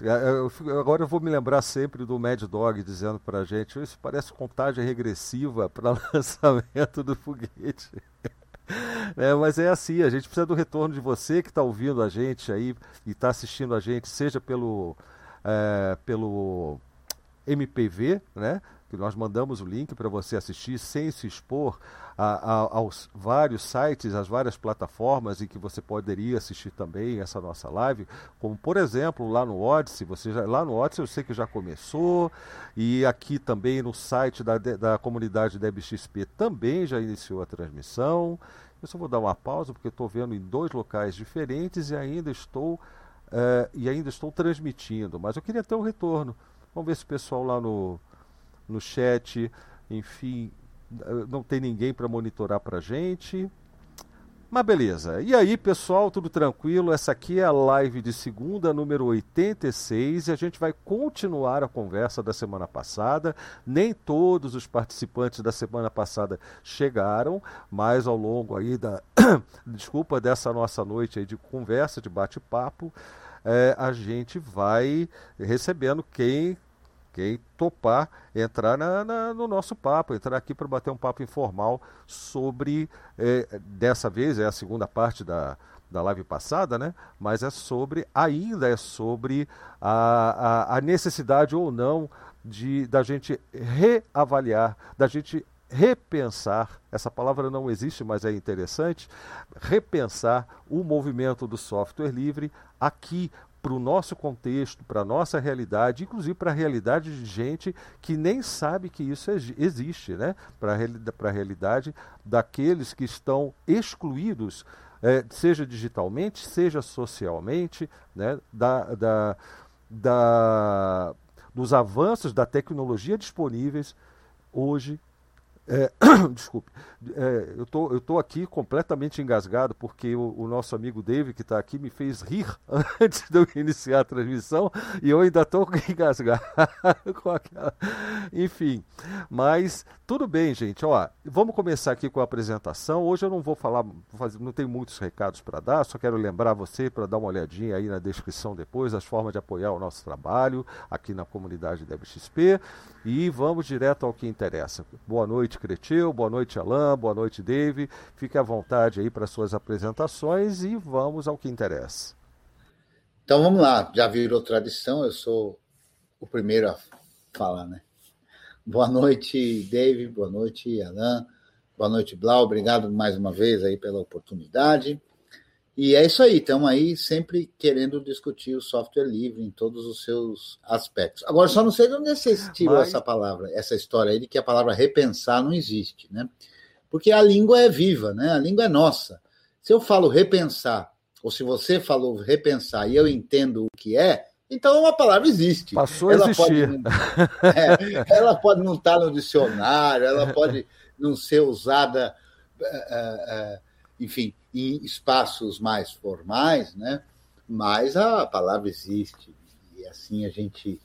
Eu, agora eu vou me lembrar sempre do Mad Dog dizendo para a gente: isso parece contagem regressiva para lançamento do foguete. É, mas é assim, a gente precisa do retorno de você que está ouvindo a gente aí e está assistindo a gente, seja pelo, é, pelo MPV, né? Que nós mandamos o link para você assistir sem se expor a, a, aos vários sites, às várias plataformas em que você poderia assistir também essa nossa live, como por exemplo lá no Odyssey, você já, lá no Odyssey eu sei que já começou, e aqui também no site da, da comunidade DebXP também já iniciou a transmissão. Eu só vou dar uma pausa porque estou vendo em dois locais diferentes e ainda estou uh, e ainda estou transmitindo, mas eu queria ter um retorno. Vamos ver se o pessoal lá no, no chat, enfim, não tem ninguém para monitorar para gente. Mas beleza. E aí, pessoal, tudo tranquilo? Essa aqui é a live de segunda, número 86, e a gente vai continuar a conversa da semana passada. Nem todos os participantes da semana passada chegaram, mas ao longo aí da desculpa dessa nossa noite aí de conversa, de bate-papo, é, a gente vai recebendo quem topar entrar na, na, no nosso papo, entrar aqui para bater um papo informal sobre, é, dessa vez é a segunda parte da, da live passada, né? mas é sobre, ainda é sobre a, a, a necessidade ou não de da gente reavaliar, da gente repensar, essa palavra não existe, mas é interessante, repensar o movimento do software livre aqui para o nosso contexto, para a nossa realidade, inclusive para a realidade de gente que nem sabe que isso existe, né? para a realidade daqueles que estão excluídos, é, seja digitalmente, seja socialmente, né? da, da, da, dos avanços da tecnologia disponíveis hoje é, desculpe, é, eu tô, estou aqui completamente engasgado porque o, o nosso amigo David, que está aqui, me fez rir antes de eu iniciar a transmissão e eu ainda estou engasgado com aquela. Enfim, mas tudo bem, gente. Ó, vamos começar aqui com a apresentação. Hoje eu não vou falar, não tenho muitos recados para dar, só quero lembrar você para dar uma olhadinha aí na descrição depois, as formas de apoiar o nosso trabalho aqui na comunidade DevXP. E vamos direto ao que interessa. Boa noite, Cretil, boa noite, Alain, boa noite, Dave. Fique à vontade aí para suas apresentações e vamos ao que interessa. Então vamos lá, já virou tradição, eu sou o primeiro a falar, né? Boa noite, Dave, boa noite, Alain, boa noite, Blau, obrigado mais uma vez aí pela oportunidade. E é isso aí, estamos aí sempre querendo discutir o software livre em todos os seus aspectos. Agora, só não sei de onde você tirou Mas... essa palavra, essa história aí de que a palavra repensar não existe, né? Porque a língua é viva, né? A língua é nossa. Se eu falo repensar, ou se você falou repensar e eu entendo o que é, então a palavra existe. Passou ela a existir. Pode, é, ela pode não estar no dicionário, ela pode não ser usada, é, é, enfim, em espaços mais formais, né? mas a palavra existe. E assim a gente.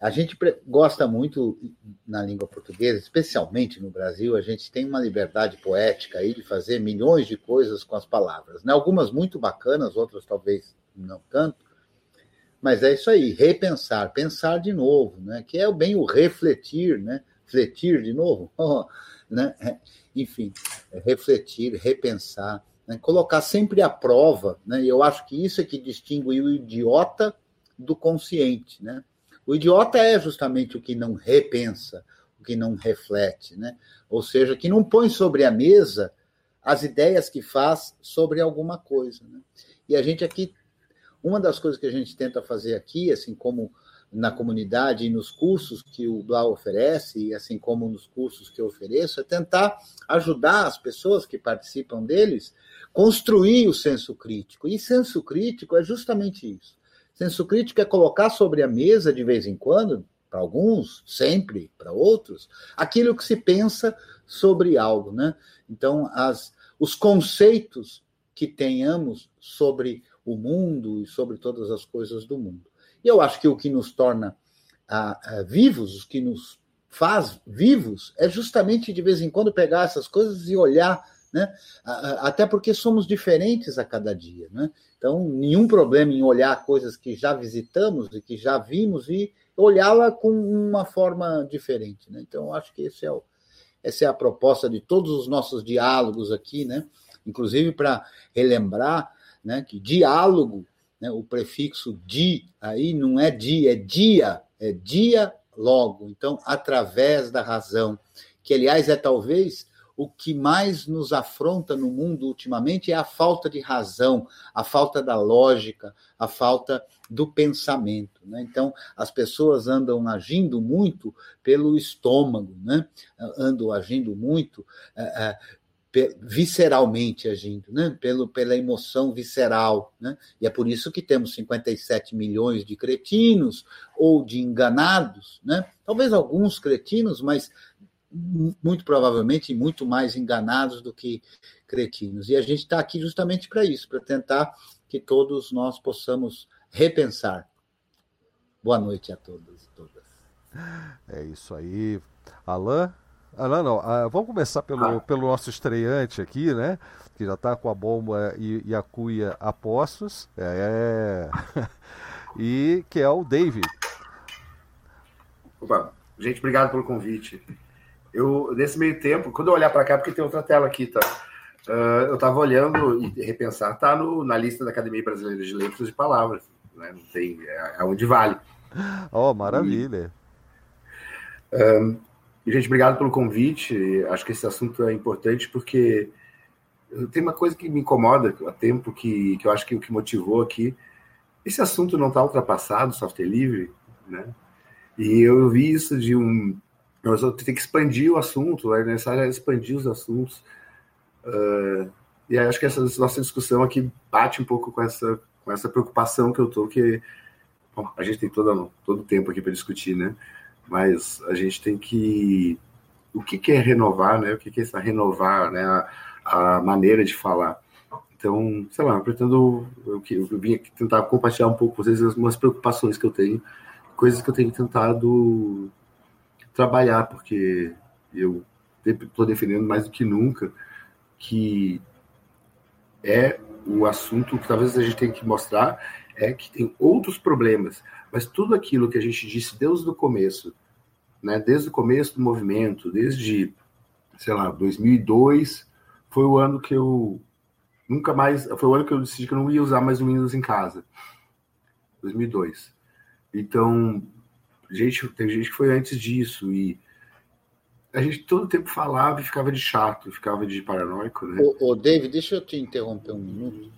A gente gosta muito na língua portuguesa, especialmente no Brasil, a gente tem uma liberdade poética aí de fazer milhões de coisas com as palavras. Né? Algumas muito bacanas, outras talvez não tanto, mas é isso aí, repensar, pensar de novo, né? que é bem o refletir, né? fletir de novo, né? enfim, refletir, repensar né? colocar sempre à prova, né? eu acho que isso é que distingue o idiota do consciente. Né? O idiota é justamente o que não repensa, o que não reflete, né? ou seja, que não põe sobre a mesa as ideias que faz sobre alguma coisa. Né? E a gente aqui, uma das coisas que a gente tenta fazer aqui, assim como na comunidade e nos cursos que o Blau oferece, e assim como nos cursos que eu ofereço, é tentar ajudar as pessoas que participam deles construir o senso crítico. E senso crítico é justamente isso. Senso crítico é colocar sobre a mesa de vez em quando, para alguns, sempre, para outros, aquilo que se pensa sobre algo, né? Então, as, os conceitos que tenhamos sobre o mundo e sobre todas as coisas do mundo. E eu acho que o que nos torna ah, ah, vivos, o que nos faz vivos, é justamente de vez em quando pegar essas coisas e olhar né? Até porque somos diferentes a cada dia, né? Então, nenhum problema em olhar coisas que já visitamos e que já vimos e olhá-la com uma forma diferente. Né? Então, acho que esse é o, essa é a proposta de todos os nossos diálogos aqui, né? inclusive para relembrar né, que diálogo, né, o prefixo di aí não é dia, é dia, é dia logo. Então, através da razão, que aliás é talvez o que mais nos afronta no mundo ultimamente é a falta de razão, a falta da lógica, a falta do pensamento. Né? Então, as pessoas andam agindo muito pelo estômago, né? andam agindo muito é, é, visceralmente agindo, né? Pelo, pela emoção visceral. Né? E é por isso que temos 57 milhões de cretinos ou de enganados, né? talvez alguns cretinos, mas muito provavelmente muito mais enganados do que cretinos. E a gente está aqui justamente para isso, para tentar que todos nós possamos repensar. Boa noite a todos e todas. É isso aí. Alain? Alain, não. Ah, vamos começar pelo, ah. pelo nosso estreante aqui, né? Que já está com a bomba e, e a cuia a postos. É. e que é o David. Opa, gente, obrigado pelo convite. Eu, nesse meio tempo, quando eu olhar para cá, porque tem outra tela aqui, tá? Uh, eu estava olhando e repensar, tá no, na lista da Academia Brasileira de Letras de Palavras, né? Não tem, é, é onde vale. Oh, maravilha. E, um, gente, obrigado pelo convite. Acho que esse assunto é importante porque tem uma coisa que me incomoda há tempo que, que eu acho que o que motivou aqui. Esse assunto não está ultrapassado, software livre, né? E eu vi isso de um nós vamos ter que expandir o assunto, é necessário expandir os assuntos. Uh, e acho que essa nossa discussão aqui bate um pouco com essa, com essa preocupação que eu tô, que bom, a gente tem todo, todo o tempo aqui para discutir, né? Mas a gente tem que. O que, que é renovar, né? O que, que é renovar, né? A, a maneira de falar. Então, sei lá, eu pretendo. Eu, eu vim aqui tentar compartilhar um pouco com vocês algumas preocupações que eu tenho, coisas que eu tenho tentado trabalhar, porque eu estou defendendo mais do que nunca que é o assunto que talvez a gente tenha que mostrar é que tem outros problemas, mas tudo aquilo que a gente disse desde o começo, né, desde o começo do movimento, desde, sei lá, 2002, foi o ano que eu nunca mais, foi o ano que eu decidi que eu não ia usar mais o Windows em casa. 2002. Então, gente, tem gente que foi antes disso e a gente todo tempo falava e ficava de chato, ficava de paranoico, né? Ô, ô David, deixa eu te interromper um minuto.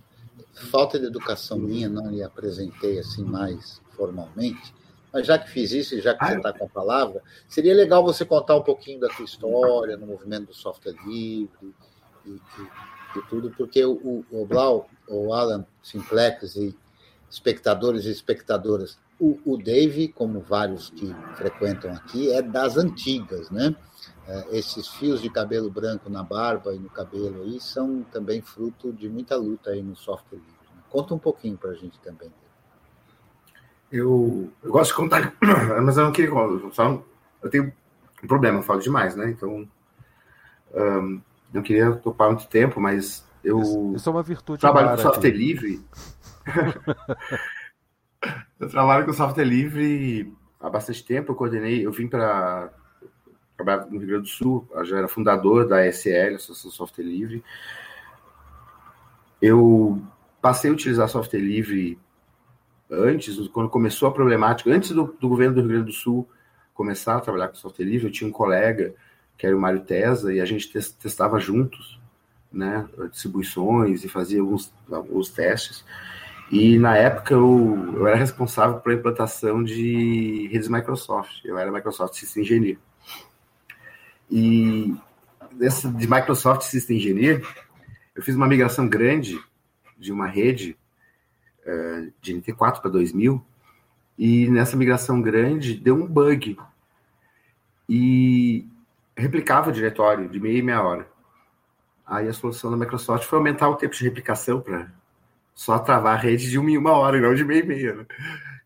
Falta de educação minha, não lhe apresentei assim mais formalmente, mas já que fiz isso e já que ah, você está com a palavra, seria legal você contar um pouquinho da tua história no movimento do software livre e, e, e tudo, porque o, o Blau, o Alan Simplex e espectadores e espectadoras o, o Dave, como vários que frequentam aqui, é das antigas, né? É, esses fios de cabelo branco na barba e no cabelo aí são também fruto de muita luta aí no software livre. Né? Conta um pouquinho para a gente também. Eu, eu, gosto de contar, mas eu não queria só eu tenho um problema, eu falo demais, né? Então, um, não queria topar muito tempo, mas eu isso é uma virtude trabalho com software aqui. livre. Eu trabalho com software livre há bastante tempo. Eu coordenei, eu vim para trabalhar no Rio Grande do Sul, eu já era fundador da ASL, Associação Software Livre. Eu passei a utilizar software livre antes, quando começou a problemática, antes do, do governo do Rio Grande do Sul começar a trabalhar com software livre, eu tinha um colega que era o Mário Tesa e a gente testava juntos, né, distribuições e fazia alguns, alguns testes. E na época eu, eu era responsável pela implantação de redes Microsoft. Eu era Microsoft System Engineer. E dessa, de Microsoft System Engineer, eu fiz uma migração grande de uma rede uh, de NT4 para 2000. E nessa migração grande deu um bug. E replicava o diretório de meia e meia hora. Aí a solução da Microsoft foi aumentar o tempo de replicação para só travar a rede de uma em uma hora, não de meia e meia. Né?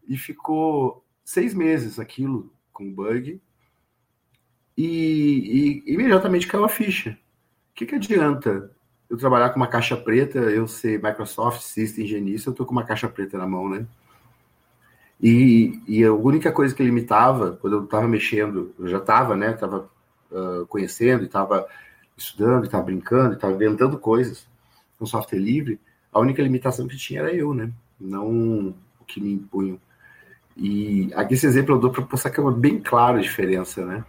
E ficou seis meses aquilo com bug. E, e imediatamente caiu a ficha. O que, que adianta eu trabalhar com uma caixa preta, eu ser Microsoft System engenheiro, eu tô com uma caixa preta na mão, né? E, e a única coisa que limitava, quando eu estava mexendo, eu já estava, né? Estava uh, conhecendo, estava estudando, estava brincando, estava inventando coisas com software livre. A única limitação que tinha era eu, né? Não o que me impunham. E aqui esse exemplo eu dou para mostrar que é bem clara a diferença, né?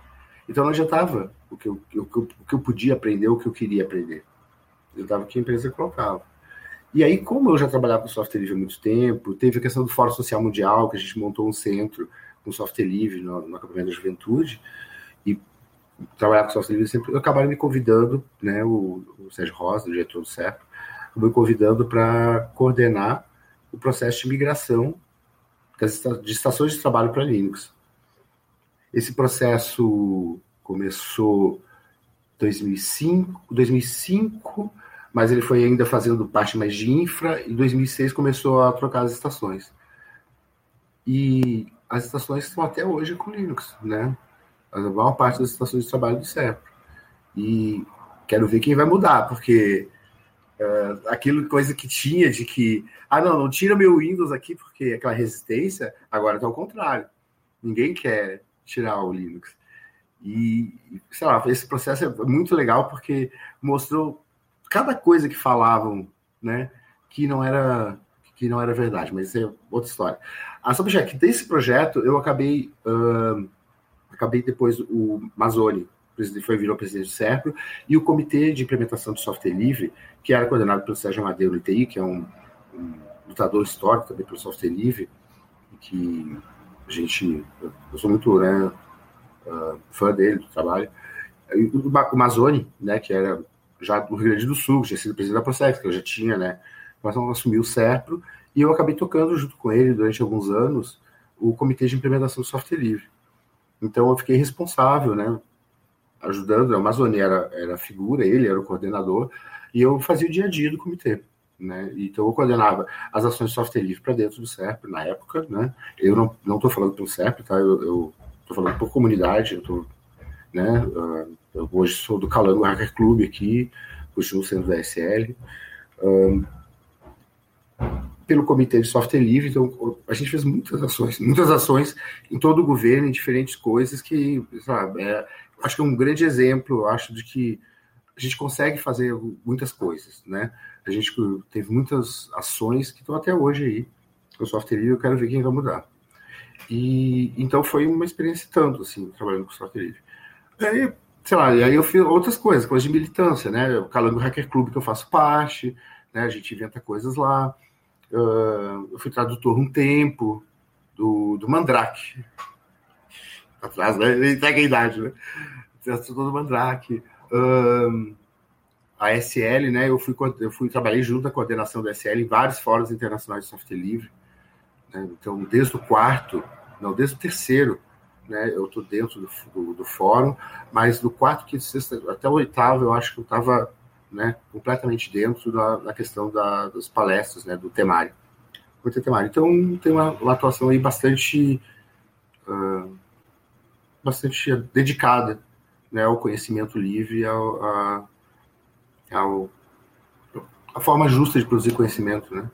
Então não adiantava o que eu, o, que eu, o que eu podia aprender, o que eu queria aprender. Eu dava o que a empresa colocava. E aí, como eu já trabalhava com software livre há muito tempo, teve a questão do Fórum Social Mundial, que a gente montou um centro com software livre no, no acampamento da juventude, e trabalhar com software livre sempre, acabaram me convidando, né, o, o Sérgio Rosa, diretor do CEP, me convidando para coordenar o processo de migração das, de estações de trabalho para Linux. Esse processo começou em 2005, 2005 mas ele foi ainda fazendo parte mais de infra, e em 2006 começou a trocar as estações. E as estações estão até hoje com Linux, né? A maior parte das estações de trabalho do CEPRO. E quero ver quem vai mudar, porque uh, aquilo coisa que tinha de que, ah, não, não tira meu Windows aqui porque aquela resistência, agora está ao contrário. Ninguém quer tirar o Linux. E, sei lá, esse processo é muito legal porque mostrou cada coisa que falavam, né, que não era que não era verdade, mas isso é outra história. A Subject, desse projeto, eu acabei uh, acabei depois o Mazzoni, foi virou presidente do SERPRO, e o Comitê de Implementação de Software Livre, que era coordenado pelo Sérgio Madeiro ITI, que é um, um lutador histórico também pelo software livre, que a gente, eu sou muito né, uh, fã dele, do trabalho. E o, Mazzoni, né, que era já do Rio Grande do Sul, tinha sido presidente da Prosex, que eu já tinha, né? Mas não assumiu o SERPRO, e eu acabei tocando junto com ele durante alguns anos o Comitê de Implementação do Software Livre. Então eu fiquei responsável, né? Ajudando, a Amazônia era, era a figura, ele era o coordenador, e eu fazia o dia a dia do comitê. Né? Então eu coordenava as ações de software livre para dentro do SERP na época, né? Eu não estou falando pelo SERP, tá? Eu estou falando por comunidade, eu tô, né? Uh, eu hoje sou do Calango Hacker Club aqui, continuo sendo da SL. Um, pelo Comitê de Software Livre, então a gente fez muitas ações, muitas ações em todo o governo, em diferentes coisas que, sabe, é, acho que é um grande exemplo, acho, de que a gente consegue fazer muitas coisas, né? A gente teve muitas ações que estão até hoje aí com o software livre, eu quero ver quem vai mudar. E então foi uma experiência tanto assim, trabalhando com software livre. Aí sei lá, e aí eu fiz outras coisas, coisas de militância, né? O Calango Hacker Club que eu faço parte, né? A gente inventa coisas lá. Uh, eu fui tradutor um tempo do, do Mandrake. Atrás, né? Entrega a idade, né? Tradutor do Mandrake. Uh, a SL, né? Eu fui, eu fui trabalhei junto à coordenação da SL em vários fóruns internacionais de software livre. Né? Então, desde o quarto, não, desde o terceiro, né? Eu estou dentro do, do, do, fórum, mas do quarto, quinto, sexto, até o oitavo, eu acho que eu estava né, completamente dentro da, da questão da, das palestras, né, do temário. temário. Então, tem uma, uma atuação aí bastante, uh, bastante dedicada né, ao conhecimento livre, ao, a, ao, a forma justa de produzir conhecimento, né?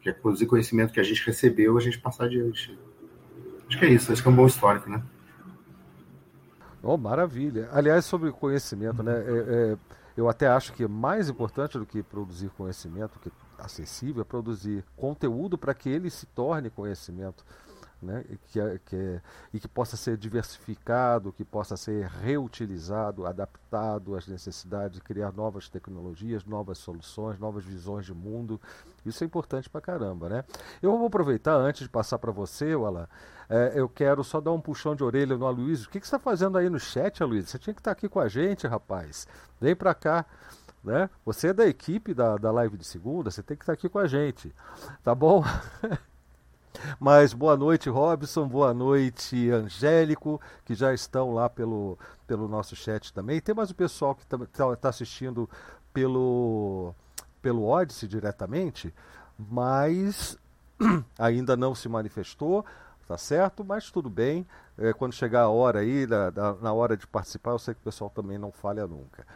Que é produzir conhecimento que a gente recebeu, a gente passar adiante. Acho que é isso, acho que é um bom histórico, né? Oh, maravilha. Aliás, sobre conhecimento, né? É, é, eu até acho que mais importante do que produzir conhecimento, que é acessível, é produzir conteúdo para que ele se torne conhecimento. Né, que, é, que é, e que possa ser diversificado, que possa ser reutilizado, adaptado às necessidades, criar novas tecnologias, novas soluções, novas visões de mundo. Isso é importante para caramba, né? Eu vou aproveitar antes de passar para você, Alan, é, eu quero só dar um puxão de orelha no Aloysio. O que, que você está fazendo aí no chat, Aloysio? Você tinha que estar tá aqui com a gente, rapaz. Vem para cá. Né? Você é da equipe da, da live de segunda, você tem que estar tá aqui com a gente. Tá bom? Mas boa noite, Robson, boa noite, Angélico, que já estão lá pelo, pelo nosso chat também. Tem mais o pessoal que está tá, assistindo pelo, pelo Odyssey diretamente, mas ainda não se manifestou tá certo? Mas tudo bem. É, quando chegar a hora aí, na, hora de participar, eu sei que o pessoal também não falha nunca.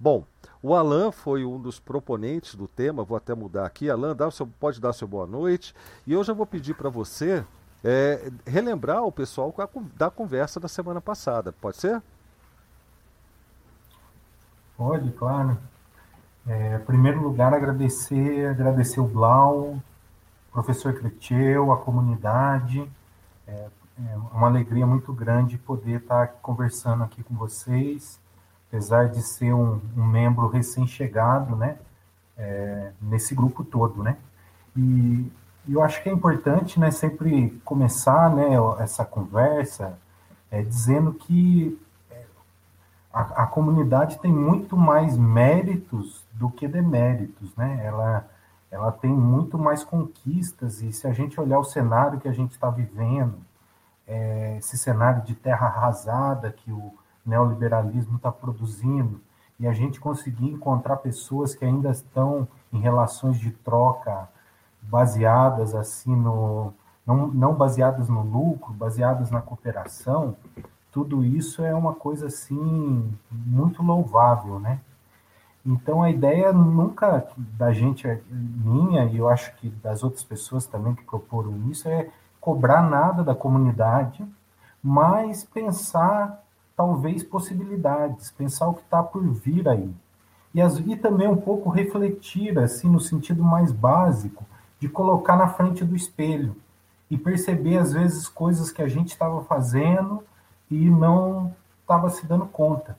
Bom, o Alan foi um dos proponentes do tema, vou até mudar aqui. Alan, dá seu, pode dar seu boa noite. E eu já vou pedir para você é, relembrar o pessoal da conversa da semana passada. Pode ser? Pode, claro. É, em primeiro lugar, agradecer, agradecer o Blau, o professor Creteu, a comunidade. É, é uma alegria muito grande poder estar conversando aqui com vocês, apesar de ser um, um membro recém-chegado, né, é, nesse grupo todo, né. E eu acho que é importante, né, sempre começar, né, essa conversa é, dizendo que a, a, comunidade tem muito mais méritos do que deméritos, né? Ela, ela tem muito mais conquistas e se a gente olhar o cenário que a gente está vivendo, é, esse cenário de terra arrasada que o neoliberalismo está produzindo e a gente conseguir encontrar pessoas que ainda estão em relações de troca baseadas assim no não, não baseadas no lucro, baseadas na cooperação, tudo isso é uma coisa assim muito louvável, né? Então a ideia nunca da gente minha e eu acho que das outras pessoas também que proporam isso é cobrar nada da comunidade, mas pensar talvez possibilidades, pensar o que está por vir aí. E, as, e também um pouco refletir, assim, no sentido mais básico, de colocar na frente do espelho e perceber, às vezes, coisas que a gente estava fazendo e não estava se dando conta.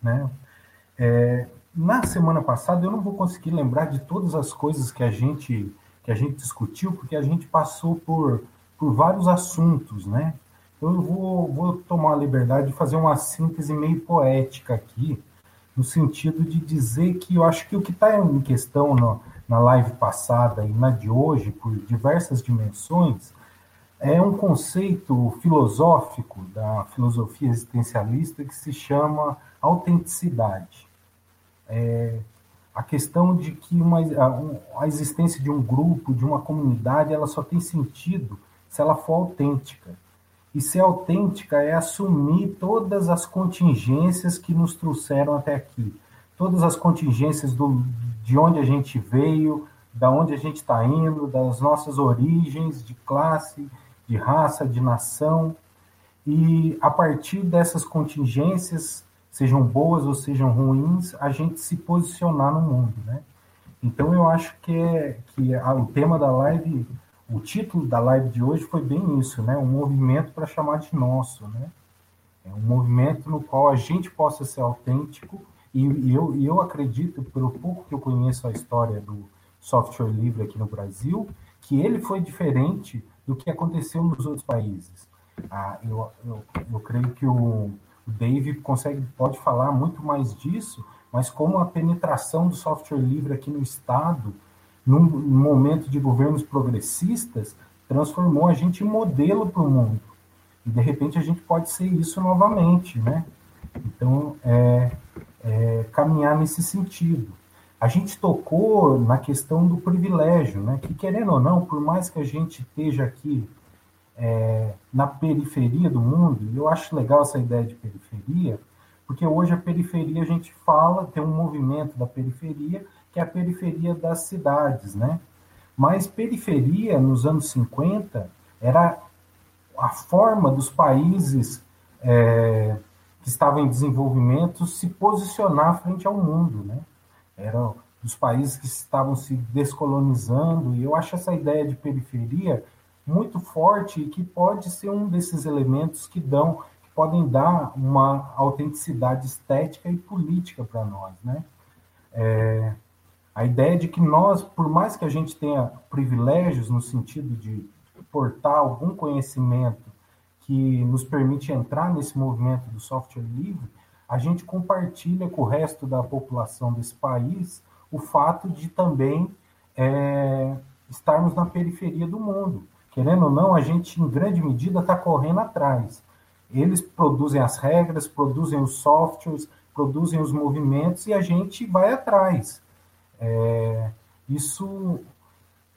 Né? É, na semana passada, eu não vou conseguir lembrar de todas as coisas que a gente que a gente discutiu, porque a gente passou por, por vários assuntos, né? Eu vou, vou tomar a liberdade de fazer uma síntese meio poética aqui, no sentido de dizer que eu acho que o que está em questão no, na live passada e na de hoje, por diversas dimensões, é um conceito filosófico da filosofia existencialista que se chama autenticidade. É a questão de que uma, a, a existência de um grupo, de uma comunidade, ela só tem sentido se ela for autêntica. E ser autêntica é assumir todas as contingências que nos trouxeram até aqui. Todas as contingências do, de onde a gente veio, da onde a gente está indo, das nossas origens de classe, de raça, de nação, e a partir dessas contingências, sejam boas ou sejam ruins, a gente se posicionar no mundo, né? Então eu acho que, é, que a, o tema da live, o título da live de hoje foi bem isso, né? Um movimento para chamar de nosso, né? É um movimento no qual a gente possa ser autêntico e, eu, eu acredito, pelo pouco que eu conheço a história do software livre aqui no Brasil, que ele foi diferente do que aconteceu nos outros países. Ah, eu, eu, eu creio que o, Dave consegue, pode falar muito mais disso, mas como a penetração do software livre aqui no Estado, num, num momento de governos progressistas, transformou a gente em modelo para o mundo. E, de repente, a gente pode ser isso novamente, né? Então, é, é, caminhar nesse sentido a gente tocou na questão do privilégio, né? que querendo ou não, por mais que a gente esteja aqui é, na periferia do mundo, eu acho legal essa ideia de periferia, porque hoje a periferia a gente fala, tem um movimento da periferia, que é a periferia das cidades, né? Mas periferia, nos anos 50, era a forma dos países é, que estavam em desenvolvimento se posicionar frente ao mundo, né? eram dos países que estavam se descolonizando, e eu acho essa ideia de periferia muito forte e que pode ser um desses elementos que dão, que podem dar uma autenticidade estética e política para nós, né? É, a ideia de que nós, por mais que a gente tenha privilégios no sentido de portar algum conhecimento que nos permite entrar nesse movimento do software livre, a gente compartilha com o resto da população desse país o fato de também é, estarmos na periferia do mundo. Querendo ou não, a gente, em grande medida, está correndo atrás. Eles produzem as regras, produzem os softwares, produzem os movimentos e a gente vai atrás. É, isso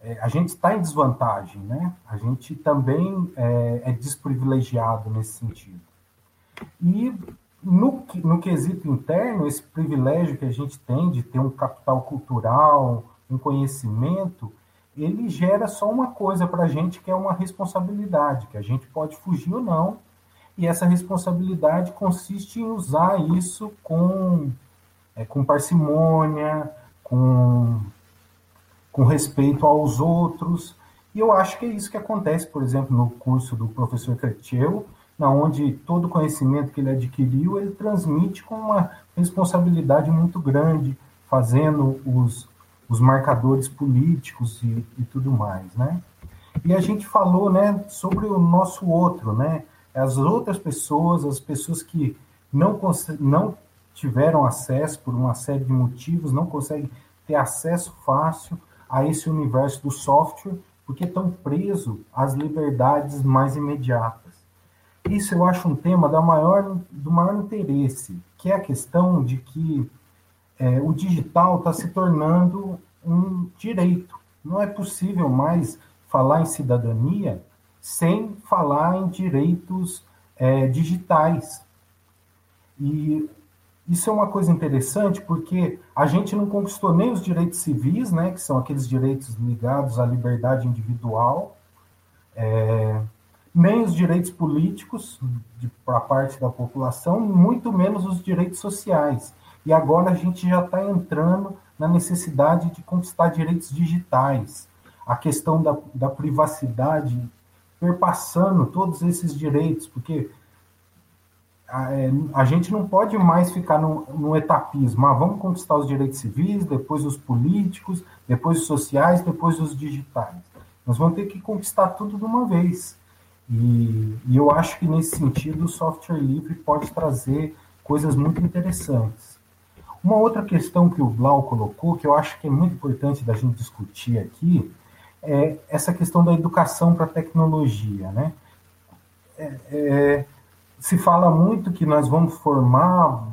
é, a gente está em desvantagem, né? A gente também é, é desprivilegiado nesse sentido. E no, no quesito interno, esse privilégio que a gente tem de ter um capital cultural, um conhecimento, ele gera só uma coisa para a gente, que é uma responsabilidade, que a gente pode fugir ou não, e essa responsabilidade consiste em usar isso com, é, com parcimônia, com, com respeito aos outros, e eu acho que é isso que acontece, por exemplo, no curso do professor Cretchel, na onde todo o conhecimento que ele adquiriu, ele transmite com uma responsabilidade muito grande, fazendo os, os marcadores políticos e, e tudo mais, né? E a gente falou, né, sobre o nosso outro, né? As outras pessoas, as pessoas que não, não tiveram acesso por uma série de motivos, não conseguem ter acesso fácil a esse universo do software, porque estão presos às liberdades mais imediatas. Isso eu acho um tema da maior, do maior interesse, que é a questão de que é, o digital está se tornando um direito. Não é possível mais falar em cidadania sem falar em direitos é, digitais. E isso é uma coisa interessante porque a gente não conquistou nem os direitos civis, né, que são aqueles direitos ligados à liberdade individual, é, nem os direitos políticos para parte da população, muito menos os direitos sociais. E agora a gente já está entrando na necessidade de conquistar direitos digitais, a questão da, da privacidade perpassando todos esses direitos, porque a, é, a gente não pode mais ficar no, no etapismo, ah, vamos conquistar os direitos civis, depois os políticos, depois os sociais, depois os digitais. Nós vamos ter que conquistar tudo de uma vez. E, e, eu acho que nesse sentido o software livre pode trazer coisas muito interessantes. Uma outra questão que o Blau colocou, que eu acho que é muito importante da gente discutir aqui, é essa questão da educação para a tecnologia. Né? É, é, se fala muito que nós vamos formar,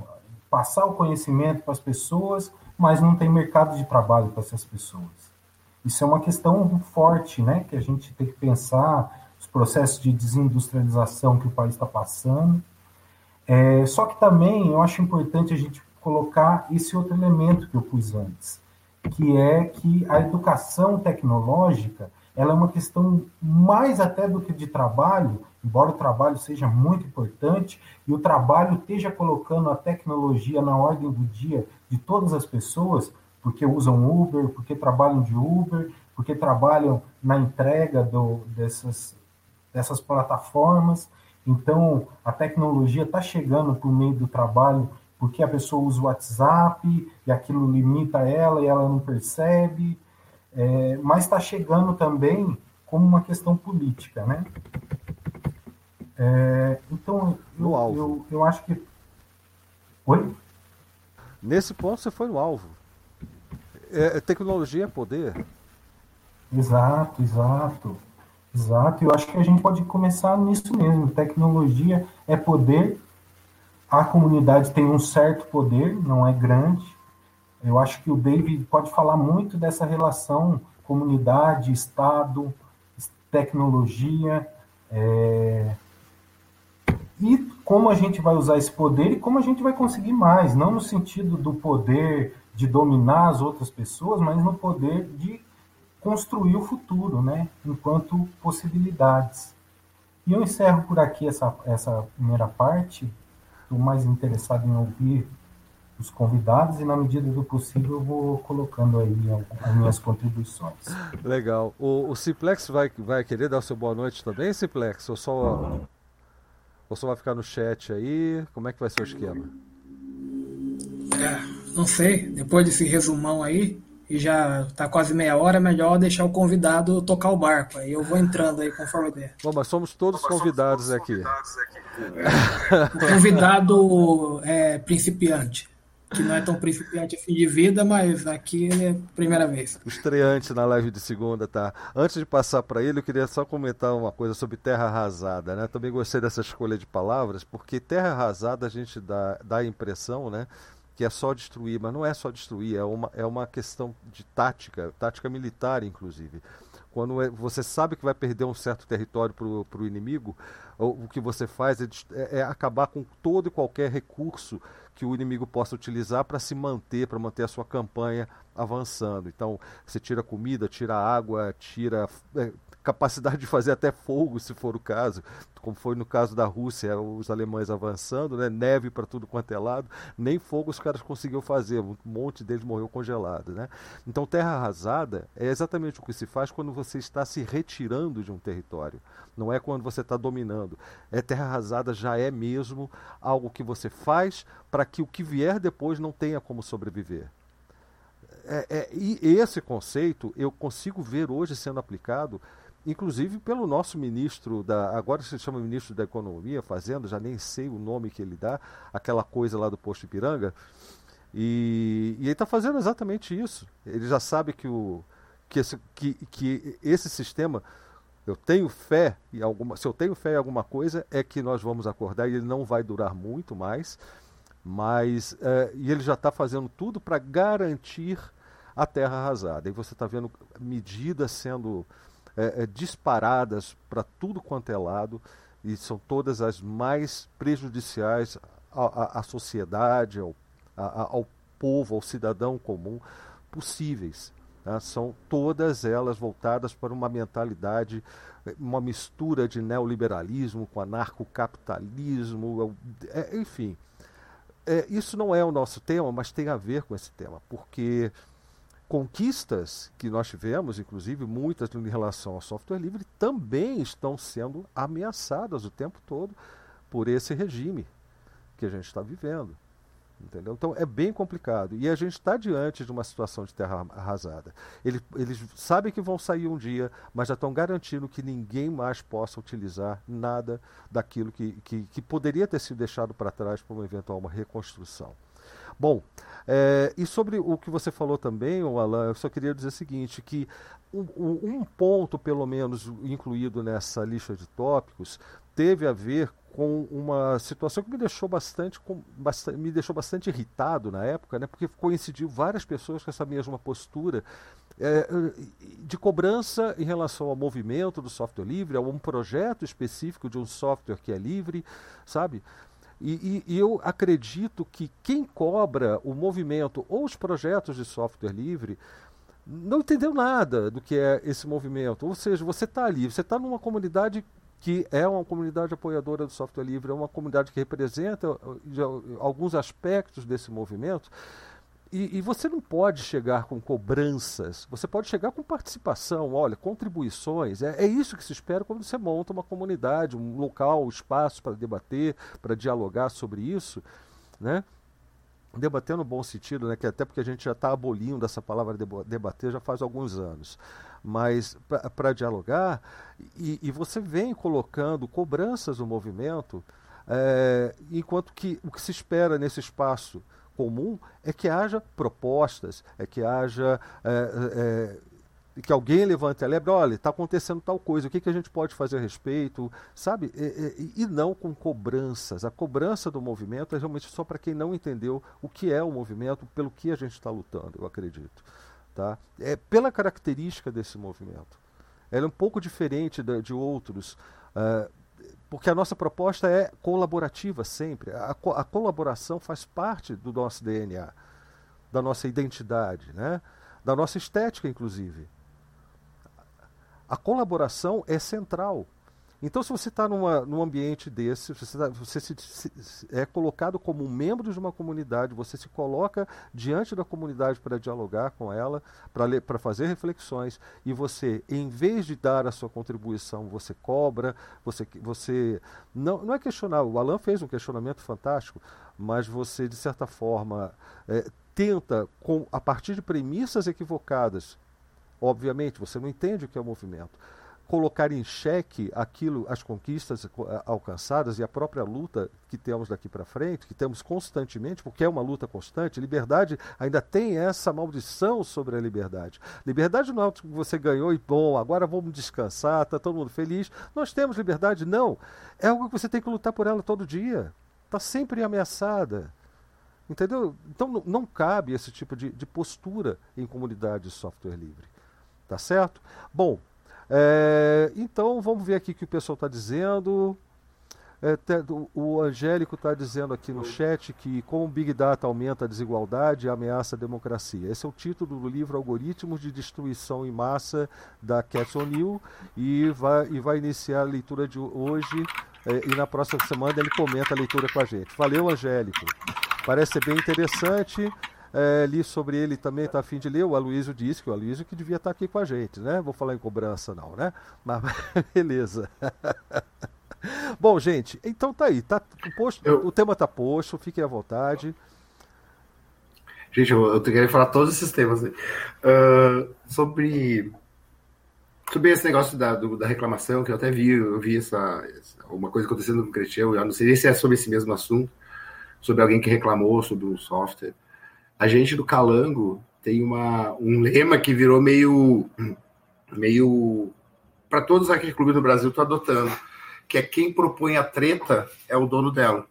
passar o conhecimento para as pessoas, mas não tem mercado de trabalho para essas pessoas. Isso é uma questão forte, né, que a gente tem que pensar os processos de desindustrialização que o país está passando. É, só que também eu acho importante a gente colocar esse outro elemento que eu pus antes, que é que a educação tecnológica ela é uma questão mais até do que de trabalho, embora o trabalho seja muito importante e o trabalho esteja colocando a tecnologia na ordem do dia de todas as pessoas, porque usam Uber, porque trabalham de Uber, porque trabalham na entrega do, dessas dessas plataformas. Então, a tecnologia está chegando por meio do trabalho, porque a pessoa usa o WhatsApp e aquilo limita ela e ela não percebe, é, mas está chegando também como uma questão política, né? É, então, eu. Eu, eu acho que. Oi? Nesse ponto você foi no alvo. É, tecnologia é poder. Exato, exato. Exato, eu acho que a gente pode começar nisso mesmo. Tecnologia é poder, a comunidade tem um certo poder, não é grande. Eu acho que o David pode falar muito dessa relação comunidade, Estado, tecnologia, é... e como a gente vai usar esse poder e como a gente vai conseguir mais, não no sentido do poder de dominar as outras pessoas, mas no poder de construir o futuro, né, enquanto possibilidades. E eu encerro por aqui essa, essa primeira parte. Estou mais interessado em ouvir os convidados e, na medida do possível, eu vou colocando aí as minhas contribuições. Legal. O, o Simplex vai, vai querer dar o seu boa noite também, Simplex? Ou só, ou só vai ficar no chat aí? Como é que vai ser o esquema? É, não sei. Depois desse resumão aí, e já está quase meia hora, é melhor deixar o convidado tocar o barco. Aí eu vou entrando aí conforme der. Bom, mas somos todos mas convidados somos todos aqui. Convidados aqui. o convidado é principiante. Que não é tão principiante assim de vida, mas aqui é primeira vez. Estreante na live de segunda, tá? Antes de passar para ele, eu queria só comentar uma coisa sobre terra arrasada, né? Também gostei dessa escolha de palavras, porque terra arrasada a gente dá, dá a impressão, né? que é só destruir, mas não é só destruir, é uma, é uma questão de tática, tática militar, inclusive. Quando é, você sabe que vai perder um certo território para o inimigo, o, o, que você faz é, é, é, acabar com todo e qualquer recurso que o inimigo possa utilizar para se manter, para manter a sua campanha avançando. Então, você tira comida, tira água, tira é, capacidade de fazer até fogo, se for o caso, como foi no caso da Rússia, os alemães avançando, né? neve para tudo quanto é lado, nem fogo os caras conseguiram fazer, um monte deles morreu congelado. Né? Então, terra arrasada é exatamente o que se faz quando você está se retirando de um território, não é quando você está dominando. É terra arrasada já é mesmo algo que você faz para que o que vier depois não tenha como sobreviver. É, é, e esse conceito eu consigo ver hoje sendo aplicado inclusive pelo nosso ministro da agora se chama ministro da economia fazendo já nem sei o nome que ele dá aquela coisa lá do posto Ipiranga. E, e ele está fazendo exatamente isso. Ele já sabe que o que esse, que, que esse sistema eu tenho fé em alguma se eu tenho fé em alguma coisa é que nós vamos acordar e ele não vai durar muito mais. Mas é, e ele já está fazendo tudo para garantir a terra arrasada. E você está vendo medidas sendo é, é, disparadas para tudo quanto é lado e são todas as mais prejudiciais à, à, à sociedade, ao, a, ao povo, ao cidadão comum possíveis. Né? São todas elas voltadas para uma mentalidade, uma mistura de neoliberalismo com anarcocapitalismo, é, enfim. É, isso não é o nosso tema, mas tem a ver com esse tema, porque conquistas que nós tivemos, inclusive muitas em relação ao software livre, também estão sendo ameaçadas o tempo todo por esse regime que a gente está vivendo. Entendeu? Então é bem complicado. E a gente está diante de uma situação de terra arrasada. Eles, eles sabem que vão sair um dia, mas já estão garantindo que ninguém mais possa utilizar nada daquilo que, que, que poderia ter sido deixado para trás para uma eventual uma reconstrução. Bom, é, e sobre o que você falou também, Alan, eu só queria dizer o seguinte, que um, um ponto, pelo menos, incluído nessa lista de tópicos, teve a ver com uma situação que me deixou bastante, com, bastante, me deixou bastante irritado na época, né, porque coincidiu várias pessoas com essa mesma postura é, de cobrança em relação ao movimento do software livre, a um projeto específico de um software que é livre, sabe? E, e, eu acredito que quem cobra o movimento ou os projetos de software livre não entendeu nada do que é esse movimento. Ou seja, você está ali, você está numa comunidade que é uma comunidade apoiadora do software livre, é uma comunidade que representa alguns aspectos desse movimento, e, e, você não pode chegar com cobranças, você pode chegar com participação, olha, contribuições. É, é isso que se espera quando você monta uma comunidade, um local, um espaço para debater, para dialogar sobre isso. Né? Debater no bom sentido, né? que até porque a gente já está abolindo essa palavra debater já faz alguns anos. Mas para dialogar, e, e, você vem colocando cobranças no movimento, é, enquanto que o que se espera nesse espaço comum é que haja propostas, é que haja. É, é, que alguém levante a lebre, olha, está acontecendo tal coisa, o que, que a gente pode fazer a respeito, sabe? E, e, e, não com cobranças. A cobrança do movimento é realmente só para quem não entendeu o que é o movimento, pelo que a gente está lutando, eu acredito. Tá? É pela característica desse movimento. Ela é um pouco diferente de, de outros. Uh, porque a nossa proposta é colaborativa sempre. A, co a, colaboração faz parte do nosso DNA, da nossa identidade, né? da nossa estética, inclusive. A colaboração é central. Então, se você está num ambiente desse, você, tá, você se, se, é colocado como um membro de uma comunidade, você se coloca diante da comunidade para dialogar com ela, para fazer reflexões, e você, em vez de dar a sua contribuição, você cobra, você, você não, não é questionar. O Alan fez um questionamento fantástico, mas você, de certa forma, é, tenta, com, a partir de premissas equivocadas, obviamente, você não entende o que é o movimento colocar em xeque aquilo, as conquistas alcançadas e a própria luta que temos daqui para frente, que temos constantemente, porque é uma luta constante. Liberdade ainda tem essa maldição sobre a liberdade. Liberdade não é que você ganhou e bom, agora vamos descansar, está todo mundo feliz. Nós temos liberdade, não. É algo que você tem que lutar por ela todo dia. Está sempre ameaçada. Entendeu? Então não, não cabe esse tipo de, de postura em comunidade de software livre. Tá certo? Bom, É, então vamos ver aqui o que o pessoal está dizendo. É, o Angélico está dizendo aqui no chat que como o Big Data aumenta a desigualdade e ameaça a democracia. Esse é o título do livro Algoritmos de Destruição em Massa da Cat O'Neill e vai, e vai iniciar a leitura de hoje é, e na próxima semana ele comenta a leitura com a gente. Valeu, Angélico. Parece ser bem interessante. É, li sobre ele também, está afim de ler. O Aloysio disse que o Aloysio que devia estar tá aqui com a gente, né? Vou falar em cobrança, não, né? Mas beleza. Bom, gente, então tá aí. Tá posto, eu... O tema tá posto, fiquem à vontade. Gente, eu, eu queria falar todos esses temas. Uh, sobre, sobre esse negócio da, do, da reclamação, que eu até vi, eu vi essa, uma coisa acontecendo com o Cretil, eu não sei se é sobre esse mesmo assunto, sobre alguém que reclamou sobre um software. A gente do Calango tem uma, um lema que virou meio meio para todos aqueles clubes do Brasil estão adotando que é quem propõe a treta é o dono dela.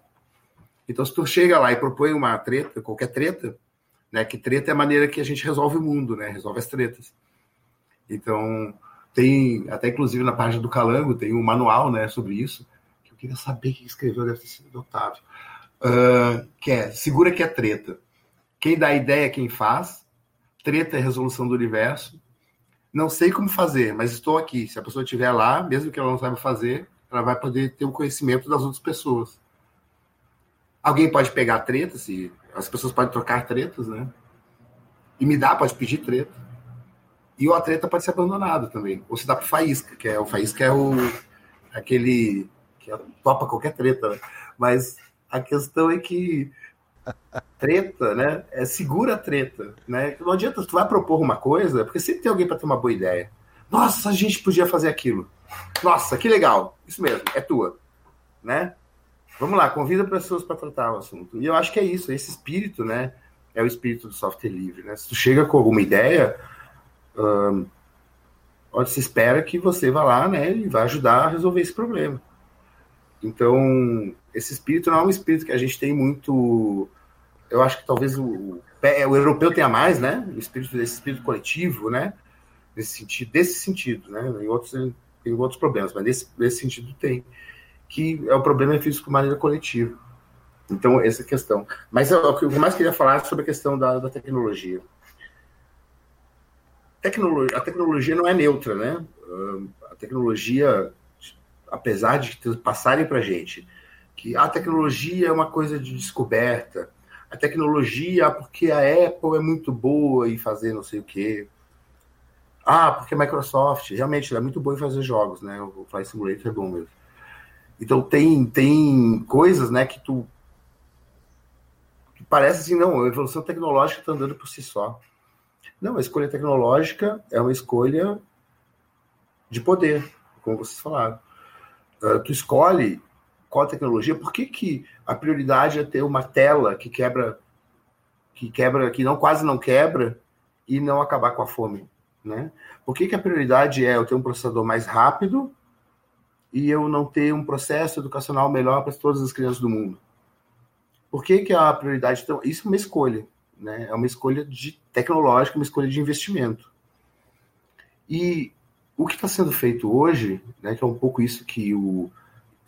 Então, se tu chega lá e propõe uma treta, qualquer treta, né, que treta é a maneira que a gente resolve o mundo, né, resolve as tretas. Então, tem, até inclusive na página do Calango, tem um manual, né, sobre isso, que eu queria saber quem escreveu, deve ter sido Otávio, uh, que é, segura que é treta. Quem dá ideia é quem faz, treta é resolução do universo, não sei como fazer, mas estou aqui. Se a pessoa estiver lá, mesmo que ela não saiba fazer, ela vai poder ter o conhecimento das outras pessoas. Alguém pode pegar treta, se as pessoas podem trocar tretas, né? E me dá, pode pedir treta. E a treta pode ser abandonada também. Ou se dá para faísca, que é o faísca é o aquele que topa qualquer treta, né? Mas a questão é que treta, né? É segura a treta, né? Não adianta tu vai propor uma coisa, porque sempre tem alguém para ter uma boa ideia. Nossa, a gente podia fazer aquilo. Nossa, que legal. Isso mesmo, é tua. Né? Vamos lá, convida pessoas para tratar o assunto. E eu acho que é isso, esse espírito, né? É o espírito do software livre. Né? Se tu chega com alguma ideia, hum, se espera que você vá lá né, e vá ajudar a resolver esse problema. Então, esse espírito não é um espírito que a gente tem muito. Eu acho que talvez o, o, europeu tenha mais, né? O espírito desse espírito coletivo, né? Nesse sentido, desse sentido, né? Em outros tem outros problemas, mas nesse, nesse sentido tem. Que é o problema físico de maneira coletiva. Então, essa é questão. Mas eu, o que eu mais queria falar é sobre a questão da, da tecnologia. Tecnologia. A tecnologia não é neutra, né? A tecnologia, apesar de passarem para a gente que a tecnologia é uma coisa de descoberta, a tecnologia, porque a Apple é muito boa em fazer não sei o quê, ah, porque a Microsoft realmente é muito boa em fazer jogos, né? O Flight Simulator é bom mesmo. Então tem, tem coisas, né, que tu que parece assim, não, a evolução tecnológica está andando por si só. Não, a escolha tecnológica é uma escolha de poder, como vocês falaram. Uh, tu escolhe qual tecnologia, por que, que a prioridade é ter uma tela que quebra, que quebra, que não quase não quebra e não acabar com a fome? Né? Por que, que a prioridade é eu ter um processador mais rápido e eu não ter um processo educacional melhor para todas as crianças do mundo? Por que, que a prioridade. Então, isso é uma escolha, né? é uma escolha de tecnológica, uma escolha de investimento. E o que está sendo feito hoje, né, que é um pouco isso que o.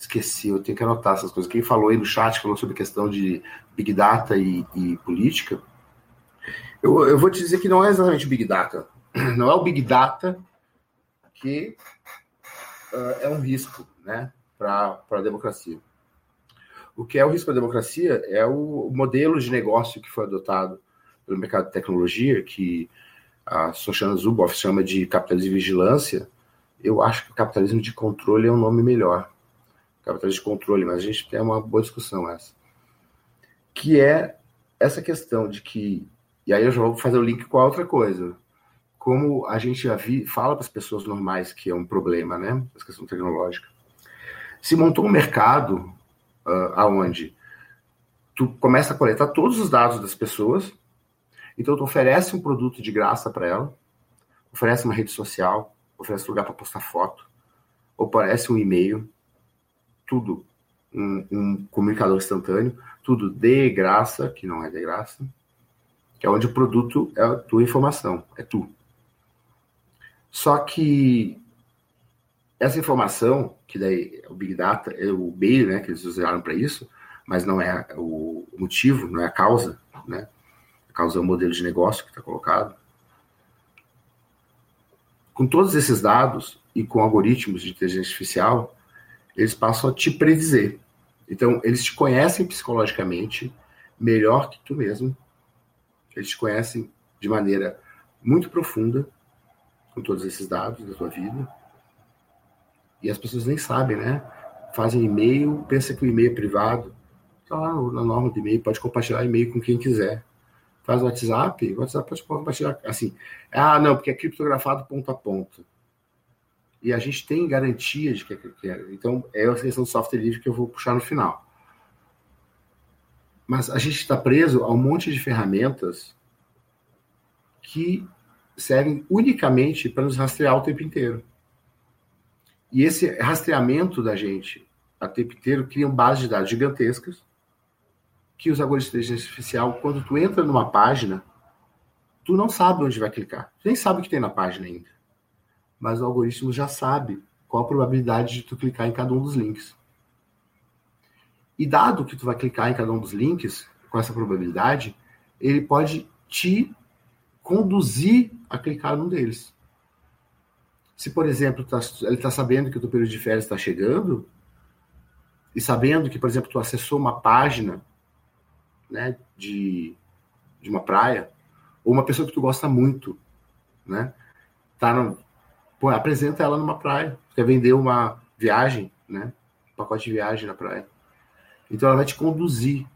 Esqueci, eu tenho que anotar essas coisas. Quem falou aí no chat falou sobre questão de Big Data e, e política. Eu, eu vou te dizer que não é exatamente Big Data não é o Big Data que uh, é um risco né, para a democracia. O que é o risco para a democracia é o modelo de negócio que foi adotado pelo mercado de tecnologia, que a Shoshana Zuboff chama de capitalismo de vigilância. Eu acho que capitalismo de controle é um nome melhor. Capitalismo de controle, mas a gente tem uma boa discussão essa. Que é essa questão de que. E aí eu já vou fazer o link com a outra coisa como a gente já vi, fala para as pessoas normais que é um problema, né? Essa questão tecnológica. Se montou um mercado uh, aonde tu começa a coletar todos os dados das pessoas, então tu oferece um produto de graça para ela, oferece uma rede social, oferece lugar para postar foto, oferece um e-mail, tudo, um, um comunicador instantâneo, tudo de graça, que não é de graça, que é onde o produto é a tua informação, é tu. Só que essa informação, que daí é o Big Data, é o meio né, que eles usaram para isso, mas não é o motivo, não é a causa, né? A causa é o modelo de negócio que está colocado. Com todos esses dados e com algoritmos de inteligência artificial, eles passam a te predizer. Então, eles te conhecem psicologicamente melhor que tu mesmo. Eles te conhecem de maneira muito profunda com todos esses dados da tua vida. E as pessoas nem sabem, né? Fazem e-mail, pensa que o e-mail é privado. Está lá na norma de e-mail, pode compartilhar e-mail com quem quiser. Faz WhatsApp, WhatsApp pode compartilhar assim. Ah, não, porque é criptografado ponto a ponto. E a gente tem garantia de que é. Então, é a questão do software livre que eu vou puxar no final. Mas a gente está preso a um monte de ferramentas que servem unicamente para nos rastrear o tempo inteiro. E esse rastreamento da gente o tempo inteiro cria bases de dados gigantescas que os algoritmos de inteligência artificial, quando tu entra numa página, tu não sabe onde vai clicar. Tu nem sabe o que tem na página ainda. Mas o algoritmo já sabe qual a probabilidade de tu clicar em cada um dos links. E dado que tu vai clicar em cada um dos links, com essa probabilidade, ele pode te conduzir a clicar num deles. Se, por exemplo, tá, ele está sabendo que o teu período de férias está chegando, e sabendo que, por exemplo, tu acessou uma página né, de, de uma praia, ou uma pessoa que tu gosta muito, né, tá no, pô, apresenta ela numa praia, quer vender uma viagem, né, um pacote de viagem na praia. Então ela vai te conduzir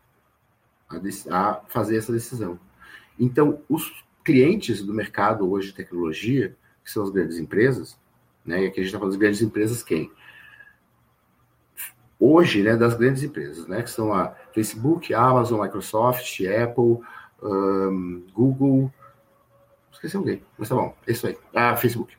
a, a fazer essa decisão. Então, os clientes do mercado hoje de tecnologia, que são as grandes empresas, né? E aqui a gente está falando das grandes empresas quem? Hoje, né, das grandes empresas, né? Que são a Facebook, Amazon, Microsoft, Apple, um, Google. Esqueci alguém, mas tá bom, é isso aí. Ah, Facebook.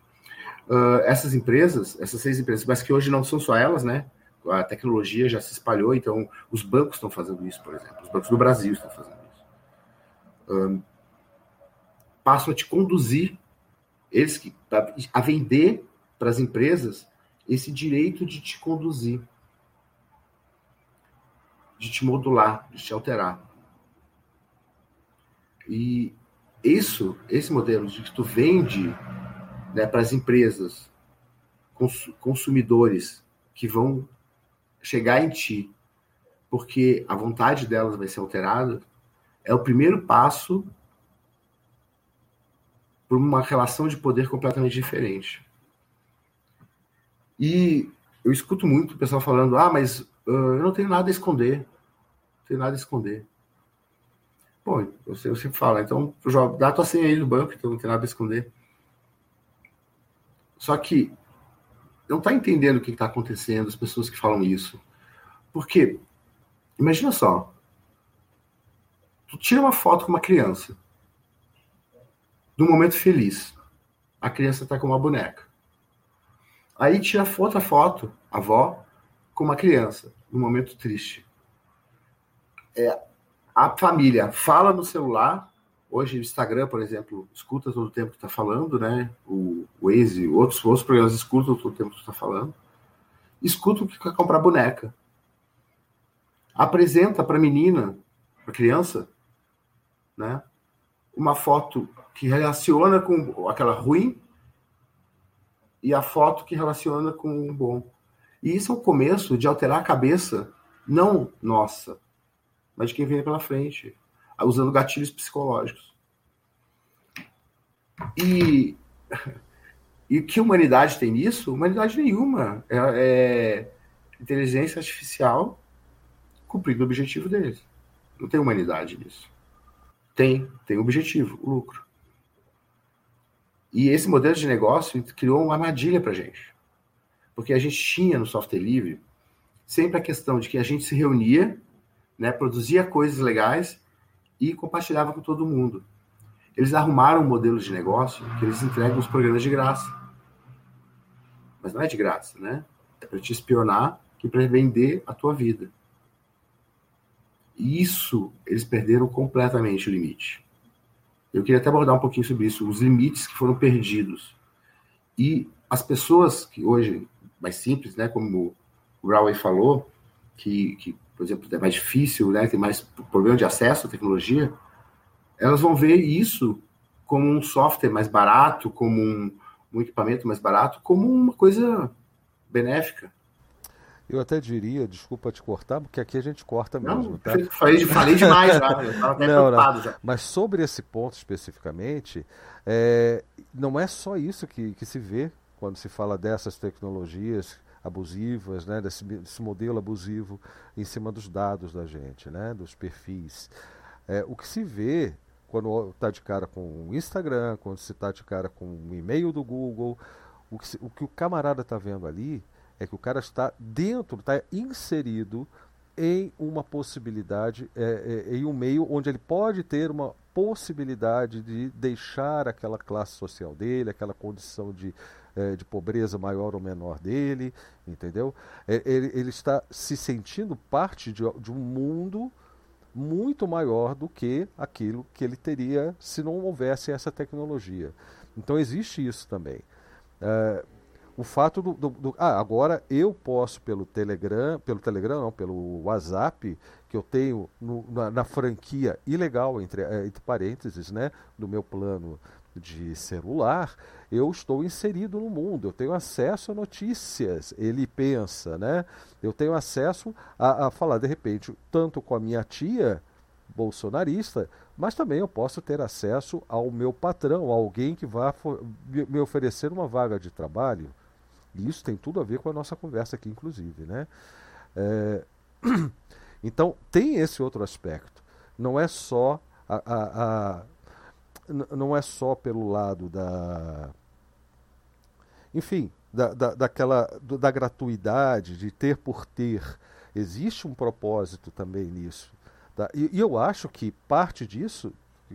Uh, essas empresas, essas seis empresas, mas que hoje não são só elas, né? a tecnologia já se espalhou, então os bancos estão fazendo isso, por exemplo. Os bancos do Brasil estão fazendo isso. Um, passam a te conduzir, eles que, a vender para as empresas esse direito de te conduzir, de te modular, de te alterar. E isso, esse modelo de que tu vende né, para as empresas, consumidores que vão chegar em ti, porque a vontade delas vai ser alterada, é o primeiro passo para uma relação de poder completamente diferente. E eu escuto muito o pessoal falando: ah, mas uh, eu não tenho nada a esconder. Não tenho nada a esconder. Bom, eu, sempre falo, então dá tua senha aí no banco, então não tem nada a esconder. Só que não está entendendo o que está acontecendo, as pessoas que falam isso. Porque, imagina só, tu tira uma foto com uma criança, num momento feliz. A criança está com uma boneca. Aí tira outra foto, a avó, com uma criança, num momento triste. É, a família fala no celular Hoje o Instagram, por exemplo, escuta todo o tempo que está falando, né? O Waze, outros, outros programas escutam todo o tempo que está falando. Escuta o que quer comprar boneca. Apresenta para menina, para criança, né? Uma foto que relaciona com aquela ruim e a foto que relaciona com o bom. E isso é o começo de alterar a cabeça, não nossa, mas de quem vem pela frente usando gatilhos psicológicos. E, e que humanidade tem nisso? Humanidade nenhuma. É, é inteligência artificial cumprindo o objetivo deles. Não tem humanidade nisso. Tem, tem objetivo, o lucro. E esse modelo de negócio criou uma armadilha para a gente. Porque a gente tinha no software livre sempre a questão de que a gente se reunia, né, produzia coisas legais e compartilhava com todo mundo. Eles arrumaram um modelo de negócio que eles entregam os programas de graça. Mas não é de graça, né? É para te espionar e para vender a tua vida. E isso, eles perderam completamente o limite. Eu queria até abordar um pouquinho sobre isso, os limites que foram perdidos. E as pessoas que hoje mais simples, né? Como o Brownway falou, que, que, por exemplo, é mais difícil, né? Tem mais problema de acesso à tecnologia. Elas vão ver isso como um software mais barato, como um, um equipamento mais barato, como uma coisa benéfica. Eu até diria, desculpa te cortar, porque aqui a gente corta mesmo. Não, tá? falei, falei demais já, eu estava até não, preocupado não. já. Mas sobre esse ponto especificamente, é, não é só isso que, que se vê quando se fala dessas tecnologias abusivas, né, desse, desse modelo abusivo em cima dos dados da gente, né, dos perfis. É, o que se vê quando está de cara com o Instagram, quando se está de cara com o e-mail do Google, o que, o que o camarada está vendo ali é que o cara está dentro, está inserido em uma possibilidade, é, é, em um meio onde ele pode ter uma possibilidade de deixar aquela classe social dele, aquela condição de, é, de pobreza maior ou menor dele, entendeu? É, ele, ele, está se sentindo parte de, de um mundo muito maior do que aquilo que ele teria se não houvesse essa tecnologia. Então existe isso também. É, o fato do, do, do, ah, agora eu posso pelo Telegram, pelo Telegram não, pelo WhatsApp que eu tenho no, na, na, franquia ilegal entre, é, entre parênteses, né, do meu plano de celular, eu estou inserido no mundo, eu tenho acesso a notícias, ele pensa, né? Eu tenho acesso a, a falar de repente tanto com a minha tia bolsonarista, mas também eu posso ter acesso ao meu patrão, alguém que vá me oferecer uma vaga de trabalho. Isso tem tudo a ver com a nossa conversa aqui, inclusive. Né? É... Então, tem esse outro aspecto. Não é só a, a, a, não é só pelo lado da. Enfim, da, da, daquela, da gratuidade, de ter por ter. Existe um propósito também nisso. Tá? E, e eu acho que parte disso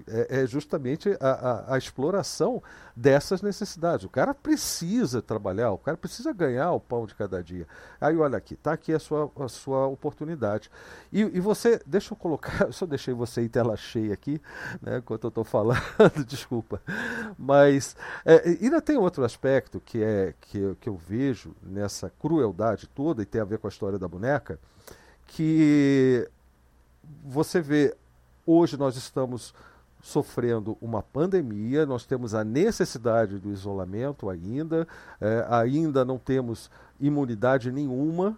é, é justamente a, a, a, exploração dessas necessidades. O cara precisa trabalhar, o cara precisa ganhar o pão de cada dia. Aí olha aqui, está aqui a sua, a sua oportunidade. E, e você, deixa eu colocar, eu só deixei você em tela cheia aqui, né, enquanto eu estou falando, desculpa. Mas é, ainda tem outro aspecto que é que, que eu vejo nessa crueldade toda e tem a ver com a história da boneca, que você vê hoje nós estamos sofrendo uma pandemia, nós temos a necessidade do isolamento ainda, é, ainda não temos imunidade nenhuma,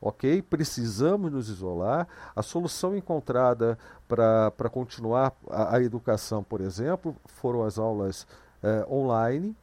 ok? Precisamos nos isolar. A solução encontrada para continuar a, a, educação, por exemplo, foram as aulas é, online,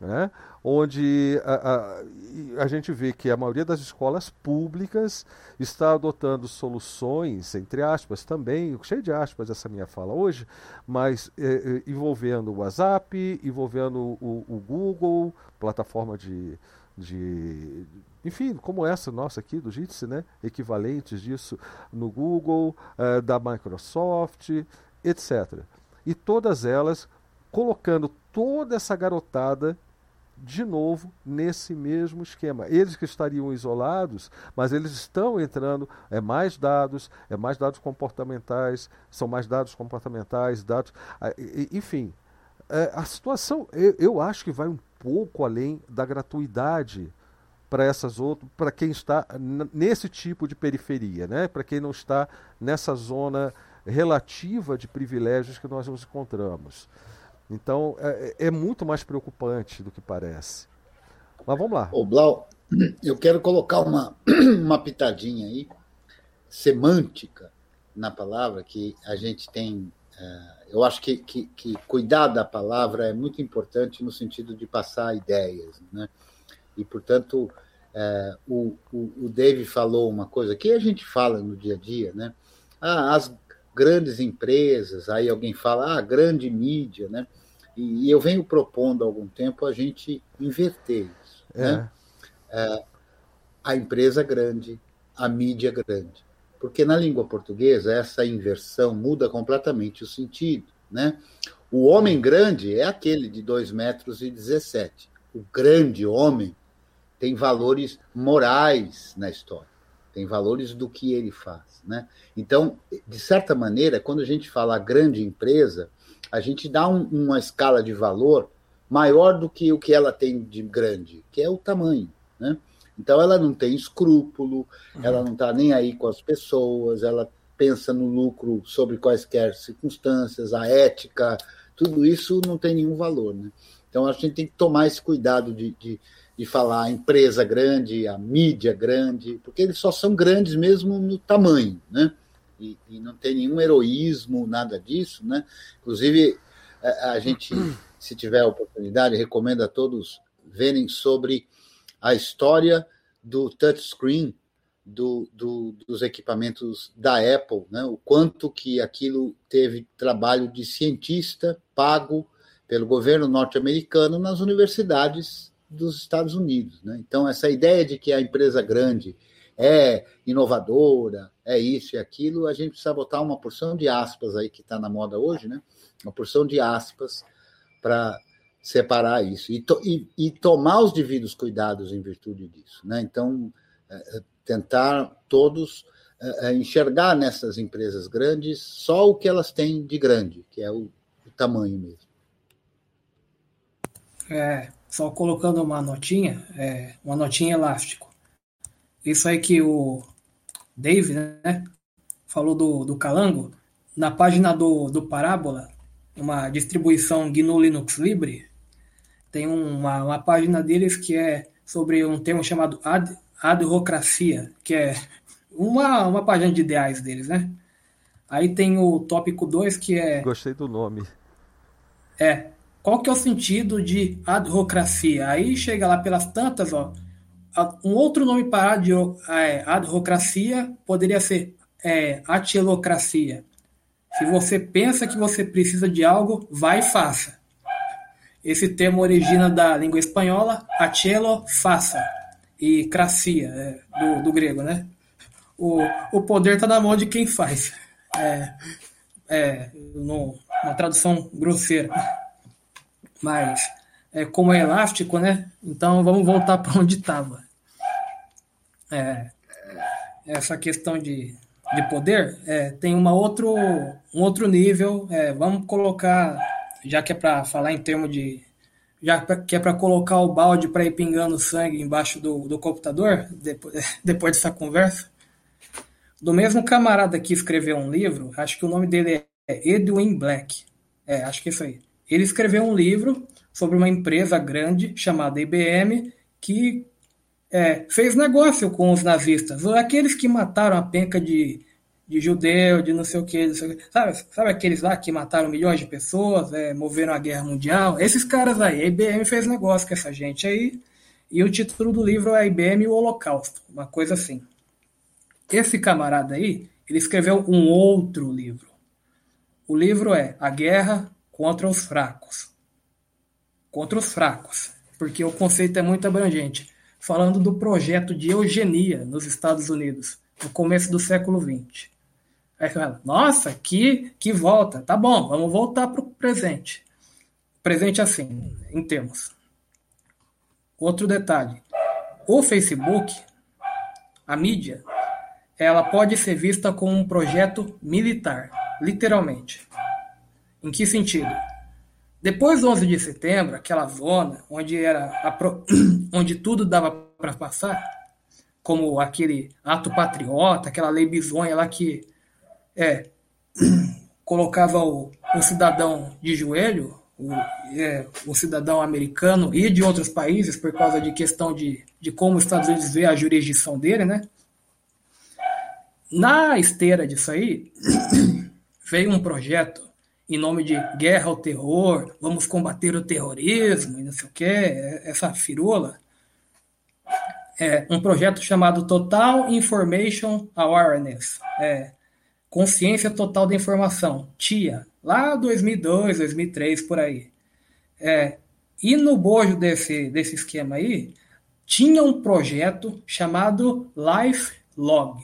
né? onde a, a, a, gente vê que a maioria das escolas públicas está adotando soluções, entre aspas, também, cheio de aspas essa minha fala hoje, mas é, é, envolvendo o WhatsApp, envolvendo o, o Google, plataforma de, de, enfim, como essa nossa aqui do Jitsi, né? equivalentes disso no Google, é, da Microsoft, etc. E todas elas colocando toda essa garotada de novo nesse mesmo esquema. Eles que estariam isolados, mas eles estão entrando, é mais dados, é mais dados comportamentais, são mais dados comportamentais, dados. Ah, enfim, é, a situação eu, eu acho que vai um pouco além da gratuidade para essas outras, para quem está nesse tipo de periferia, né? para quem não está nessa zona relativa de privilégios que nós nos encontramos. Então é, é, muito mais preocupante do que parece. Mas vamos lá. Ô, Blau, eu quero colocar uma, uma pitadinha aí, semântica, na palavra, que a gente tem. Uh, eu acho que, que, que, cuidar da palavra é muito importante no sentido de passar ideias. Né? E, portanto, uh, o, o, o Dave falou uma coisa que a gente fala no dia a dia, né? Ah, as grandes empresas, aí alguém fala, ah, grande mídia, né? E, eu venho propondo há algum tempo a gente inverter isso. É. Né? É, a empresa grande, a mídia grande. Porque na língua portuguesa essa inversão muda completamente o sentido. Né? O homem grande é aquele de 2 metros e 17. O grande homem tem valores morais na história, tem valores do que ele faz. Né? Então, de certa maneira, quando a gente fala grande empresa, a gente dá um, uma escala de valor maior do que o que ela tem de grande, que é o tamanho. Né? Então ela não tem escrúpulo, ela não está nem aí com as pessoas, ela pensa no lucro sobre quaisquer circunstâncias, a ética, tudo isso não tem nenhum valor. Né? Então a gente tem que tomar esse cuidado de, de, de falar a empresa grande, a mídia grande, porque eles só são grandes mesmo no tamanho, né? E, e não tem nenhum heroísmo, nada disso, né? Inclusive, a, a gente, se tiver a oportunidade, recomendo a todos verem sobre a história do touchscreen do, do, dos equipamentos da Apple, né? o quanto que aquilo teve trabalho de cientista pago pelo governo norte-americano nas universidades dos Estados Unidos. Né? Então, essa ideia de que a empresa grande é inovadora, é isso e aquilo, a gente precisa botar uma porção de aspas aí que está na moda hoje, né? uma porção de aspas para separar isso e, to, e, e, tomar os devidos cuidados em virtude disso. Né? Então, é, é tentar todos é, é, enxergar nessas empresas grandes só o que elas têm de grande, que é o, o tamanho mesmo. É, só colocando uma notinha, é, uma notinha elástico. Isso aí que o Dave né, falou do, do Calango, na página do, do Parábola, uma distribuição GNU Linux Libre, tem uma, uma página deles que é sobre um termo chamado ad, adrocracia, que é uma, uma página de ideais deles, né? Aí tem o tópico 2 que é. Gostei do nome. É. Qual que é o sentido de adrocracia? Aí chega lá pelas tantas, ó. Um outro nome para é, adrocracia poderia ser é, atelocracia. Se você pensa que você precisa de algo, vai e faça. Esse termo origina da língua espanhola, achelo, faça, e cracia, é, do, do, grego, né? O, o poder está na mão de quem faz. É, é no, uma tradução grosseira. Mas, é, como é elástico, né? Então vamos voltar para onde estava. É, essa questão de, de poder é, tem uma outro, um outro nível. É, vamos colocar já que é para falar em termos de. Já que é para colocar o balde para ir pingando sangue embaixo do, do computador, depois, depois dessa conversa. Do mesmo camarada que escreveu um livro, acho que o nome dele é Edwin Black. É, acho que é isso aí. Ele escreveu um livro sobre uma empresa grande chamada IBM que é, fez negócio com os nazistas, aqueles que mataram a penca de de judeu, de não sei o que, sabe, sabe aqueles lá que mataram milhões de pessoas, é, moveram a guerra mundial? Esses caras aí, a IBM fez negócio com essa gente aí, e o título do livro é IBM e o Holocausto, uma coisa assim. Esse camarada aí, ele escreveu um outro livro. O livro é A Guerra contra os Fracos. Contra os fracos, porque o conceito é muito abrangente, falando do projeto de eugenia nos Estados Unidos, no começo do século XX. Aí você fala, nossa, que, que volta. Tá bom, vamos voltar para o presente. Presente assim, em termos. Outro detalhe. O Facebook, a mídia, ela pode ser vista como um projeto militar, literalmente. Em que sentido? Depois do 11 de setembro, aquela zona onde era pro... onde tudo dava para passar, como aquele ato patriota, aquela lei bizonha lá que é, colocava o, o cidadão de joelho, o, é, o, cidadão americano e de outros países, por causa de questão de, de como os Estados Unidos vê a jurisdição dele, né? Na esteira disso aí, veio um projeto em nome de guerra ao terror, vamos combater o terrorismo e não sei o que, essa firula. É um projeto chamado Total Information Awareness. É, Consciência Total da Informação, TIA, lá 2002, 2003, por aí. É, e no bojo desse, desse esquema aí, tinha um projeto chamado Life Log.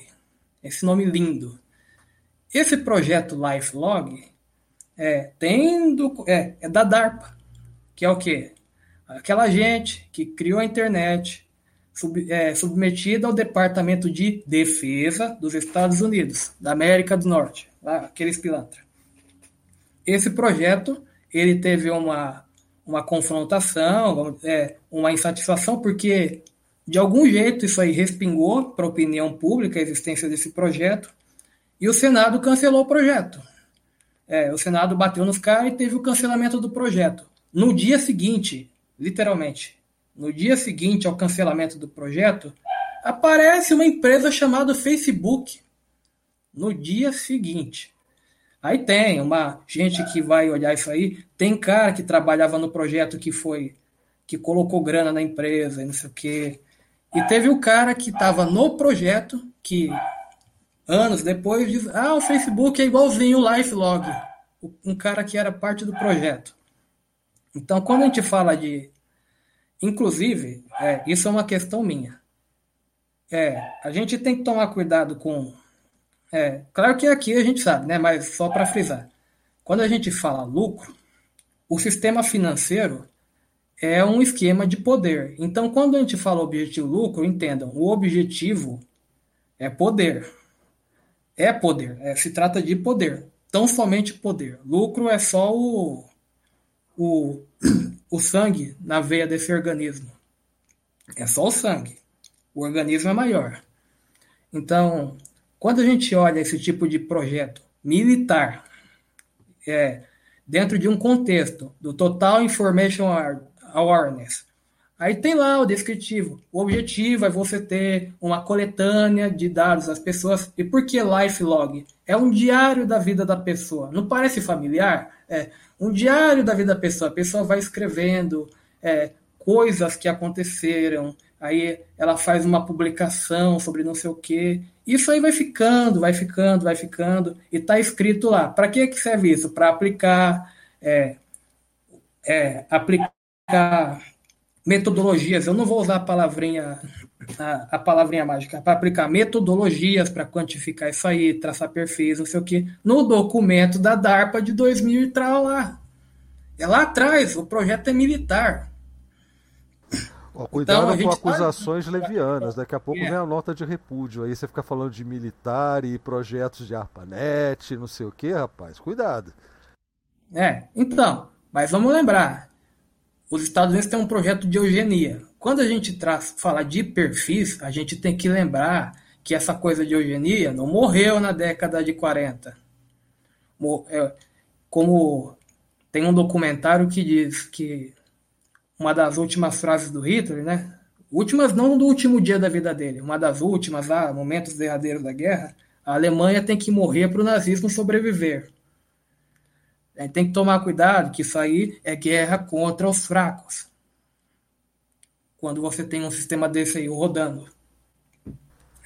Esse nome lindo. Esse projeto Life Log é, tem do, é, é da DARPA, que é o quê? Aquela gente que criou a internet, sub, é, submetida ao Departamento de Defesa dos Estados Unidos, da América do Norte, lá, aqueles pilantra. Esse projeto ele teve uma, uma confrontação, é, uma insatisfação, porque de algum jeito isso aí respingou para a opinião pública a existência desse projeto e o Senado cancelou o projeto. É, o Senado bateu nos caras e teve o cancelamento do projeto. No dia seguinte, literalmente, no dia seguinte ao cancelamento do projeto, aparece uma empresa chamada Facebook. No dia seguinte. Aí tem uma gente que vai olhar isso aí. Tem cara que trabalhava no projeto que foi. que colocou grana na empresa e não sei o quê. E teve o cara que estava no projeto, que anos depois diz: Ah, o Facebook é igualzinho o Lifelog. Um cara que era parte do projeto. Então, quando a gente fala de. Inclusive, é, isso é uma questão minha. É, a gente tem que tomar cuidado com é, claro que aqui a gente sabe, né? Mas só para frisar. Quando a gente fala lucro, o sistema financeiro é um esquema de poder. Então, quando a gente fala objetivo lucro, entendam, o objetivo é poder. É poder, é, se trata de poder. Tão somente poder. Lucro é só o, o, o sangue na veia desse organismo. É só o sangue. O organismo é maior. Então, quando a gente olha esse tipo de projeto militar, é, dentro de um contexto do Total Information Awareness, aí tem lá o descritivo. O objetivo é você ter uma coletânea de dados das pessoas. E por que life log? É um diário da vida da pessoa. Não parece familiar? É um diário da vida da pessoa. A pessoa vai escrevendo é, coisas que aconteceram, aí ela faz uma publicação sobre não sei o quê. Isso aí vai ficando, vai ficando, vai ficando, e está escrito lá. Para que, que serve isso? Para aplicar, é, é, aplicar metodologias. Eu não vou usar a palavrinha, a, a palavrinha mágica, para aplicar metodologias para quantificar isso aí, traçar perfis, não sei o quê, no documento da DARPA de 2000 e tal lá. É lá atrás, o projeto é militar. Cuidado então, com acusações levianas. Daqui a pouco é. vem a nota de repúdio. Aí você fica falando de militar e projetos de ARPANET, não sei o que, rapaz. Cuidado. É, então, mas vamos lembrar. Os Estados Unidos têm um projeto de eugenia. Quando a gente traz, fala de perfis, a gente tem que lembrar que essa coisa de eugenia não morreu na década de 40. É, como tem um documentário que diz que uma das últimas frases do Hitler, né? Últimas não do último dia da vida dele, uma das últimas lá, momentos derradeiros da guerra, a Alemanha tem que morrer para o nazismo sobreviver. A gente tem que tomar cuidado que isso aí é guerra contra os fracos. Quando você tem um sistema desse aí rodando.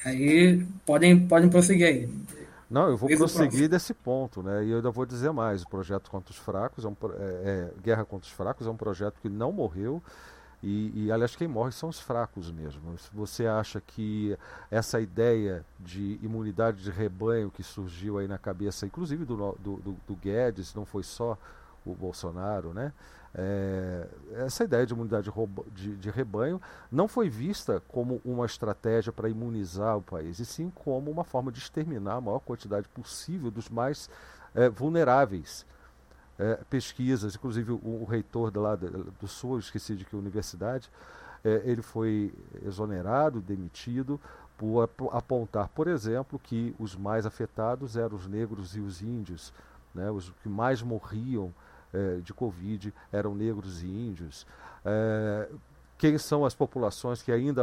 Aí podem, podem prosseguir aí. Não, eu vou prosseguir desse ponto, né? E eu ainda vou dizer mais. O projeto contra os fracos, é, um, é, é Guerra contra os Fracos, é um projeto que não morreu. E, e, aliás, quem morre são os fracos mesmo. Você acha que essa ideia de imunidade de rebanho que surgiu aí na cabeça, inclusive do, do, do, do Guedes, não foi só o Bolsonaro, né? É, essa ideia de imunidade de, de, rebanho não foi vista como uma estratégia para imunizar o país, e sim como uma forma de exterminar a maior quantidade possível dos mais é, vulneráveis. É, pesquisas, inclusive o, o reitor do, lá, do Sul, esqueci de que universidade, é, ele foi exonerado, demitido, por apontar, por exemplo, que os mais afetados eram os negros e os índios, né, os que mais morriam é, de Covid eram negros e índios. É, quem são as populações que ainda,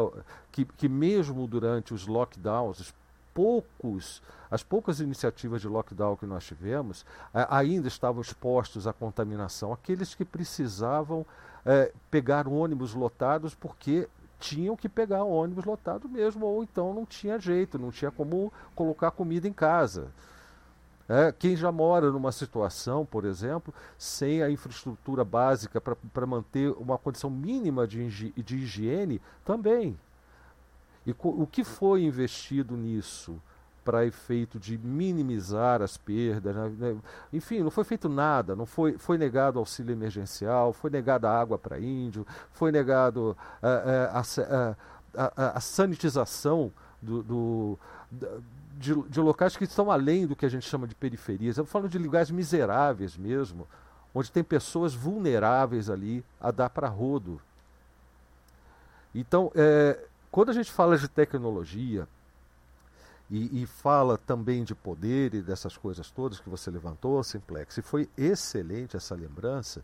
que, que mesmo durante os lockdowns, poucos, as poucas iniciativas de lockdown que nós tivemos, ainda estavam expostos à contaminação. Aqueles que precisavam é, pegar ônibus lotados porque tinham que pegar ônibus lotado mesmo, ou então não tinha jeito, não tinha como colocar comida em casa. É, quem já mora numa situação, por exemplo, sem a infraestrutura básica para manter uma condição mínima de, de higiene, também. E o que foi investido nisso para efeito de minimizar as perdas? Né? né? Enfim, não foi feito nada, não foi, foi negado auxílio emergencial, foi negada água para índio, foi negado a, a, a, a sanitização do, do de, de locais que estão além do que a gente chama de periferias. Eu falo de lugares miseráveis mesmo, onde tem pessoas vulneráveis ali a dar para rodo. Então, é, quando a gente fala de tecnologia e, e, fala também de poder e dessas coisas todas que você levantou, Simplex, e foi excelente essa lembrança.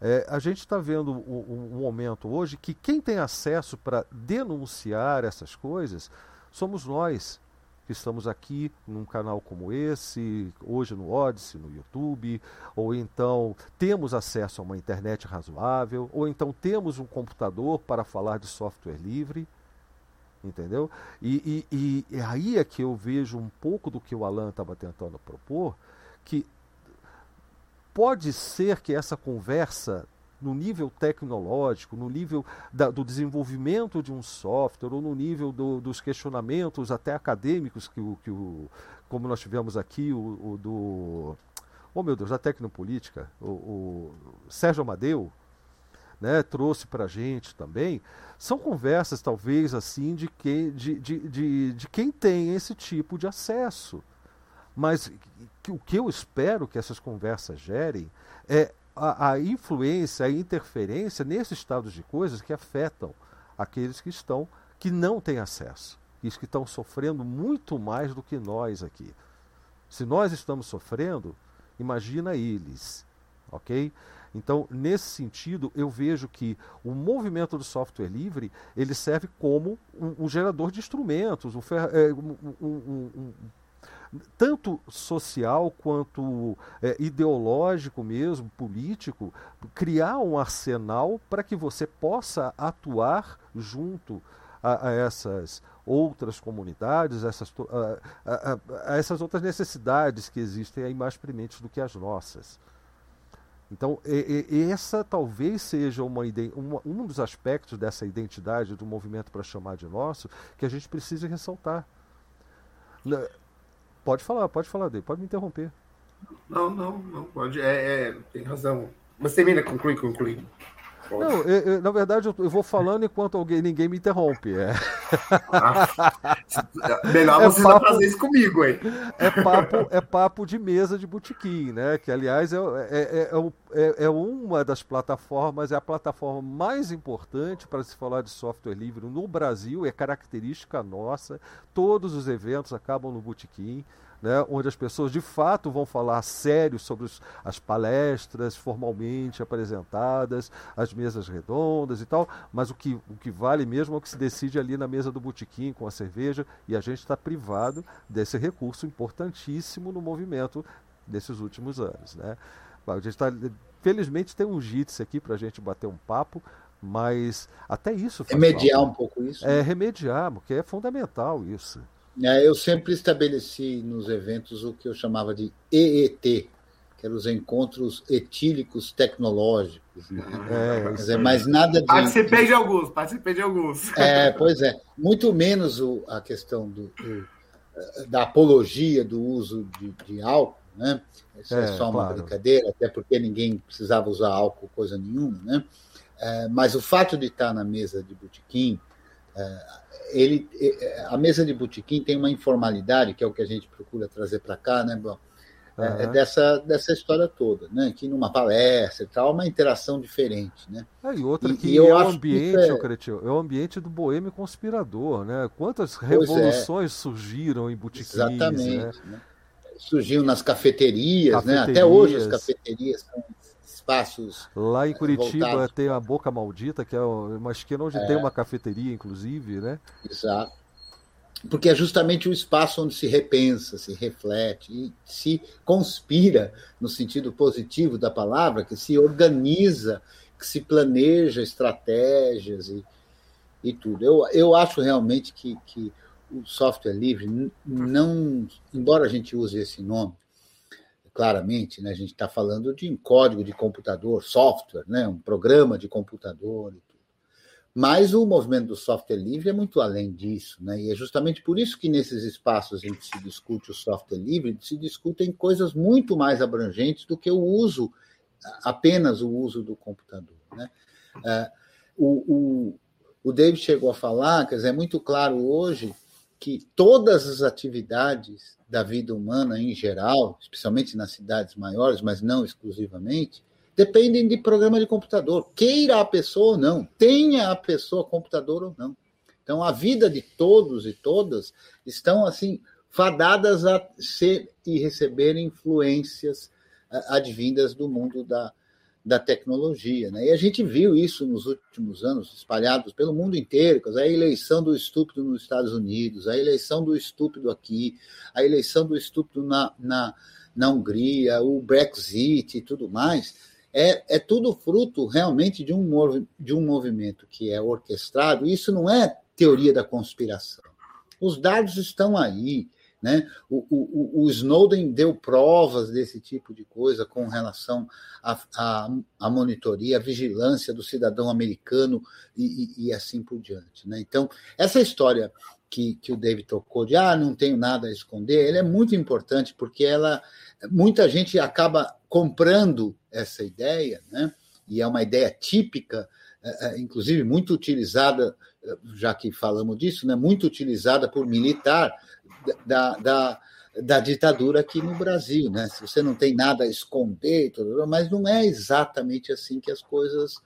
É, a gente está vendo um, um, momento hoje que quem tem acesso para denunciar essas coisas somos nós, que estamos aqui num canal como esse, hoje no Odyssey, no YouTube, ou então temos acesso a uma internet razoável, ou então temos um computador para falar de software livre. Entendeu? E, e, e aí é que eu vejo um pouco do que o Alan estava tentando propor, que pode ser que essa conversa no nível tecnológico, no nível da, do desenvolvimento de um software, ou no nível do, dos questionamentos até acadêmicos, que o, que o, como nós tivemos aqui, o, o do. Oh meu Deus, da Tecnopolítica, o, o Sérgio Amadeu, né, trouxe para a gente também, são conversas talvez assim de, que, de, de, de, de quem tem esse tipo de acesso. Mas o que eu espero que essas conversas gerem é a, a influência, a interferência nesses estados de coisas que afetam aqueles que estão, que não têm acesso, e que estão sofrendo muito mais do que nós aqui. Se nós estamos sofrendo, imagina eles, ok? Então, nesse sentido, eu vejo que o movimento do software livre ele serve como um, um gerador de instrumentos, um, é, um, tanto social quanto é, ideológico mesmo, político, criar um arsenal para que você possa atuar junto a, a essas outras comunidades, essas, a, a, essas outras necessidades que existem aí mais prementes do que as nossas. Então, e, e essa talvez seja uma, uma, um dos aspectos dessa identidade do movimento para chamar de nosso que a gente precisa ressaltar. Pode falar, pode falar, dele, pode me interromper. Não, não, não pode. É, é tem razão. Mas termina, conclui, conclui. Não, eu, eu, na verdade, eu, eu, vou falando enquanto alguém, ninguém me interrompe. É. Ah, melhor é você papo, não fazer isso comigo, hein? É papo, é papo de mesa de botequim, né? Que, aliás, é, é, é, é, uma das plataformas, é a plataforma mais importante para se falar de software livre no Brasil, é característica nossa. Todos os eventos acabam no botequim né, onde as pessoas de fato vão falar sério sobre os, as palestras formalmente apresentadas, as mesas redondas e tal, mas o que, o que vale mesmo é o que se decide ali na mesa do botequim com a cerveja, e a gente está privado desse recurso importantíssimo no movimento desses últimos anos. Né? A gente tá, felizmente tem um JITS aqui para a gente bater um papo, mas até isso. Remediar falta. um pouco isso. É, né? remediar, porque é fundamental isso. É, eu sempre estabeleci nos eventos o que eu chamava de EET, que eram os encontros etílicos tecnológicos. Né? É, dizer, mas nada de. Participei de alguns, participei de alguns. É, pois é. Muito menos o, a questão do, do, da apologia do uso de, de álcool, né? Isso é, é só uma claro. brincadeira, até porque ninguém precisava usar álcool, coisa nenhuma, né? É, mas o fato de estar na mesa de botequim, ele, é, a mesa de botequim tem uma informalidade, que é o que a gente procura trazer para cá, né, Bom? É, é dessa, dessa história toda, né? Que numa palestra e tal, uma interação diferente, né? É, e outra que e é o ambiente, é... Cretinho, é o ambiente do boêmio conspirador, né? Quantas é. revoluções surgiram em botequins, Exatamente, né? né? Surgiram nas cafeterias, cafeterias, né? Até hoje as cafeterias são espaços. Lá em eh, Curitiba voltados. tem a Boca Maldita, que é uma esquina onde é. tem uma cafeteria, inclusive, né? Exato. Porque é justamente o espaço onde se repensa, se reflete e se conspira, no sentido positivo da palavra, que se organiza, que se planeja estratégias e, e tudo. Eu, eu acho realmente que, que o software livre não, embora a gente use esse nome, claramente, né? a gente está falando de um código de computador, software, né? um programa de computador e tudo. Mas o movimento do software livre é muito além disso, né? e é justamente por isso que nesses espaços em que se discute o software livre, se discutem coisas muito mais abrangentes do que o uso, apenas o uso do computador. Né? Uh, o, o, o David chegou a falar, quer dizer, é muito claro hoje que todas as atividades da vida humana em geral, especialmente nas cidades maiores, mas não exclusivamente, dependem de programa de computador. Queira a pessoa ou não, tenha a pessoa computador ou não. Então, a vida de todos e todas estão assim fadadas a ser e receber influências advindas do mundo da, da tecnologia. Né? E a gente viu isso nos últimos anos, espalhados pelo mundo inteiro, a eleição do estúpido nos Estados Unidos, a eleição do estúpido aqui, a eleição do estúpido na, na, na Hungria, o Brexit e tudo mais, é, é tudo fruto realmente de um, de um movimento que é orquestrado. Isso não é teoria da conspiração. Os dados estão aí. Né? O, o, o, Snowden deu provas desse tipo de coisa com relação à, monitoria, à vigilância do cidadão americano e, e, e assim por diante. Né? Então, essa história que, que o David tocou de ah, não tenho nada a esconder, ela é muito importante porque ela muita gente acaba comprando essa ideia, né? e é uma ideia típica, é, é, inclusive muito utilizada, já que falamos disso, né? muito utilizada por militar da, da, da ditadura aqui no Brasil, né? Se você não tem nada a esconder, mas não é exatamente assim que as coisas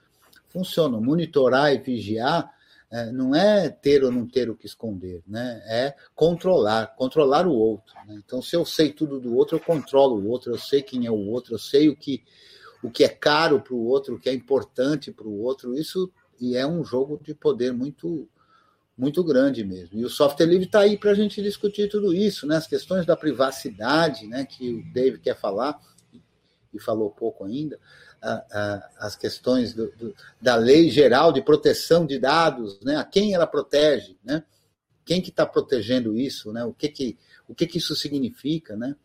funcionam. Monitorar e vigiar é, não é ter ou não ter o que esconder, né? É controlar, controlar o outro. Né? Então, se eu sei tudo do outro, eu controlo o outro, eu sei quem é o outro, eu sei o que o que é caro para o outro, o que é importante para o outro. Isso e é um jogo de poder muito muito grande mesmo. E o software livre está aí para a gente discutir tudo isso, né? As questões da privacidade, né? Que o Dave quer falar e falou pouco ainda, as questões do, do, da lei geral de proteção de dados, né? A quem ela protege, né? Quem que está protegendo isso, né? O que que o que que isso significa, né?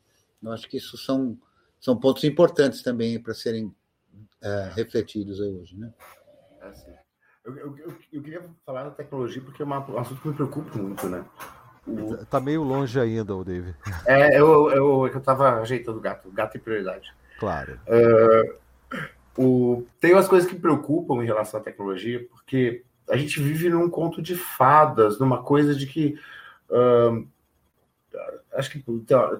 Eu acho que isso são são pontos importantes também para serem é, refletidos hoje, né? É, sim. Eu, eu, eu, queria falar da tecnologia porque é um assunto que me preocupa muito, né? O... Tá meio longe ainda, o David. É, eu, eu, eu tava ajeitando o gato. O gato é prioridade. Claro. Uh, o... Tem umas coisas que me preocupam em relação à tecnologia, porque a gente vive num conto de fadas, numa coisa de que. Uh, acho que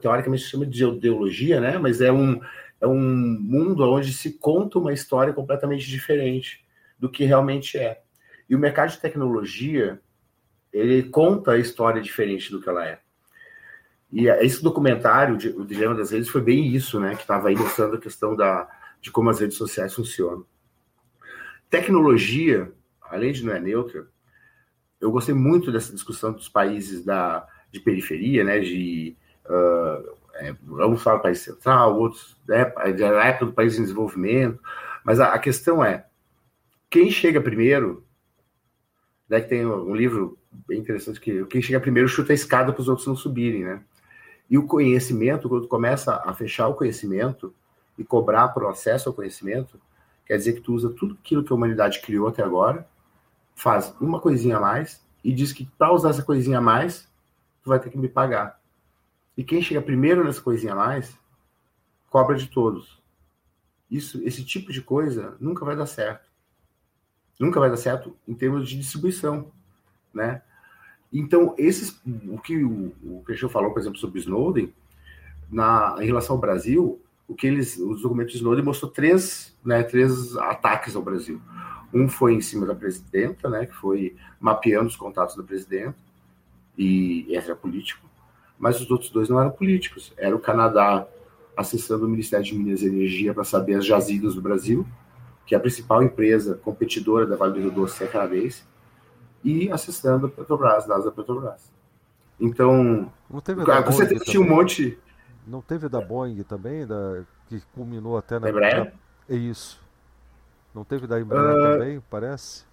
teoricamente se chama de ideologia, né? Mas é um, é um mundo onde se conta uma história completamente diferente do que realmente é. E o mercado de tecnologia, ele conta a história diferente do que ela é. E esse documentário, o Dilema das Redes, foi bem isso, né? Que estava aí mostrando a questão da, de como as redes sociais funcionam. Tecnologia, além de não é neutra, eu gostei muito dessa discussão dos países da, de periferia, né? De uh, é, vamos falar do país central, outros né, da época do país em desenvolvimento, mas a, a questão é quem chega primeiro, né, que tem um livro bem interessante que quem chega primeiro chuta a escada para os outros não subirem, né? E o conhecimento, quando começa a fechar o conhecimento e cobrar por acesso ao conhecimento, quer dizer que tu usa tudo aquilo que a humanidade criou até agora, faz uma coisinha a mais e diz que para usar essa coisinha a mais, tu vai ter que me pagar. E quem chega primeiro nessa coisinha a mais, cobra de todos. Isso, esse tipo de coisa nunca vai dar certo nunca vai dar certo em termos de distribuição, né? Então, esses, o que o, o Cristian falou, por exemplo, sobre Snowden, na, em relação ao Brasil, o que eles, os documentos de Snowden mostrou três, né, três ataques ao Brasil. Um foi em cima da presidenta, né, que foi mapeando os contatos da presidenta, e esse era político, mas os outros dois não eram políticos. Era o Canadá acessando o Ministério de Minas e Energia para saber as jazidas do Brasil, que é a principal empresa competidora da Vale do Rio Doce é canadense, e acessando a Petrobras, dados da Petrobras. Então, não teve você tinha um monte. Não teve da Boeing também, da, que culminou até na. Embraer? É isso. Não teve da Embraer uh, também, parece?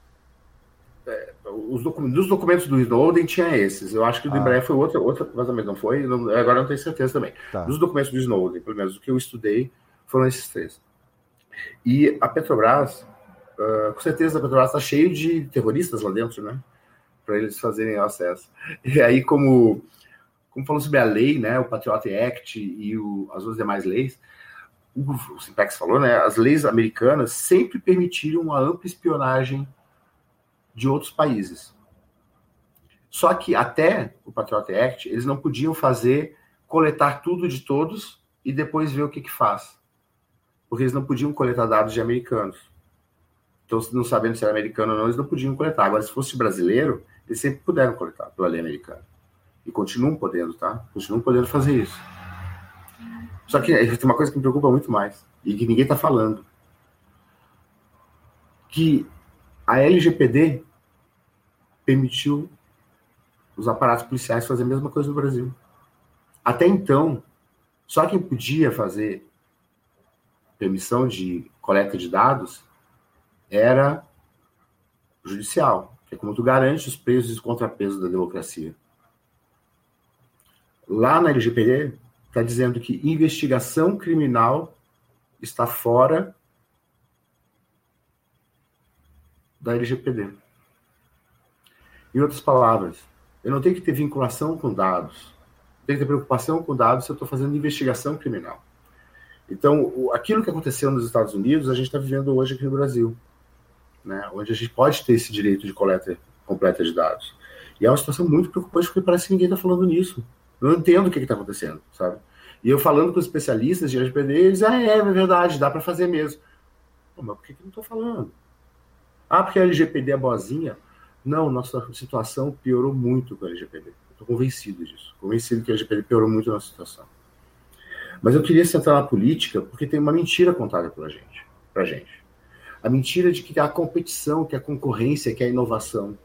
É, os documentos, dos documentos do Snowden tinha esses. Eu acho que o do ah. Embraer foi outro, outro vazamento, não foi? Agora não tenho certeza também. Tá. Dos documentos do Snowden, pelo menos o que eu estudei, foram esses três. E a Petrobras, uh, com certeza a Petrobras está cheio de terroristas lá dentro, né? Para eles fazerem acesso. E aí, como, como falou sobre a lei, né? O Patriot Act e o, as duas demais leis, o, o Simpex falou, né? As leis americanas sempre permitiram a ampla espionagem de outros países. Só que até o Patriot Act, eles não podiam fazer, coletar tudo de todos e depois ver o que, que faz porque eles não podiam coletar dados de americanos. Então, não sabendo se era americano ou não, eles não podiam coletar. Agora, se fosse brasileiro, eles sempre puderam coletar pela lei americana. E continuam podendo, tá? Continuam podendo fazer isso. Só que tem uma coisa que me preocupa muito mais, e que ninguém está falando. Que a LGPD permitiu os aparatos policiais fazer a mesma coisa no Brasil. Até então, só quem podia fazer permissão de coleta de dados era judicial, que é como tu garante os pesos e contrapesos da democracia. Lá na LGPD está dizendo que investigação criminal está fora da LGPD. Em outras palavras, eu não tenho que ter vinculação com dados, tenho que ter preocupação com dados se eu estou fazendo investigação criminal. Então, aquilo que aconteceu nos Estados Unidos, a gente está vivendo hoje aqui no Brasil, né? onde a gente pode ter esse direito de coleta completa de dados. E é uma situação muito preocupante, porque parece que ninguém está falando nisso. Eu não entendo o que está acontecendo, sabe? E eu falando com especialistas de LGPD, eles, ah, é, é verdade, dá para fazer mesmo. mas por que, que não estou falando? Ah, porque a LGPD é boazinha? Não, nossa situação piorou muito com a LGPD. Estou convencido disso. Convencido que a LGPD piorou muito a nossa situação. Mas eu queria centrar na política porque tem uma mentira contada pela gente, pra gente. A mentira de que a competição, que a concorrência, que a inovação.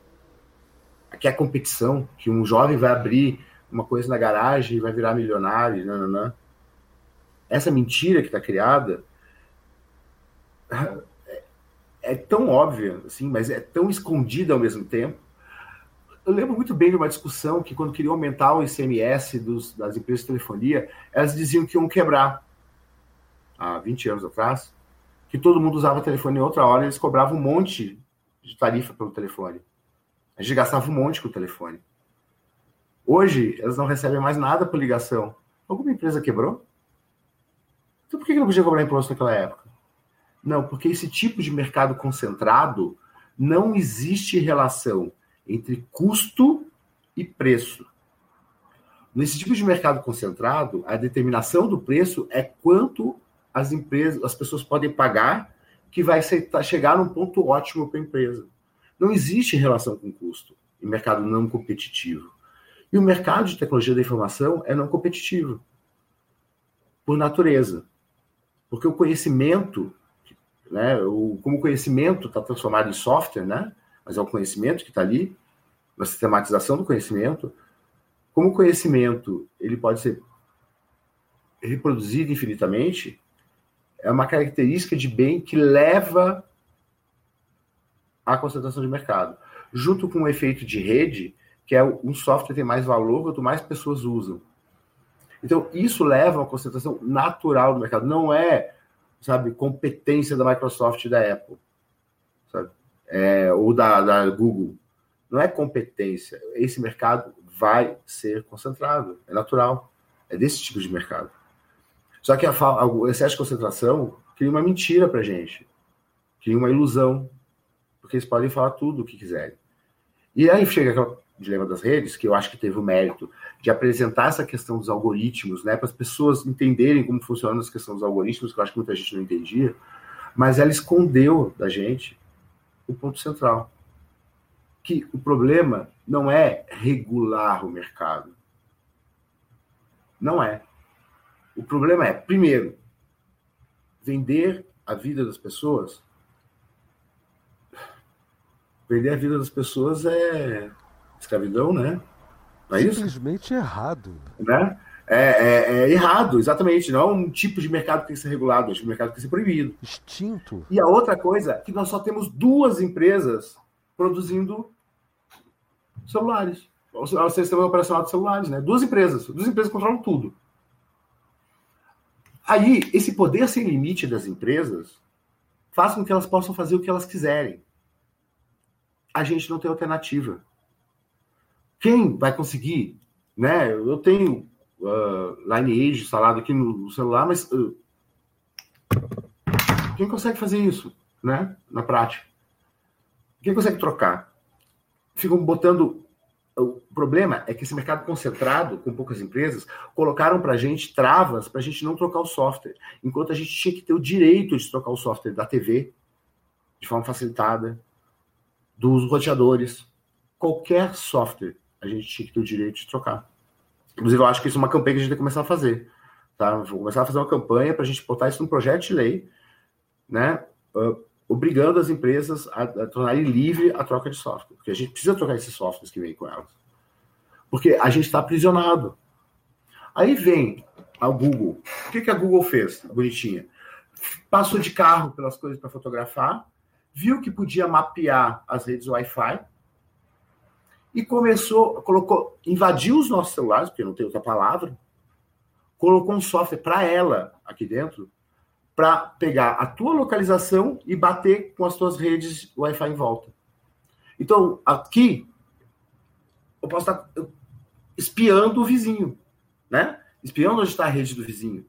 Que a competição, que um jovem vai abrir uma coisa na garagem e vai virar milionário, nananã. Essa mentira que está criada é tão óbvia, assim, mas é tão escondida ao mesmo tempo. Eu lembro muito bem de uma discussão que, quando queriam aumentar o ICMS dos, das empresas de telefonia, elas diziam que iam quebrar, há 20 anos atrás, que todo mundo usava telefone em outra hora eles cobravam um monte de tarifa pelo telefone. A gente gastava um monte com o telefone. Hoje, elas não recebem mais nada por ligação. Alguma empresa quebrou? Então por que não podia cobrar imposto naquela época? Não, porque esse tipo de mercado concentrado não existe relação entre custo e preço. Nesse tipo de mercado concentrado, a determinação do preço é quanto as empresas, as pessoas podem pagar, que vai chegar num ponto ótimo para a empresa. Não existe relação com custo em mercado não competitivo. E o mercado de tecnologia da informação é não competitivo, por natureza. Porque o conhecimento né? O, como o conhecimento está transformado em software, né? Mas é o conhecimento que está ali, na sistematização do conhecimento, como o conhecimento ele pode ser reproduzido infinitamente, é uma característica de bem que leva à concentração de mercado, junto com o efeito de rede, que é um software tem mais valor quanto mais pessoas usam. Então, isso leva a uma concentração natural do mercado. Não é sabe, competência da Microsoft e da Apple? É, ou da, da Google. Não é competência. Esse mercado vai ser concentrado. É natural. É desse tipo de mercado. Só que a, o excesso de concentração cria uma mentira para gente. Cria uma ilusão. Porque eles podem falar tudo o que quiserem. E aí chega aquela dilema das redes, que eu acho que teve o mérito de apresentar essa questão dos algoritmos, né, para as pessoas entenderem como funciona essa questão dos algoritmos, que eu acho que muita gente não entendia, mas ela escondeu da gente o ponto central. Que o problema não é regular o mercado. Não é. O problema é, primeiro, vender a vida das pessoas. Vender a vida das pessoas é escravidão, né? Não é Simplesmente isso? errado. Né? É, é, é, errado, exatamente. Não é um tipo de mercado que tem que ser regulado, é um tipo de mercado que tem que ser proibido. Extinto. E a outra coisa é que nós só temos duas empresas produzindo celulares. O sistema operacional de celulares, né? Duas empresas. Duas empresas controlam tudo. Aí, esse poder sem limite das empresas faz com que elas possam fazer o que elas quiserem. A gente não tem alternativa. Quem vai conseguir? Né? Eu tenho uh, Lineage instalado aqui no, celular, mas uh, quem consegue fazer isso, né? Na prática? Quem consegue trocar? Ficam botando. O problema é que esse mercado concentrado, com poucas empresas, colocaram para a gente travas para a gente não trocar o software. Enquanto a gente tinha que ter o direito de trocar o software da TV de forma facilitada, dos roteadores, qualquer software a gente tinha que ter o direito de trocar. Inclusive, eu acho que isso é uma campanha que a gente tem que começar a fazer. Tá? Vou começar a fazer uma campanha para a gente botar isso num projeto de lei, né? Uh, obrigando as empresas a, a tornarem livre a troca de software. Porque a gente precisa trocar esses softwares que vêm com elas. Porque a gente está aprisionado. Aí vem a Google. O que, que a Google fez? Bonitinha. Passou de carro pelas coisas para fotografar, viu que podia mapear as redes Wi-Fi e começou, colocou, invadiu os nossos celulares, porque não tem outra palavra, colocou um software para ela aqui dentro, para pegar a tua localização e bater com as tuas redes Wi-Fi em volta. Então, aqui, eu posso estar espiando o vizinho, né? Espiando onde está a rede do vizinho.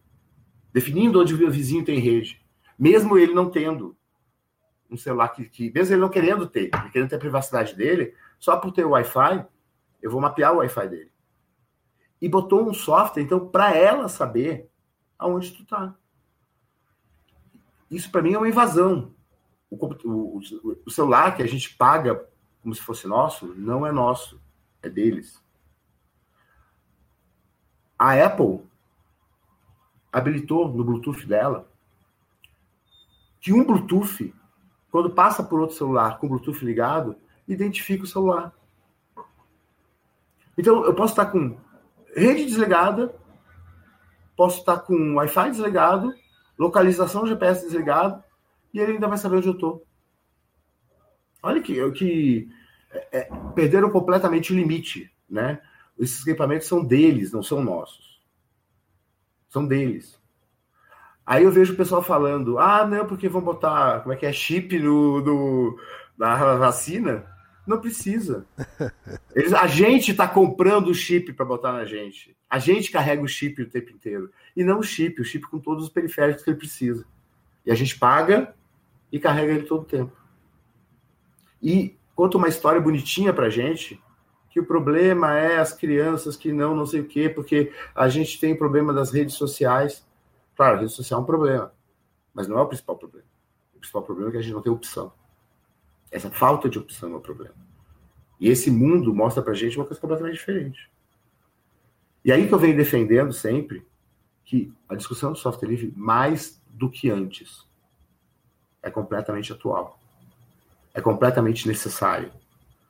Definindo onde o vizinho tem rede. Mesmo ele não tendo um celular que, que mesmo ele não querendo ter, querendo ter a privacidade dele, só por ter o Wi-Fi, eu vou mapear o Wi-Fi dele. E botou um software, então, para ela saber aonde tu tá. Isso para mim é uma invasão. O, o, o, celular que a gente paga como se fosse nosso, não é nosso, é deles. A Apple habilitou no Bluetooth dela que um Bluetooth, quando passa por outro celular com o Bluetooth ligado, identifica o celular. Então, eu posso estar com rede desligada, posso estar com Wi-Fi desligado, localização GPS desligado, e ele ainda vai saber onde eu estou. Olha que, que é, é, perderam completamente o limite, né? Esses equipamentos são deles, não são nossos. São deles. Aí eu vejo o pessoal falando, ah, não, porque vão botar, como é que é, chip no, no na vacina. Não precisa. Eles, a gente está comprando o chip para botar na gente. A gente carrega o chip o tempo inteiro. E não o chip, o chip com todos os periféricos que ele precisa. E a gente paga e carrega ele todo o tempo. E conta uma história bonitinha para gente, que o problema é as crianças que não, não sei o quê, porque a gente tem problema das redes sociais. Claro, a rede social é um problema, mas não é o principal problema. O principal problema é que a gente não tem opção. Essa falta de opção é o problema. E esse mundo mostra pra gente uma coisa completamente diferente. E aí que eu venho defendendo sempre que a discussão do software livre, mais do que antes, é completamente atual. É completamente necessário.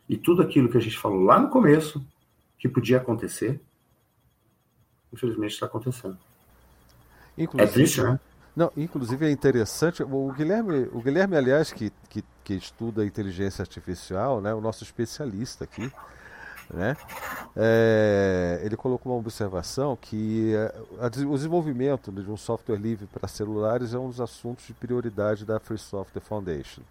E tudo aquilo que a gente falou lá no começo, que podia acontecer, infelizmente está acontecendo. Inclusive, é triste, né? Não, inclusive é interessante, o Guilherme, o Guilherme aliás, que, que, que estuda inteligência artificial, né, o nosso especialista aqui, né, é, ele colocou uma observação que é, a, o desenvolvimento de um software livre para celulares é um dos assuntos de prioridade da Free Software Foundation.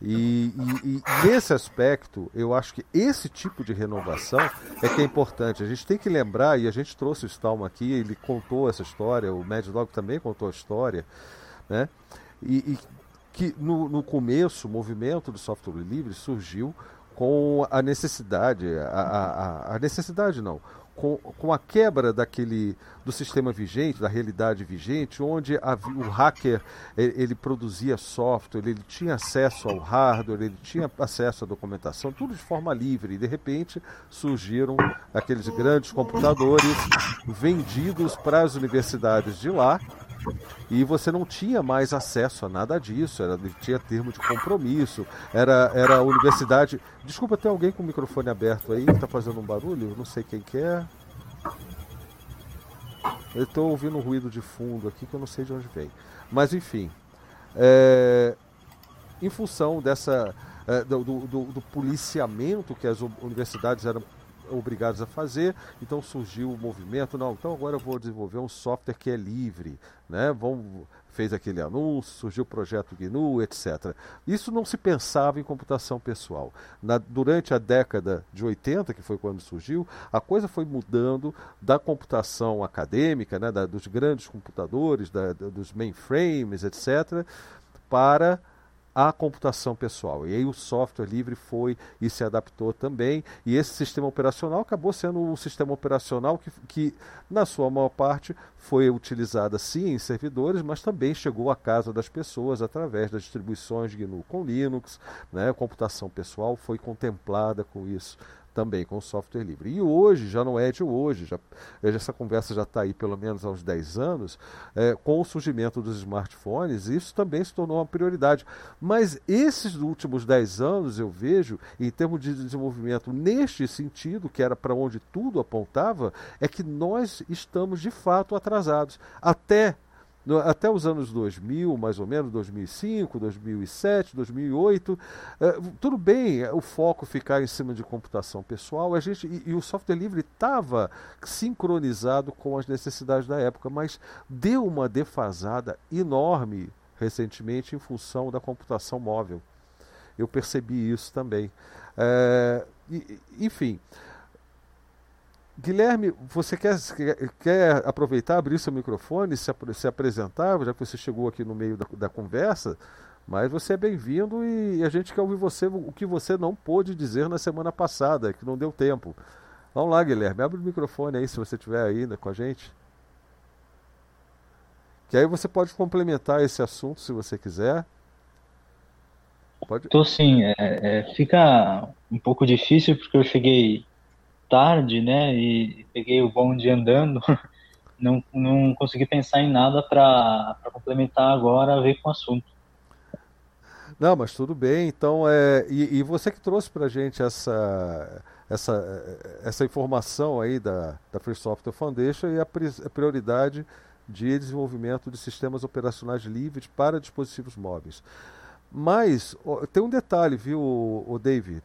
E, e, e, nesse aspecto, eu acho que esse tipo de renovação é que é importante. A gente tem que lembrar, e a gente trouxe o Stallman aqui, ele contou essa história, o Mad Dog também contou a história, né? E, e que no, no, começo o movimento do software livre surgiu com a necessidade, a, a, a necessidade não, com, com a quebra daquele do sistema vigente, da realidade vigente, onde o hacker ele, produzia software, ele tinha acesso ao hardware, ele tinha acesso à documentação, tudo de forma livre. E de repente surgiram aqueles grandes computadores vendidos para as universidades de lá e você não tinha mais acesso a nada disso, era, tinha termo de compromisso, era, era a universidade. Desculpa, tem alguém com o microfone aberto aí que está fazendo um barulho? Não sei quem que é. Eu estou ouvindo um ruído de fundo aqui que eu não sei de onde vem. Mas enfim, é, em função dessa é, do, do, do, policiamento que as universidades eram obrigadas a fazer, então surgiu o movimento, não, então agora eu vou desenvolver um software que é livre, né? Vamos, fez aquele anúncio, surgiu o projeto GNU, etc. Isso não se pensava em computação pessoal. Na, durante a década de 80, que foi quando surgiu, a coisa foi mudando da computação acadêmica, né, da, dos grandes computadores, da, dos mainframes, etc., para à computação pessoal. E aí o software livre foi e se adaptou também. E esse sistema operacional acabou sendo um sistema operacional que, que na sua maior parte, foi utilizado sim em servidores, mas também chegou à casa das pessoas através das distribuições GNU com Linux. Né? A computação pessoal foi contemplada com isso também com software livre. E hoje, já não é de hoje, já, essa conversa já está aí pelo menos há uns 10 anos, é, com o surgimento dos smartphones, isso também se tornou uma prioridade. Mas esses últimos 10 anos eu vejo, em termos de desenvolvimento neste sentido, que era para onde tudo apontava, é que nós estamos de fato atrasados. Até no, até os anos 2000, mais ou menos, 2005, 2007, 2008. É, tudo bem o foco ficar em cima de computação pessoal, a gente, e, e o software livre estava sincronizado com as necessidades da época, mas deu uma defasada enorme recentemente em função da computação móvel. Eu percebi isso também. É, enfim. Guilherme, você quer, quer aproveitar, abrir seu microfone, se, se apresentar, já que você chegou aqui no meio da, da conversa, mas você é bem-vindo e a gente quer ouvir você o que você não pôde dizer na semana passada, que não deu tempo. Vamos lá, Guilherme, abre o microfone aí se você estiver ainda com a gente. Que aí você pode complementar esse assunto se você quiser. Pode... Sim, é, é, fica um pouco difícil porque eu cheguei tarde, né? E peguei o bonde andando. Não, não consegui pensar em nada para complementar agora a ver com o assunto. Não, mas tudo bem. Então, é, e, e você que trouxe para gente essa, essa, essa informação aí da, da Free Software Foundation e a, prioridade de desenvolvimento de sistemas operacionais livres para dispositivos móveis. Mas tem um detalhe, viu, o David?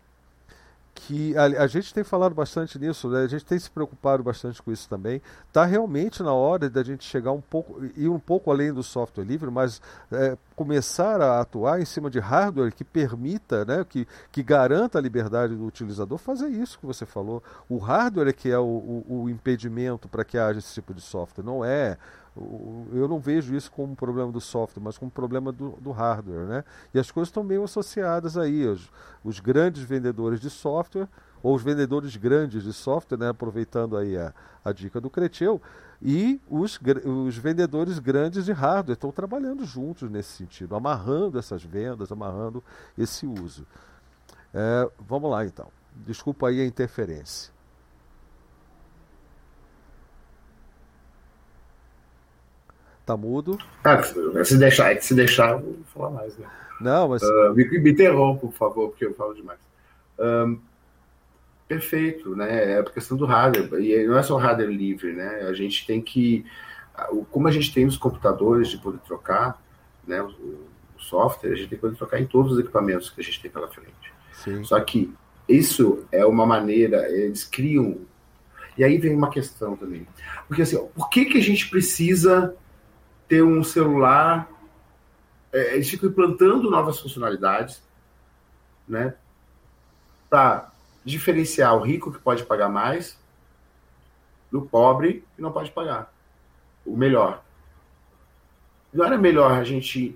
Que a, a, gente tem falado bastante nisso, né? a gente tem se preocupado bastante com isso também. Está realmente na hora da gente chegar um pouco, ir um pouco além do software livre, mas é, começar a atuar em cima de hardware que permita, né, que, que garanta a liberdade do utilizador fazer isso que você falou. O hardware é que é o, o, o impedimento para que haja esse tipo de software, não é eu não vejo isso como um problema do software, mas como um problema do, do hardware. Né? E as coisas estão meio associadas aí. Os, os, grandes vendedores de software, ou os vendedores grandes de software, né? aproveitando aí a, a dica do Creteu, e os, os vendedores grandes de hardware estão trabalhando juntos nesse sentido, amarrando essas vendas, amarrando esse uso. É, vamos lá então. Desculpa aí a interferência. Tá mudo. Ah, se deixar, se deixar, eu vou falar mais, né? Não, mas. Uh, me, me interrompa, por favor, porque eu falo demais. Um, perfeito, né? É a questão do hardware. E não é só hardware livre, né? A gente tem que. Como a gente tem os computadores de poder trocar, né? O, o software, a gente tem que poder trocar em todos os equipamentos que a gente tem pela frente. Sim. Só que isso é uma maneira, eles criam. E aí vem uma questão também. Porque assim, ó, por que, que a gente precisa ter um celular. É, eles ficam implantando novas funcionalidades, né? Para diferenciar o rico que pode pagar mais do pobre que não pode pagar. O melhor. Não era melhor a gente,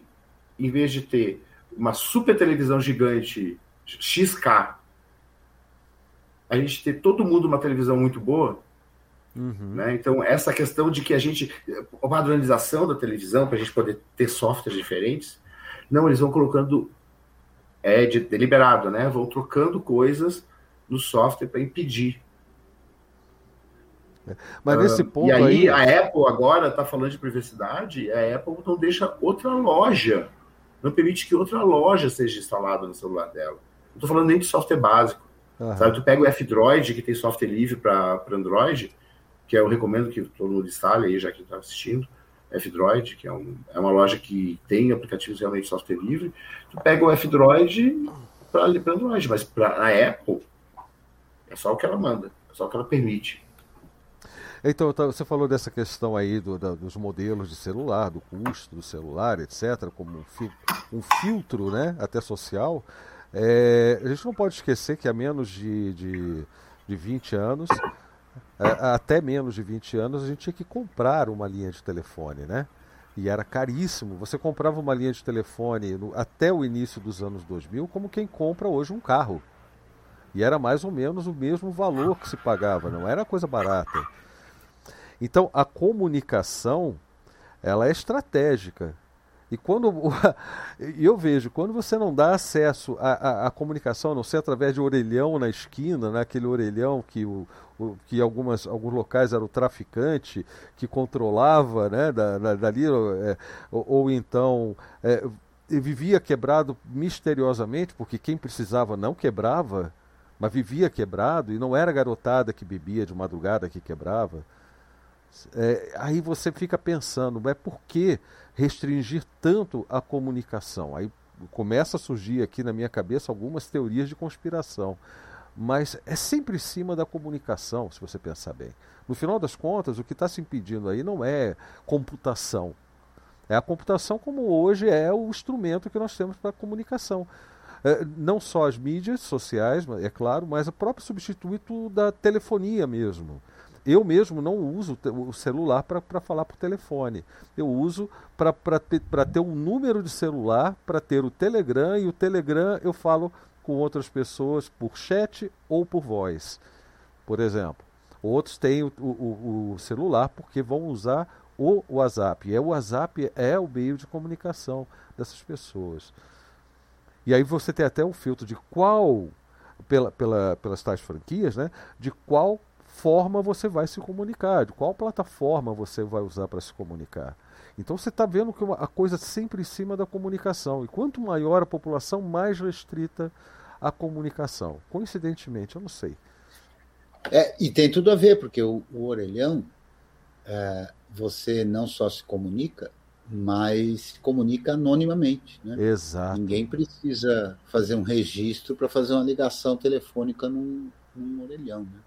em vez de ter uma super televisão gigante XK, a gente ter todo mundo uma televisão muito boa Uhum. Né? Então, essa questão de que a gente. A padronização da televisão, para a gente poder ter softwares diferentes, não, eles vão colocando. É de, deliberado, né? Vão trocando coisas no software para impedir. Mas nesse ponto. Uh, e aí, aí, a Apple agora está falando de privacidade, a Apple não deixa outra loja, não permite que outra loja seja instalada no celular dela. Não estou falando nem de software básico. Uhum. Sabe, tu pega o F-Droid, que tem software livre para Android, que eu recomendo que todo mundo instale aí, já que está assistindo, F-Droid, que é, um, é, uma loja que tem aplicativos realmente software livre. Tu pega o F-Droid para Android, mas para a Apple é só o que ela manda, é só o que ela permite. Então, tá, você falou dessa questão aí do, da, dos modelos de celular, do custo do celular, etc., como um, fil um filtro né, até social. É, a gente não pode esquecer que há menos de, de, de 20 anos até menos de 20 anos, a gente tinha que comprar uma linha de telefone, né? E era caríssimo. Você comprava uma linha de telefone no, até o início dos anos 2000 como quem compra hoje um carro. E era mais ou menos o mesmo valor que se pagava, não era coisa barata. Então a comunicação ela é estratégica. E quando eu vejo, quando você não dá acesso à, à, à, comunicação, a não ser através de orelhão na esquina, né, aquele orelhão que, o, o, que algumas, alguns locais era o traficante que controlava né, da, da, dali, é, ou, ou, então é, vivia quebrado misteriosamente, porque quem precisava não quebrava, mas vivia quebrado, e não era a garotada que bebia de madrugada que quebrava. É, aí você fica pensando, é por que restringir tanto a comunicação? Aí começa a surgir aqui na minha cabeça algumas teorias de conspiração. Mas é sempre em cima da comunicação, se você pensar bem. No final das contas, o que está se impedindo aí não é computação. É a computação como hoje é o instrumento que nós temos para a comunicação. É, não só as mídias sociais, é claro, mas o próprio substituto da telefonia mesmo. Eu mesmo não uso o celular para falar por telefone. Eu uso para ter, ter um número de celular, para ter o Telegram, e o Telegram eu falo com outras pessoas por chat ou por voz, por exemplo. Outros têm o, o, o celular porque vão usar o WhatsApp. E é, o WhatsApp é o meio de comunicação dessas pessoas. E aí você tem até um filtro de qual, pela, pela, pelas tais franquias, né, de qual forma você vai se comunicar, de qual plataforma você vai usar para se comunicar. Então você está vendo que a coisa sempre em cima da comunicação. E quanto maior a população, mais restrita a comunicação. Coincidentemente, eu não sei. É, e tem tudo a ver, porque o, o orelhão, é, você não só se comunica, mas se comunica anonimamente. Né? Exato. Ninguém precisa fazer um registro para fazer uma ligação telefônica num, num orelhão. Né?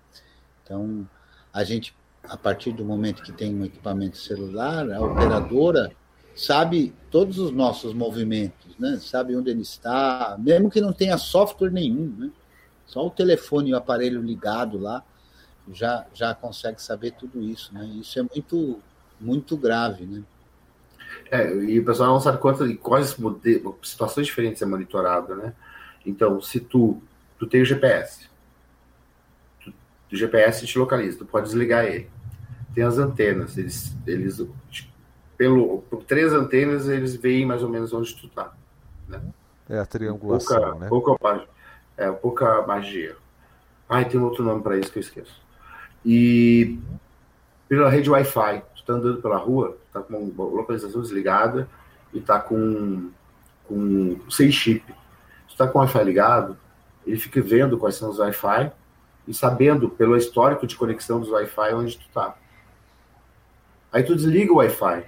Então, a gente, a partir do momento que tem um equipamento celular, a operadora sabe todos os nossos movimentos, né? sabe onde ele está, mesmo que não tenha software nenhum. Né? Só o telefone e o aparelho ligado lá já, já consegue saber tudo isso. Né? Isso é muito, muito grave. Né? É, e o pessoal não sabe quantas, quais situações diferentes é monitorado, né? Então, se tu, tu tem o GPS, do GPS te localiza, tu pode desligar ele. Tem as antenas, eles, eles pelo, por três antenas eles veem mais ou menos onde tu tá. Né? É a triangulação, pouca, né? Pouca, é, pouca magia. Ai, tem outro nome para isso que eu esqueço. E pela rede Wi-Fi, tu tá andando pela rua, tá com uma localização desligada e tá com, com sem chip. Tu tá com o Wi-Fi ligado, ele fica vendo quais são os Wi-Fi e sabendo pelo histórico de conexão dos Wi-Fi onde tu tá. Aí tu desliga o Wi-Fi.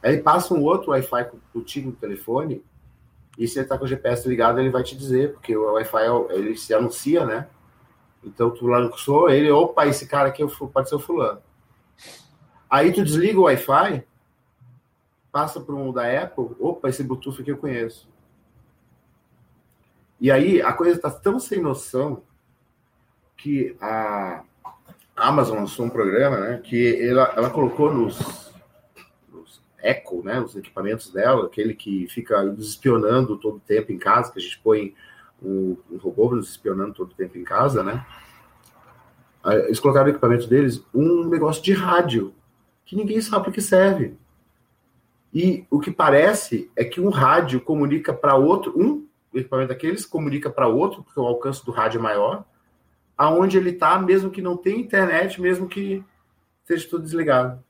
Aí passa um outro Wi-Fi contigo no telefone e se ele tá com o GPS ligado, ele vai te dizer, porque o Wi-Fi ele se anuncia, né? Então tu lançou ele, opa, esse cara aqui é pode ser o fulano. Aí tu desliga o Wi-Fi, passa para um da Apple, opa, esse Bluetooth aqui eu conheço. E aí a coisa está tão sem noção que a Amazon lançou um programa, né, que ela, ela colocou nos, nos Echo, né, os equipamentos dela, aquele que fica nos espionando todo o tempo em casa, que a gente põe um, um robô nos espionando todo o tempo em casa, né? Eles colocaram no equipamento deles um negócio de rádio, que ninguém sabe para que serve. E o que parece é que um rádio comunica para outro, um equipamento daqueles comunica para outro, porque o alcance do rádio é maior, aonde ele está, mesmo que não tenha internet, mesmo que esteja tudo desligado.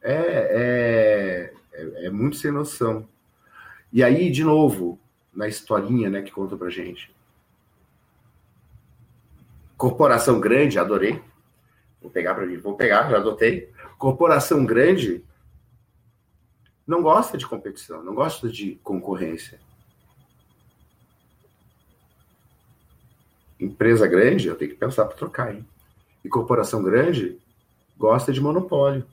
É, é, é, é, muito sem noção. E aí, de novo, na historinha né, que conta pra gente. Corporação grande, adorei. Vou pegar para mim, vou pegar, já adotei. Corporação grande não gosta de competição, não gosta de concorrência. Empresa grande, eu tenho que pensar para trocar, hein? E corporação grande gosta de monopólio.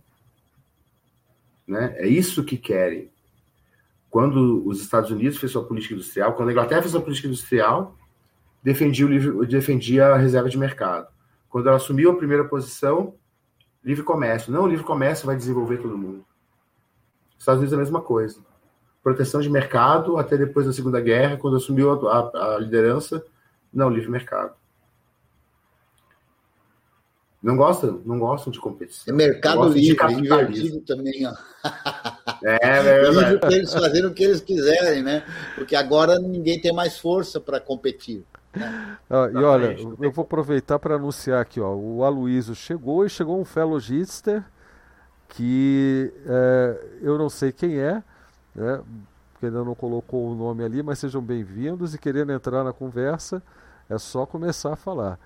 Né? É isso que querem. Quando os Estados Unidos fez sua política industrial, quando a Inglaterra fez sua política industrial, defendia, o livre, defendia a reserva de mercado. Quando ela assumiu a primeira posição, livre comércio. Não, o livre comércio vai desenvolver todo mundo. Estados Unidos é a mesma coisa. Proteção de mercado até depois da Segunda Guerra, quando assumiu a, a, a liderança, não, livre mercado. Não gostam? Não gostam de competição. É mercado livre, invertido também. Ó. É, é verdade. livre para eles fazerem o que eles quiserem, né? Porque agora ninguém tem mais força para competir. Ah, e olha, eu vou aproveitar para anunciar aqui, ó, o Aloysio chegou e chegou um fellowgister que é, eu não sei quem é, né, porque ainda não colocou o nome ali, mas sejam bem-vindos e querendo entrar na conversa, é só começar a falar.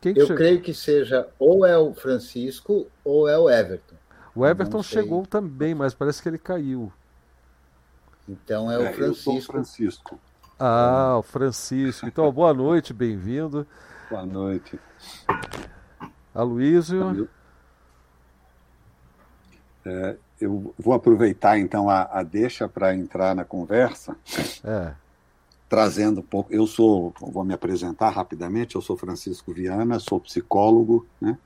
Quem eu chegou? creio que seja ou é o Francisco ou é o Everton. O Everton chegou também, mas parece que ele caiu. Então é o Francisco. É, Francisco. Ah, o Francisco. Então, boa noite, bem-vindo. Boa noite. Aloísio. É, eu vou aproveitar então a, a deixa para entrar na conversa. É. Trazendo um pouco. Eu sou, vou me apresentar rapidamente, eu sou Francisco Viana, sou psicólogo, né?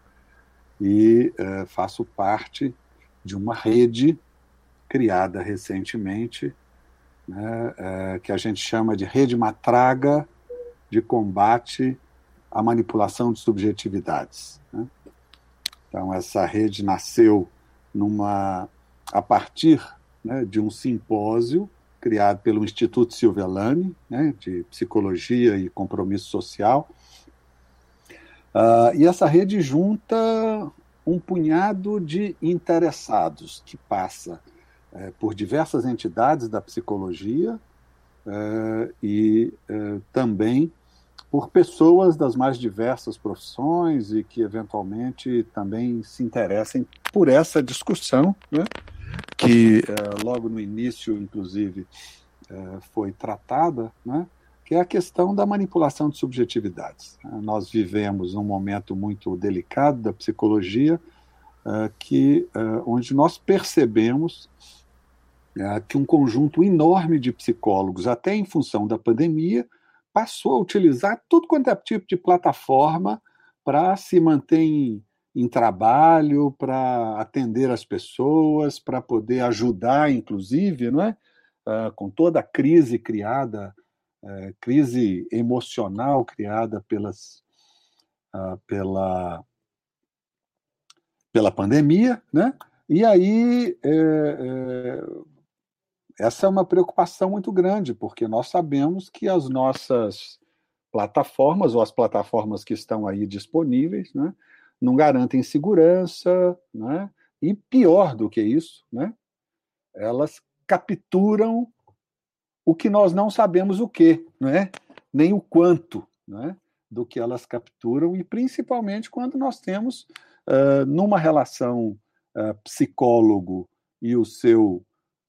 E é, faço parte de uma rede criada recentemente né, é, que a gente chama de rede matraga de combate à manipulação de subjetividades. Né? Então, essa rede nasceu numa, a partir né, de um simpósio criado pelo Instituto Silvelani, né, de Psicologia e Compromisso Social. Uh, e essa rede junta um punhado de interessados que passa é, por diversas entidades da psicologia é, e é, também por pessoas das mais diversas profissões e que eventualmente também se interessem por essa discussão, né? Que é, logo no início, inclusive, é, foi tratada, né? que é a questão da manipulação de subjetividades. Nós vivemos um momento muito delicado da psicologia, que onde nós percebemos que um conjunto enorme de psicólogos, até em função da pandemia, passou a utilizar tudo quanto é tipo de plataforma para se manter em, em trabalho, para atender as pessoas, para poder ajudar, inclusive, não é? Uh, com toda a crise criada, uh, crise emocional criada pelas, uh, pela, pela pandemia, né? E aí é, é, essa é uma preocupação muito grande, porque nós sabemos que as nossas plataformas, ou as plataformas que estão aí disponíveis, né, não garantem segurança, né, e pior do que isso, né, elas capturam o que nós não sabemos o que, né, nem o quanto né, do que elas capturam, e principalmente quando nós temos, uh, numa relação uh, psicólogo e o seu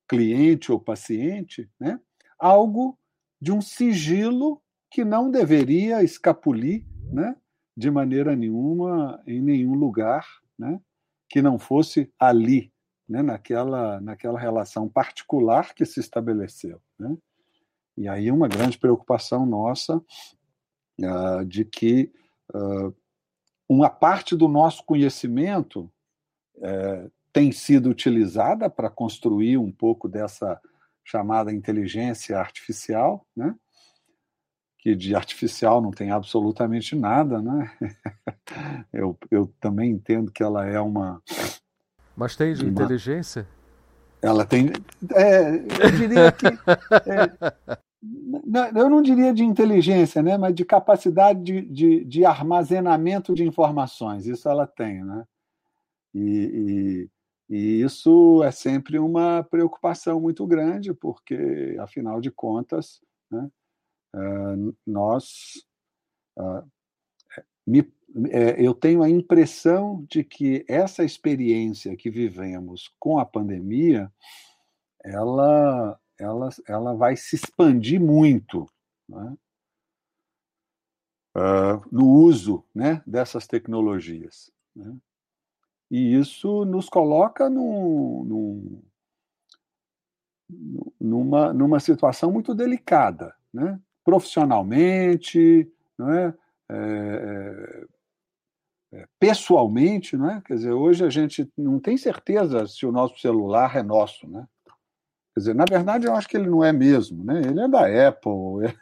cliente ou paciente, né, algo de um sigilo que não deveria escapulir né, de maneira nenhuma em nenhum lugar né, que não fosse ali, né, naquela, naquela relação particular que se estabeleceu. Né? E aí uma grande preocupação nossa uh, de que uh, uma parte do nosso conhecimento uh, tem sido utilizada para construir um pouco dessa chamada inteligência artificial, né? Que de artificial não tem absolutamente nada, né? eu, eu também entendo que ela é uma. Mas tem de uma... inteligência? Ela tem. É, eu diria que. É, eu não diria de inteligência, né? mas de capacidade de, de, de armazenamento de informações. Isso ela tem. Né? E, e isso é sempre uma preocupação muito grande, porque, afinal de contas, né, uh, nós. Uh, me, é, eu tenho a impressão de que essa experiência que vivemos com a pandemia, ela, ela, ela vai se expandir muito né, uh, no uso né, dessas tecnologias. Né. E isso nos coloca num, num, numa, numa situação muito delicada, né? Profissionalmente, não é? É, é, pessoalmente, não é? Quer dizer, hoje a gente não tem certeza se o nosso celular é nosso, né? Quer dizer, na verdade, eu acho que ele não é mesmo, né? Ele é da Apple,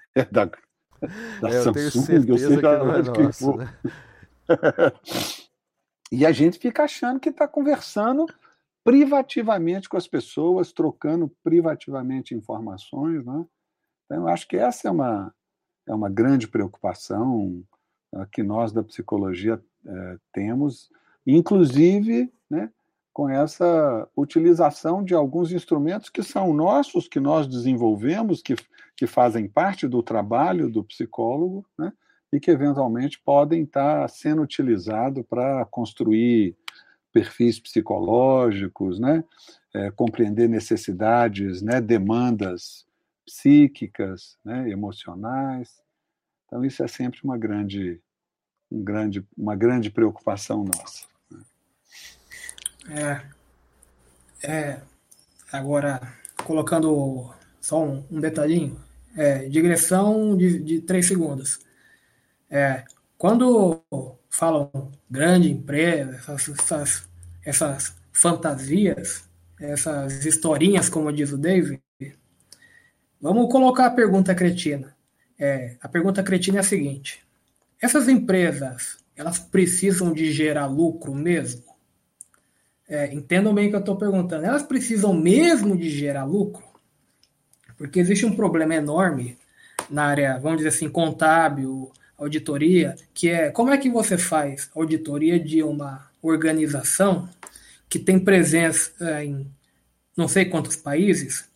é da, da É, eu Samsung, tenho certeza eu sei que não é nosso, for. né? E a gente fica achando que está conversando privativamente com as pessoas, trocando privativamente informações. Né? Então, acho que essa é uma, é uma grande preocupação eh, que nós da psicologia eh, temos, inclusive né, com essa utilização de alguns instrumentos que são nossos, que nós desenvolvemos, que, que fazem parte do trabalho do psicólogo, né, e que eventualmente podem estar sendo utilizados para construir perfis psicológicos, né, é, compreender necessidades, né, demandas psíquicas, né, emocionais. Então isso é sempre uma grande, um grande, uma grande preocupação nossa. É, é, agora, colocando só um, um detalhinho, é, digressão de, de três segundos. É, quando falam grande empresa, essas, essas, essas fantasias, essas historinhas, como diz o David, vamos colocar a pergunta cretina. É, a pergunta cretina é a seguinte: essas empresas, elas precisam de gerar lucro mesmo? É, entendam bem o que eu estou perguntando. Elas precisam mesmo de gerar lucro? Porque existe um problema enorme na área, vamos dizer assim, contábil, auditoria, que é como é que você faz auditoria de uma organização que tem presença é, em não sei quantos países,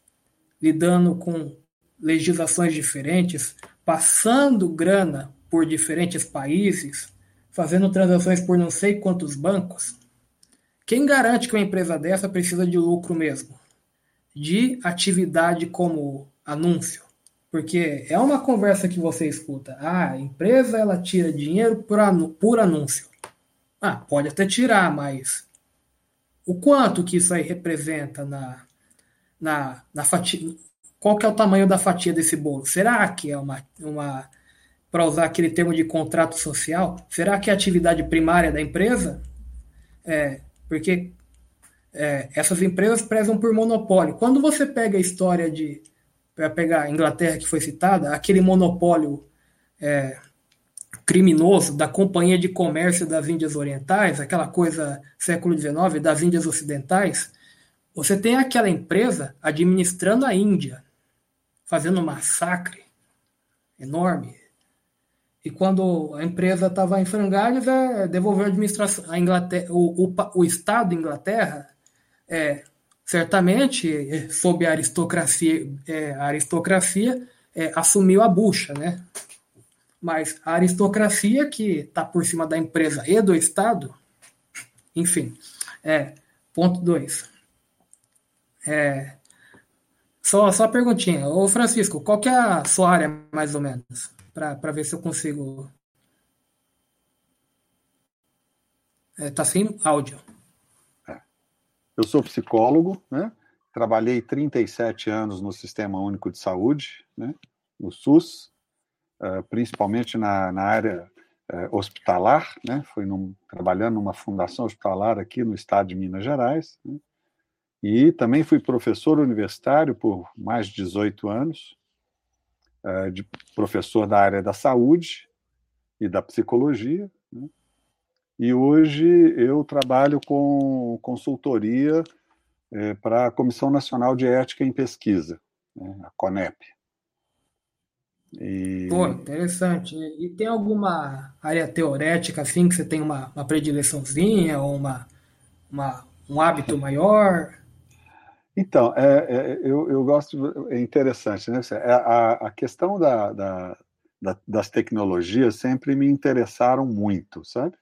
lidando com legislações diferentes, passando grana por diferentes países, fazendo transações por não sei quantos bancos. Quem garante que uma empresa dessa precisa de lucro mesmo? De atividade como anúncio? Porque é uma conversa que você escuta. Ah, a empresa ela tira dinheiro por, anu por anúncio. Ah, pode até tirar, mas o quanto que isso aí representa na, na, na fatia? Qual que é o tamanho da fatia desse bolo? Será que é uma, uma para usar aquele termo de contrato social, será que é a atividade primária da empresa? É, porque é, essas empresas prezam por monopólio. Quando você pega a história de para pegar a Inglaterra que foi citada, aquele monopólio é, criminoso da Companhia de Comércio das Índias Orientais, aquela coisa século XIX das Índias Ocidentais, você tem aquela empresa administrando a Índia, fazendo um massacre enorme. E quando a empresa estava em frangalhos, é, devolveu a administração, a Inglaterra, o, o, o Estado da Inglaterra, é, certamente, sob a aristocracia, é, a aristocracia é, assumiu a bucha, né? Mas a aristocracia que está por cima da empresa e do Estado, enfim, é, ponto 2. É, só, só perguntinha. Ô Francisco, qual que é a sua área, mais ou menos? Para ver se eu consigo. É, tá sem áudio. Eu sou psicólogo, né? trabalhei 37 anos no Sistema Único de Saúde, né? no SUS, uh, principalmente na, na área uh, hospitalar, né? fui num, trabalhando numa fundação hospitalar aqui no estado de Minas Gerais, né? E também fui professor universitário por mais de 18 anos, uh, de professor da área da saúde e da psicologia, né? E hoje eu trabalho com consultoria é, para a Comissão Nacional de Ética em Pesquisa, né, a CONEP. E... Pô, interessante. E tem alguma área teorética assim que você tem uma, uma predileçãozinha ou uma, uma, um hábito maior? Então, é, é, eu, eu gosto, é interessante, né? A, a questão da, da, da, das tecnologias sempre me interessaram muito, sabe?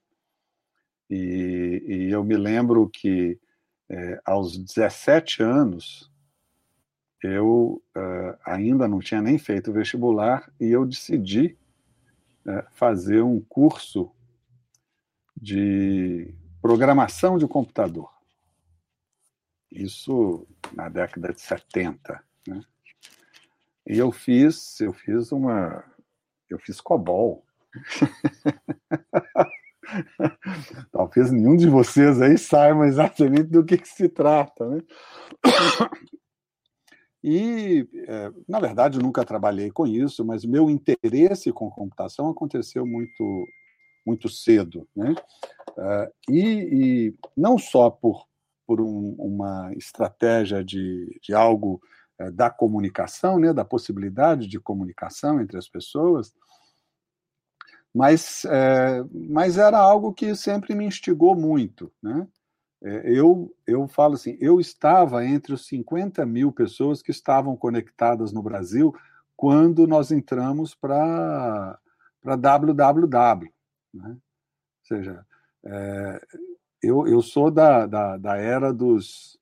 E, e eu me lembro que é, aos 17 anos eu uh, ainda não tinha nem feito vestibular e eu decidi uh, fazer um curso de programação de computador. Isso na década de 70, né? E eu fiz, eu fiz uma, eu fiz COBOL. Talvez nenhum de vocês aí saiba exatamente do que, que se trata, né? E, é, na verdade, nunca trabalhei com isso, mas meu interesse com computação aconteceu muito, muito cedo. Né? Uh, e, e, não só por, por um, uma estratégia de, de algo uh, da comunicação, né, da possibilidade de comunicação entre as pessoas, mas, uh, mas era algo que sempre me instigou muito. Né? Eu, eu falo assim, eu estava entre os 50 mil pessoas que estavam conectadas no Brasil quando nós entramos para www. Né? Ou seja, é, eu, eu sou da, da, da era dos.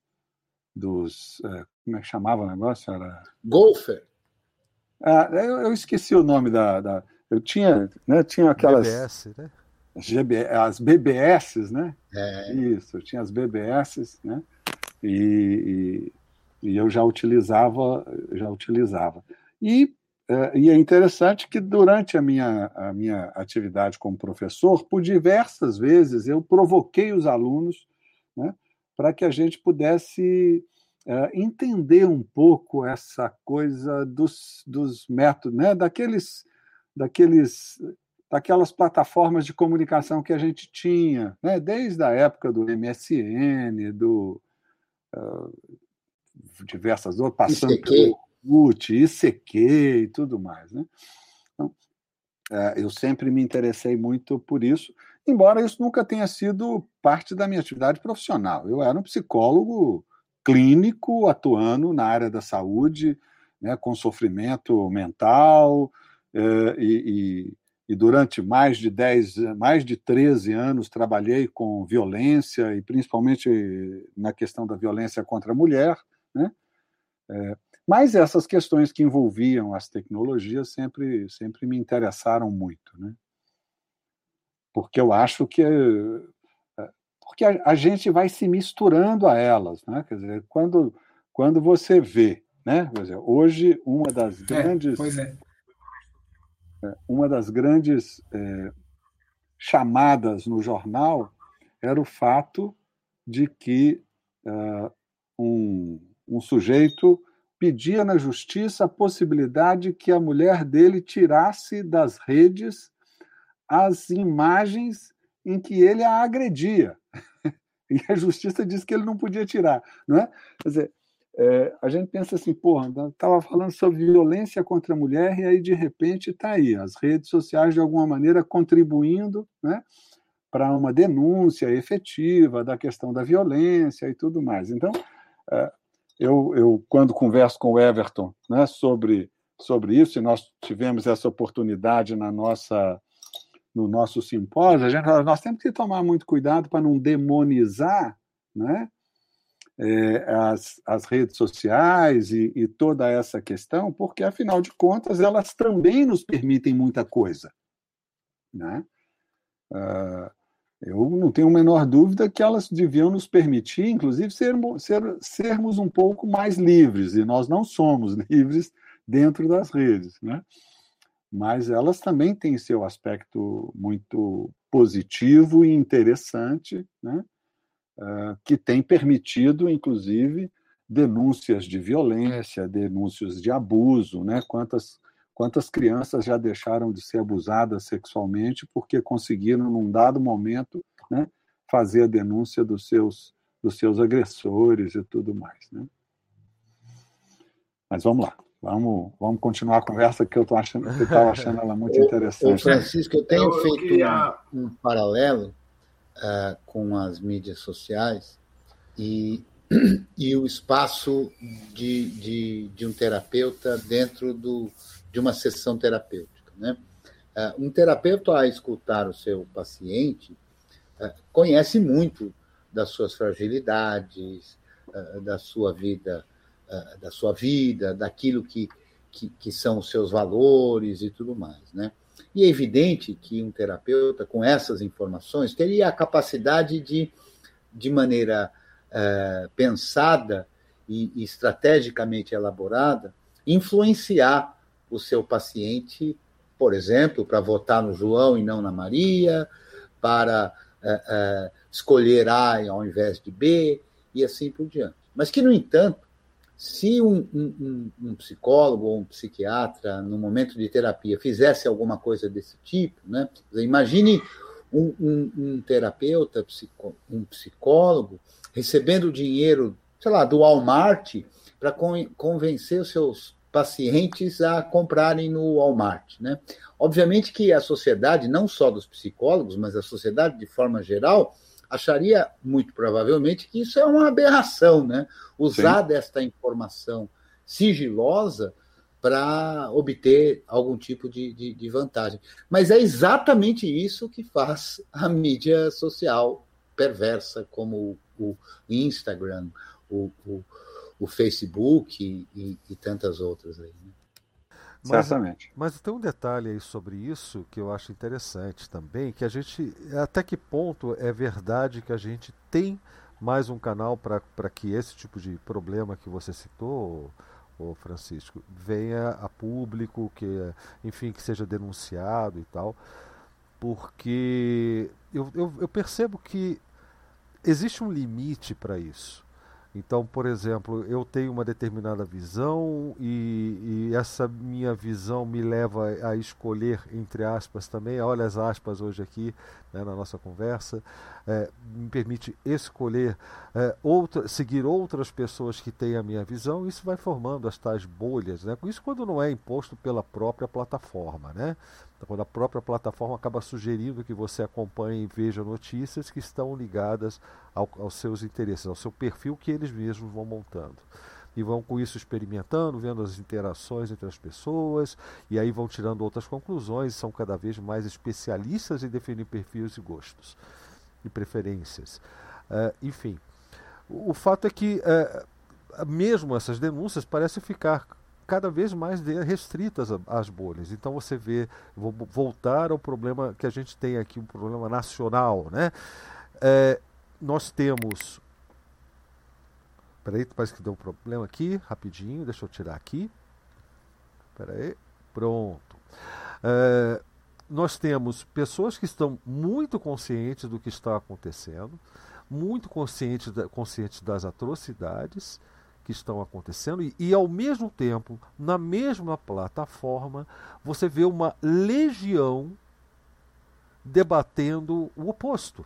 dos é, como é que chamava o negócio? Era... Golfer. Ah, eu, eu, esqueci o nome da. da eu tinha, né, tinha aquelas. BBS, né? GB, as BBS, né? É. Isso, eu tinha as BBS, né? E, e, e, eu já utilizava, já utilizava. E, é, e é interessante que durante a minha, a minha atividade como professor, por diversas vezes eu provoquei os alunos né, para que a gente pudesse é, entender um pouco essa coisa dos, dos métodos, né, daqueles, daqueles daquelas plataformas de comunicação que a gente tinha, né? desde a época do MSN, do uh, diversas outras, passando ICQ. pelo UT, ICQ e tudo mais. Né? Então, uh, eu sempre me interessei muito por isso, embora isso nunca tenha sido parte da minha atividade profissional. Eu era um psicólogo clínico atuando na área da saúde, né, com sofrimento mental e, e e durante mais de 10, mais de 13 anos trabalhei com violência e principalmente na questão da violência contra a mulher, né? É, mas essas questões que envolviam as tecnologias sempre, sempre me interessaram muito, né? Porque eu acho que é, porque a, a gente vai se misturando a elas, né? Quer dizer, quando quando você vê, né? Dizer, hoje uma das é, grandes é, é, uma das grandes é, chamadas no jornal era o fato de que uh, um, um sujeito pedia na justiça a possibilidade que a mulher dele tirasse das redes as imagens em que ele a agredia. E a justiça disse que ele não podia tirar. Não é? Quer dizer, é, a gente pensa assim, porra, estava falando sobre violência contra a mulher e aí de repente está aí as redes sociais de alguma maneira contribuindo, né, para uma denúncia efetiva da questão da violência e tudo mais. Então, é, eu, eu quando converso com o Everton, né, sobre sobre isso e nós tivemos essa oportunidade na nossa no nosso simpósio, a gente nós temos que tomar muito cuidado para não demonizar, né? é, as, as redes sociais e, e, toda essa questão, porque, afinal de contas, elas também nos permitem muita coisa. Né? Uh, eu não tenho a menor dúvida que elas deviam nos permitir, inclusive, sermos, ser, sermos um pouco mais livres, e nós não somos livres dentro das redes. Né? Mas elas também têm seu aspecto muito positivo e interessante, né? Ah, que tem permitido, inclusive, denúncias de violência, denúncias de abuso, né? Quantas quantas crianças já deixaram de ser abusadas sexualmente porque conseguiram, num dado momento, né, fazer a denúncia dos seus dos seus agressores e tudo mais, né? Mas vamos lá. Vamos, vamos continuar a conversa que eu estou achando, eu estava achando ela muito interessante. Ô, Francisco, eu tenho eu, feito queria... um, um paralelo uh, com as mídias sociais e, e o espaço de, de, de um terapeuta dentro do, de uma sessão terapêutica. Né? Uh, um terapeuta, a escutar o seu paciente, uh, conhece muito das suas fragilidades, da sua vida, da sua vida, daquilo que, que, que, são os seus valores e tudo mais, né? E é evidente que um terapeuta, com essas informações, teria a capacidade de, de maneira é, pensada e, e estrategicamente elaborada, influenciar o seu paciente, por exemplo, para votar no João e não na Maria, para é, é, escolher A ao invés de B e assim por diante. Mas que, no entanto, se um, um, um, psicólogo ou um psiquiatra, no momento de terapia, fizesse alguma coisa desse tipo, né? imagine um, um terapeuta, um psicólogo, recebendo dinheiro, sei lá, do Walmart para convencer os seus pacientes a comprarem no Walmart. Né? Obviamente que a sociedade, não só dos psicólogos, mas a sociedade de forma geral, acharia muito provavelmente que isso é uma aberração, né? Usar Sim. desta informação sigilosa para obter algum tipo de, de, de, vantagem. Mas é exatamente isso que faz a mídia social perversa, como o, o Instagram, o, o, o Facebook e, e, e, tantas outras aí. Né? Mas, Certamente. Mas tem um detalhe aí sobre isso que eu acho interessante também, que a gente, até que ponto é verdade que a gente tem mais um canal para que esse tipo de problema que você citou, o Francisco, venha a público, que, enfim, que seja denunciado e tal, porque eu, eu, eu percebo que existe um limite para isso. Então, por exemplo, eu tenho uma determinada visão e, e, essa minha visão me leva a escolher, entre aspas, também, olha as aspas hoje aqui né, na nossa conversa, é, me permite escolher, é, outra, seguir outras pessoas que têm a minha visão, isso vai formando as tais bolhas. Né? Isso quando não é imposto pela própria plataforma. Né? Quando a própria plataforma acaba sugerindo que você acompanhe e veja notícias que estão ligadas ao, aos seus interesses, ao seu perfil que eles mesmos vão montando. E vão com isso experimentando, vendo as interações entre as pessoas, e aí vão tirando outras conclusões, são cada vez mais especialistas em definir perfis e gostos e preferências. Uh, enfim, o, o, fato é que uh, mesmo essas denúncias parecem ficar cada vez mais restritas às bolhas. Então você vê, vou voltar ao problema que a gente tem aqui, um problema nacional, né? É, nós temos. Peraí, parece que deu um problema aqui, rapidinho, deixa eu tirar aqui. Peraí, pronto. É, nós temos pessoas que estão muito conscientes do que está acontecendo, muito conscientes, conscientes das atrocidades, que estão acontecendo e, e, ao mesmo tempo, na mesma plataforma, você vê uma legião debatendo o oposto.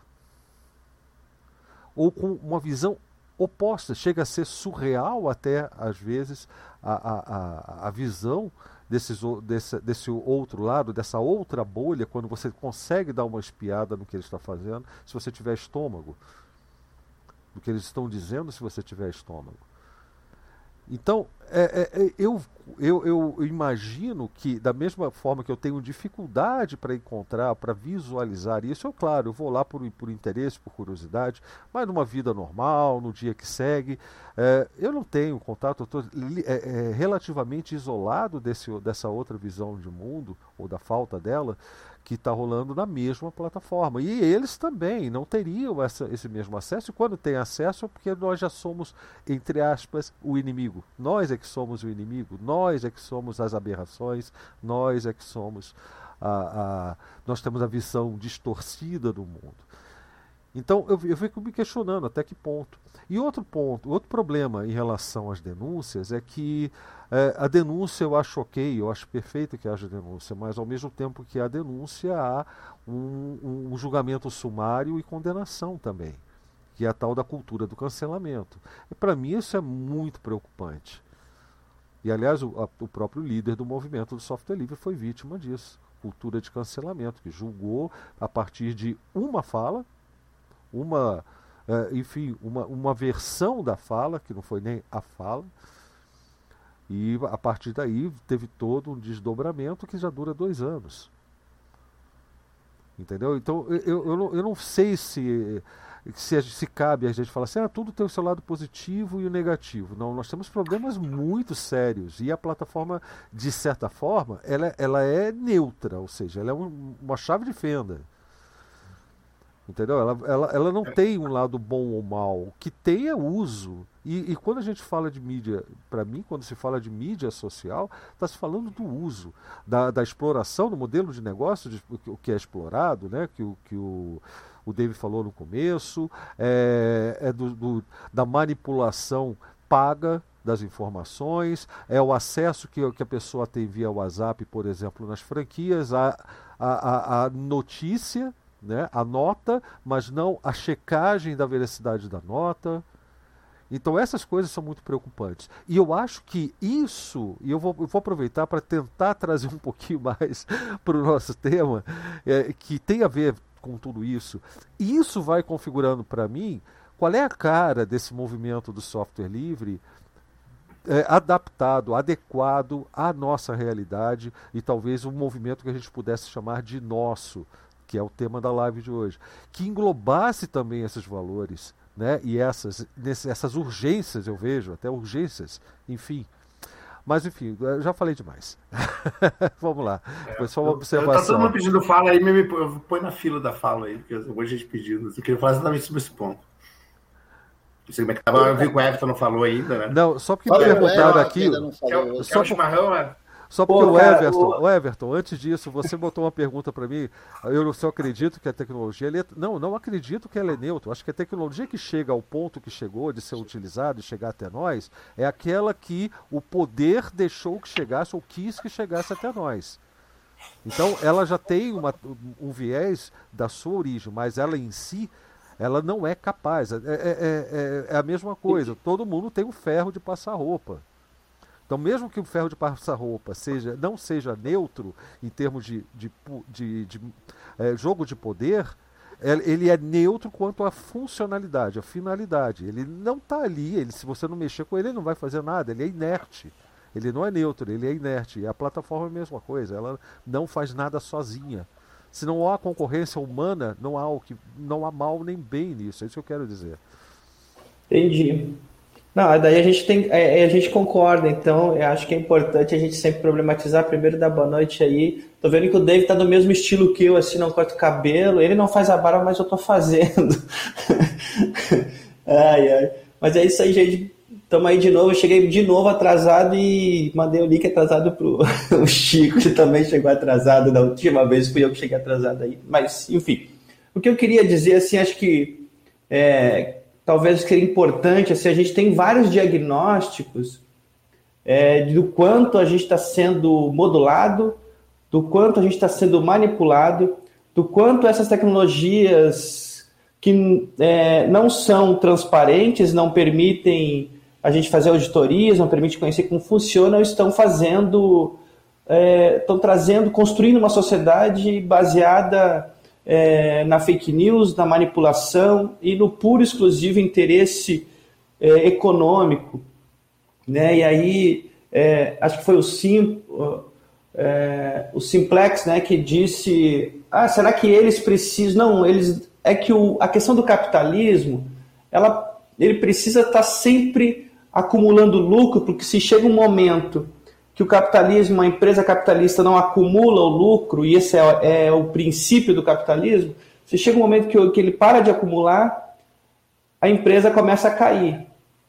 Ou com uma visão oposta. Chega a ser surreal até, às vezes, a, a, a, visão desses, desse, desse outro lado, dessa outra bolha, quando você consegue dar uma espiada no que ele está fazendo, se você tiver estômago. Do que eles estão dizendo se você tiver estômago. Então, é, é, é, eu, eu, eu imagino que, da mesma forma que eu tenho dificuldade para encontrar, para visualizar isso, eu, claro, eu vou lá por, por interesse, por curiosidade, mas numa vida normal, no dia que segue, é, eu não tenho contato, eu estou é, é, relativamente isolado desse, dessa outra visão de mundo, ou da falta dela, que está rolando na mesma plataforma. E eles também não teriam essa, esse mesmo acesso, e quando tem acesso é porque nós já somos, entre aspas, o inimigo. Nós é que somos o inimigo, nós é que somos as aberrações, nós é que somos a, a nós temos a visão distorcida do mundo. Então eu, eu fico me questionando até que ponto. E outro ponto, outro problema em relação às denúncias é que é, a denúncia eu acho ok, eu acho perfeito que haja denúncia, mas ao mesmo tempo que há denúncia há um, um julgamento sumário e condenação também, que é a tal da cultura do cancelamento. E para mim isso é muito preocupante. E aliás, o, a, o próprio líder do movimento do software livre foi vítima disso cultura de cancelamento, que julgou a partir de uma fala, uma, uh, enfim, uma, uma versão da fala, que não foi nem a fala, e a partir daí teve todo um desdobramento que já dura dois anos. Entendeu? Então eu, eu, não, eu não sei se, se, se cabe a gente falar assim, ah, tudo tem o seu lado positivo e o negativo. Não, nós temos problemas muito sérios e a plataforma, de certa forma, ela, ela é neutra, ou seja, ela é um, uma chave de fenda. Entendeu? Ela, ela, ela não tem um lado bom ou mal. O que tem é uso. E, e quando a gente fala de mídia, para mim, quando se fala de mídia social, está se falando do uso, da, da exploração, do modelo de negócio, de, o que é explorado, né? que, o, que o, o David falou no começo, é, é do, do, da manipulação paga das informações, é o acesso que, que a pessoa tem via WhatsApp, por exemplo, nas franquias, a, a, a notícia né, a nota, mas não a checagem da veracidade da nota. Então essas coisas são muito preocupantes. E eu acho que isso, e eu vou, eu vou aproveitar para tentar trazer um pouquinho mais para o nosso tema, é, que tem a ver com tudo isso. E isso vai configurando para mim qual é a cara desse movimento do software livre é, adaptado, adequado à nossa realidade e talvez um movimento que a gente pudesse chamar de nosso que é o tema da live de hoje, que englobasse também esses valores, né? E essas, essas urgências, eu vejo, até urgências, enfim. Mas enfim, já falei demais. Vamos lá. Foi só uma observação. Está todo mundo pedindo fala aí, me põe na fila da fala aí, porque eu vou gente pedindo. Eu queria falar exatamente sobre esse ponto. Não sei como é que tava, eu vi que o Everton não falou ainda, né? Não, só porque me perguntaram aqui. Quer, só o chimarrão, é? Só porque Pô, o Everton, o... o... Everton, antes disso, você botou uma pergunta para mim. Eu só acredito que a tecnologia. É... Não, não acredito que ela é neutra. Acho que a tecnologia que chega ao ponto que chegou de ser utilizada e chegar até nós é aquela que o poder deixou que chegasse ou quis que chegasse até nós. Então, ela já tem uma, um viés da sua origem, mas ela em si ela não é capaz. É, é, é, é, a mesma coisa. Todo mundo tem o ferro de passar roupa. Então, mesmo que o ferro de passar-roupa seja, não seja neutro em termos de, de, de, de é, jogo de poder, é, ele é neutro quanto à funcionalidade, à finalidade. Ele não está ali, ele, se você não mexer com ele, ele não vai fazer nada, ele é inerte. Ele não é neutro, ele é inerte. E a plataforma é a mesma coisa, ela não faz nada sozinha. Se não há concorrência humana, não há, o que, não há mal nem bem nisso, é isso que eu quero dizer. Entendi. Não, daí a gente tem, é, é, a gente concorda, então eu acho que é importante a gente sempre problematizar. Primeiro, dar boa noite aí. Tô vendo que o David tá do mesmo estilo que eu, assim, não corta o cabelo. Ele não faz a barba, mas eu tô fazendo. ai, ai. Mas é isso aí, gente. Tamo aí de novo. Eu cheguei de novo atrasado e mandei o link atrasado pro o Chico, que também chegou atrasado da última vez. Fui eu que cheguei atrasado aí. Mas, enfim. O que eu queria dizer, assim, acho que. É, talvez seria importante, assim, a gente tem vários diagnósticos é, do quanto a gente está sendo modulado, do quanto a gente está sendo manipulado, do quanto essas tecnologias que é, não são transparentes, não permitem a gente fazer auditorias, não permitem conhecer como funcionam, estão fazendo, é, estão trazendo, construindo uma sociedade baseada é, na fake news, na manipulação e no puro exclusivo interesse é, econômico. Né? E aí, é, acho que foi o, Sim, é, o Simplex né, que disse: ah, será que eles precisam. Não, eles. É que o, a questão do capitalismo, ela, ele precisa estar sempre acumulando lucro, porque se chega um momento que o capitalismo, a empresa capitalista não acumula o lucro, e esse é, é o princípio do capitalismo, se chega um momento que, que ele para de acumular, a empresa começa a cair.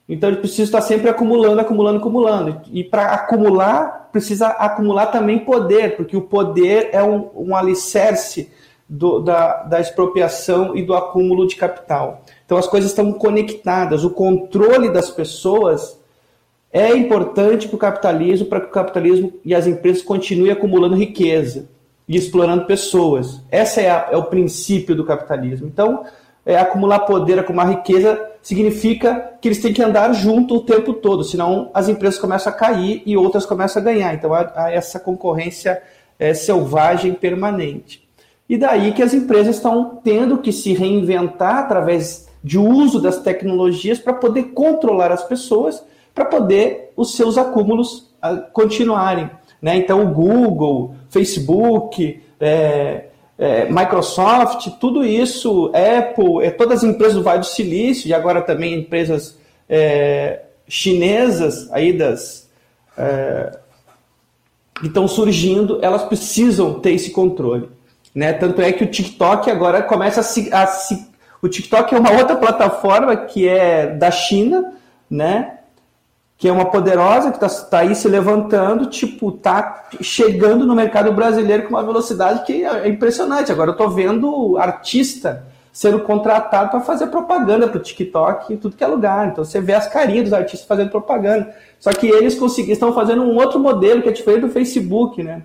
Então ele precisa estar sempre acumulando, acumulando, acumulando. E para acumular, precisa acumular também poder, porque o poder é um, um alicerce do, da, da expropriação e do acúmulo de capital. Então as coisas estão conectadas. O controle das pessoas é importante para o capitalismo, para que o capitalismo e as empresas continuem acumulando riqueza e explorando pessoas. Esse é, é, o princípio do capitalismo. Então, é, acumular poder, acumular riqueza, significa que eles têm que andar junto o tempo todo, senão as empresas começam a cair e outras começam a ganhar. Então, há, há essa concorrência é, selvagem permanente. E daí que as empresas estão tendo que se reinventar através de uso das tecnologias para poder controlar as pessoas para poder os seus acúmulos uh, continuarem. Né? Então, o Google, Facebook, é, é, Microsoft, tudo isso, Apple, é, todas as empresas do Vale do Silício e agora também empresas é, chinesas aí das é, que estão surgindo, elas precisam ter esse controle. Né? Tanto é que o TikTok agora começa a se, a se. O TikTok é uma outra plataforma que é da China, né? Que é uma poderosa que está tá aí se levantando, tipo, tá chegando no mercado brasileiro com uma velocidade que é impressionante. Agora eu estou vendo artista sendo contratado para fazer propaganda para o TikTok em tudo que é lugar. Então você vê as carinhas dos artistas fazendo propaganda. Só que eles conseguiram, estão fazendo um outro modelo que é diferente do Facebook, né?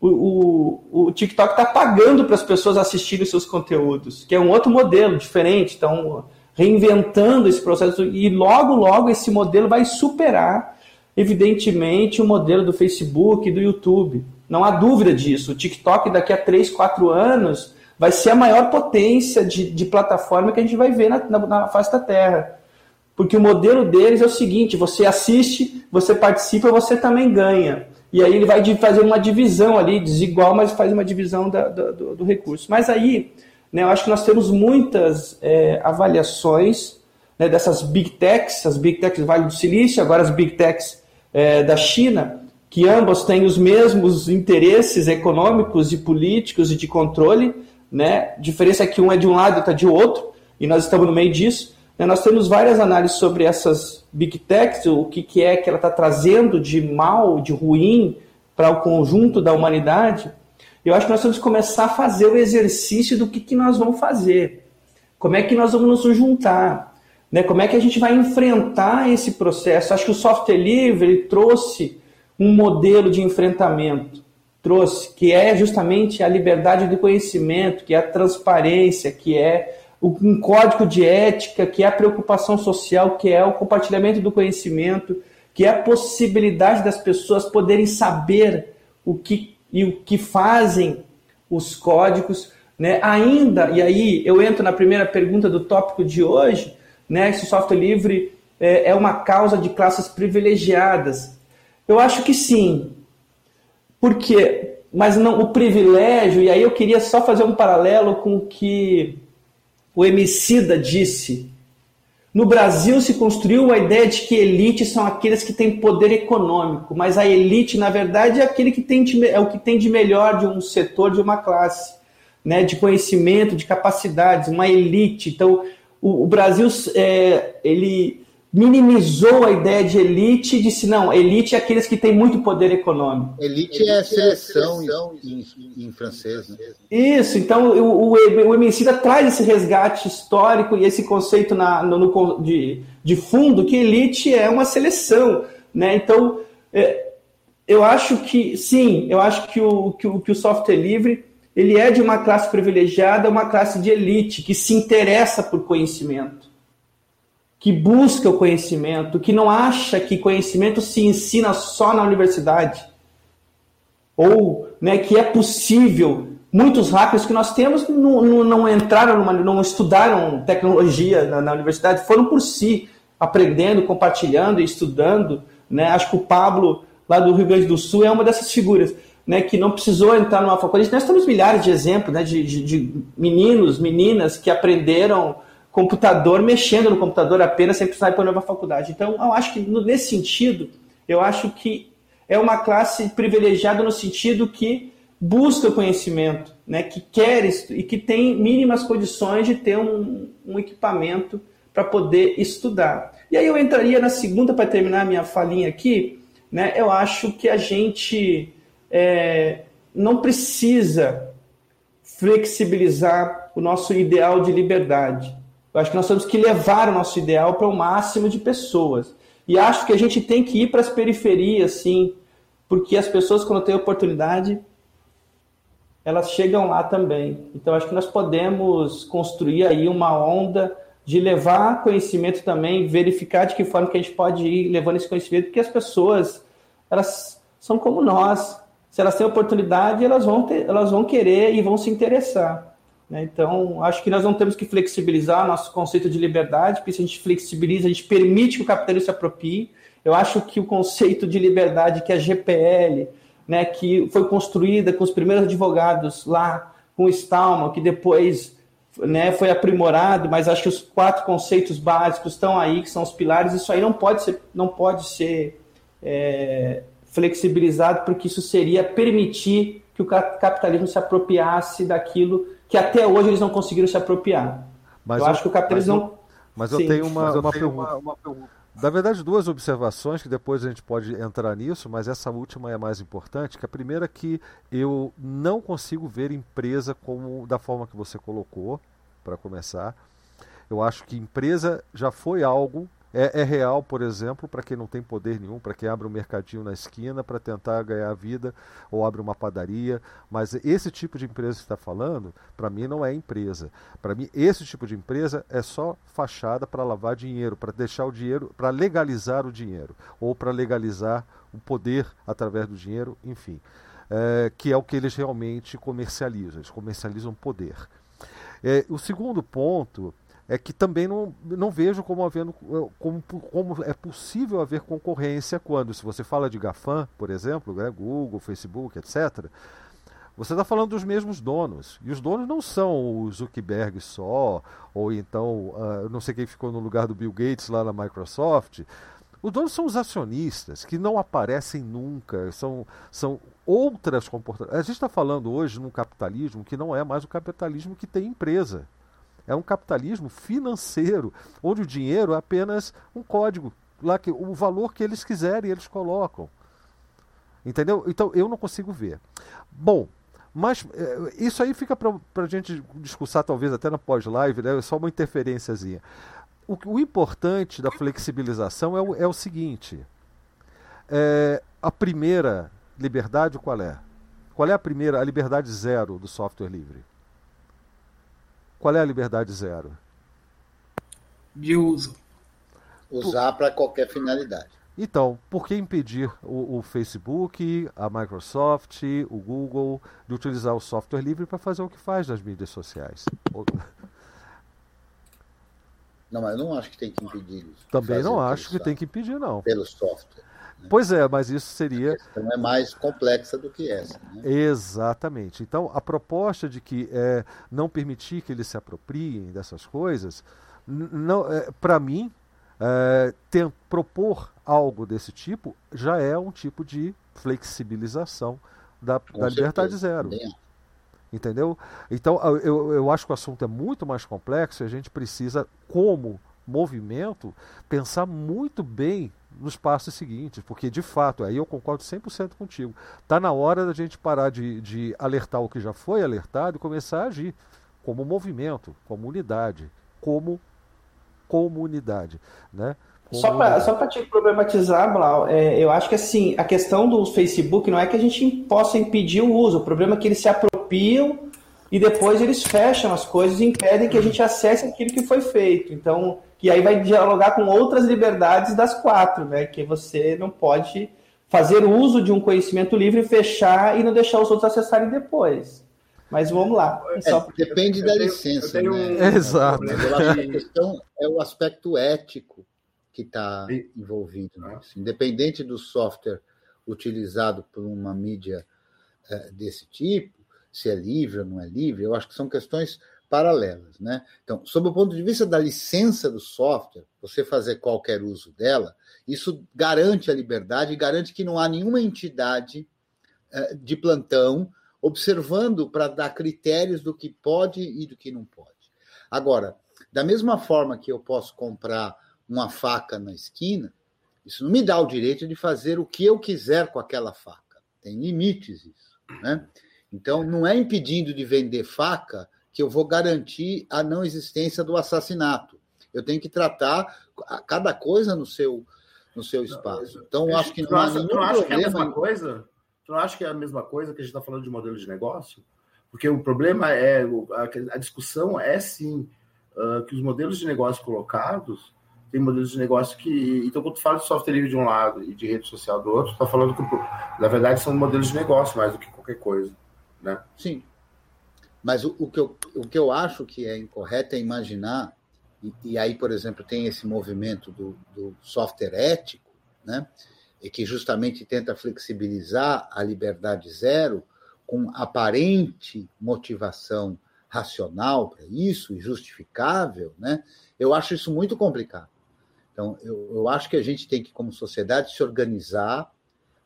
O, o, o TikTok está pagando para as pessoas assistirem seus conteúdos, que é um outro modelo diferente. Então reinventando esse processo e logo, logo esse modelo vai superar, evidentemente, o modelo do Facebook e do YouTube. Não há dúvida disso. O TikTok daqui a 3, 4 anos vai ser a maior potência de, de plataforma que a gente vai ver na, na, na face da Terra. Porque o modelo deles é o seguinte: você assiste, você participa, você também ganha. E aí ele vai fazer uma divisão ali, desigual, mas faz uma divisão da, do, do recurso. Mas aí né? Eu acho que nós temos muitas é, avaliações né, dessas big techs, as big techs do Vale do Silício, agora as big techs é, da China, que ambas têm os mesmos interesses econômicos e políticos e de controle. Né? A diferença é que um é de um lado e outro é de outro, e nós estamos no meio disso. Né? Nós temos várias análises sobre essas big techs, o que, que é que ela está trazendo de mal, de ruim para o conjunto da humanidade. Eu acho que nós temos que começar a fazer o exercício do que, que nós vamos fazer. Como é que nós vamos nos juntar? Né? Como é que a gente vai enfrentar esse processo? Acho que o software livre trouxe um modelo de enfrentamento, trouxe, que é justamente a liberdade do conhecimento, que é a transparência, que é um código de ética, que é a preocupação social, que é o compartilhamento do conhecimento, que é a possibilidade das pessoas poderem saber o que e o que fazem os códigos, né? Ainda, e aí eu entro na primeira pergunta do tópico de hoje, né? Se o software livre é, é uma causa de classes privilegiadas. Eu acho que sim. Porque, mas não o privilégio, e aí eu queria só fazer um paralelo com o que o Emicida disse no Brasil se construiu a ideia de que elite são aqueles que têm poder econômico, mas a elite, na verdade, é aquele que tem de, é o que tem de melhor de um setor, de uma classe, né, de conhecimento, de capacidades, uma elite. Então, o, o Brasil é, ele minimizou a ideia de elite e disse, não, elite é aqueles que têm muito poder econômico. Elite, elite é seleção, é seleção em, em, em, francês. Né? Isso, então o, o, o Emicida traz esse resgate histórico e esse conceito na, no, no, de, de fundo que elite é uma seleção. Né? Então, é, eu acho que, sim, eu acho que o, que o, que o software livre ele é de uma classe privilegiada, uma classe de elite, que se interessa por conhecimento que busca o conhecimento, que não acha que conhecimento se ensina só na universidade. Ou né, que é possível. Muitos hackers que nós temos não, não, não entraram, numa, não estudaram tecnologia na, na, universidade, foram por si, aprendendo, compartilhando estudando. Né? Acho que o Pablo, lá do Rio Grande do Sul, é uma dessas figuras. Né, que não precisou entrar numa faculdade. Nós temos milhares de exemplos né, de, de, de meninos, meninas que aprenderam computador, mexendo no computador apenas sem precisar ir para uma faculdade. Então, eu acho que nesse sentido, eu acho que é uma classe privilegiada no sentido que busca conhecimento, né, que quer e que tem mínimas condições de ter um, um equipamento para poder estudar. E aí eu entraria na segunda para terminar a minha falinha aqui, né, eu acho que a gente é, não precisa flexibilizar o nosso ideal de liberdade. Eu acho que nós temos que levar o nosso ideal para o máximo de pessoas. E acho que a gente tem que ir para as periferias, sim, porque as pessoas, quando têm oportunidade, elas chegam lá também. Então, acho que nós podemos construir aí uma onda de levar conhecimento também, verificar de que forma que a gente pode ir levando esse conhecimento, porque as pessoas, elas são como nós. Se elas têm oportunidade, elas vão, ter, elas vão querer e vão se interessar. Né? Então, acho que nós não temos que flexibilizar nosso conceito de liberdade, porque se a gente flexibiliza, a gente permite que o capitalismo se apropie. Eu acho que o conceito de liberdade que a GPL, né, que foi construída com os primeiros advogados lá, com o Stallman, que depois né, foi aprimorado, mas acho que os quatro conceitos básicos estão aí, que são os pilares, isso aí não pode ser, não pode ser é, flexibilizado, porque isso seria permitir que o capitalismo se apropriasse daquilo que até hoje eles não conseguiram se apropriar. Mas eu, eu acho que o capitalismo mas não. Mas eu tenho uma, eu uma, tenho pergunta. Uma, uma pergunta. Na verdade, duas observações que depois a gente pode entrar nisso, mas essa última é mais importante. Que a primeira é que eu não consigo ver empresa como da forma que você colocou, para começar. Eu acho que empresa já foi algo é, é, real, por exemplo, para quem não tem poder nenhum, para quem abre um mercadinho na esquina para tentar ganhar vida ou abre uma padaria. Mas esse tipo de empresa que está falando, para mim não é empresa. Para mim, esse tipo de empresa é só fachada para lavar dinheiro, para deixar o dinheiro, para legalizar o dinheiro ou para legalizar o poder através do dinheiro, enfim. É, que é o que eles realmente comercializam. Eles comercializam poder. É, o segundo ponto é que também não, não vejo como, havendo, como, como é possível haver concorrência quando, se você fala de GAFAM, por exemplo, né, Google, Facebook, etc., você está falando dos mesmos donos. E os donos não são o Zuckerberg só, ou então, uh, não sei quem ficou no lugar do Bill Gates lá na Microsoft. Os donos são os acionistas, que não aparecem nunca, são, são outras comportamentos. A gente está falando hoje num capitalismo que não é mais o capitalismo que tem empresa. É um capitalismo financeiro, onde o dinheiro é apenas um código, lá que o valor que eles quiserem eles colocam. Entendeu? Então eu não consigo ver. Bom, mas é, isso aí fica para a gente discursar, talvez até na pós-live, né? é só uma interferênciazinha. O, o importante da flexibilização é o, é o seguinte: é, a primeira liberdade qual é? Qual é a primeira, a liberdade zero do software livre? Qual é a liberdade zero? De uso. Usar para qualquer finalidade. Então, por que impedir o, o, Facebook, a Microsoft, o Google de utilizar o software livre para fazer o que faz nas mídias sociais? Não, mas eu não acho que tem que impedir isso. Também não acho que tem que impedir, não. Pelo software. Pois é, mas isso seria. A questão é mais complexa do que essa. Né? Exatamente. Então, a proposta de que é, não permitir que eles se apropriem dessas coisas, não, é, para mim, é, propor algo desse tipo já é um tipo de flexibilização da, da liberdade zero. Bem. Entendeu? Então, eu, eu acho que o assunto é muito mais complexo e a gente precisa, como movimento, pensar muito bem nos passos seguintes, porque de fato, aí eu concordo 100% contigo, está na hora da gente parar de, de alertar o que já foi alertado e começar a agir como movimento, como unidade, como comunidade, né? Como só para só te problematizar, Blau, é, eu acho que assim, a questão do Facebook não é que a gente possa impedir o uso, o problema é que eles se apropriam e depois eles fecham as coisas e impedem que a gente acesse aquilo que foi feito. Então, que aí vai dialogar com outras liberdades das quatro, né? Que você não pode fazer uso de um conhecimento livre, fechar e não deixar os outros acessarem depois. Mas vamos lá. É, Só... Depende da licença. Né? Um... Exato. a questão é o aspecto ético que está envolvido nisso. Independente do software utilizado por uma mídia é, desse tipo, se é livre ou não é livre, eu acho que são questões paralelas. Né? Então, sob o ponto de vista da licença do software, você fazer qualquer uso dela, isso garante a liberdade garante que não há nenhuma entidade eh, de plantão observando para dar critérios do que pode e do que não pode. Agora, da mesma forma que eu posso comprar uma faca na esquina, isso não me dá o direito de fazer o que eu quiser com aquela faca. Tem limites isso, né? Então, não é impedindo de vender faca que eu vou garantir a não existência do assassinato. Eu tenho que tratar cada coisa no seu, no seu espaço. Então, eu acho que não, não há nenhum não acha que é a mesma coisa? Tu não acha que é a mesma coisa que a gente está falando de modelo de negócio? Porque o problema é, a, a discussão é sim uh, que os modelos de negócio colocados tem modelos de negócio que. Então, quando tu fala de software livre de um lado e de rede social do outro, tu está falando que, na verdade, são modelos de negócio mais do que qualquer coisa. Né? Sim. Mas o, o, que eu, o que eu acho que é incorreto é imaginar, e, e aí, por exemplo, tem esse movimento do, do software ético, né? e que justamente tenta flexibilizar a liberdade zero com aparente motivação racional para isso e justificável, né? Eu acho isso muito complicado. Então, eu, eu acho que a gente tem que, como sociedade, se organizar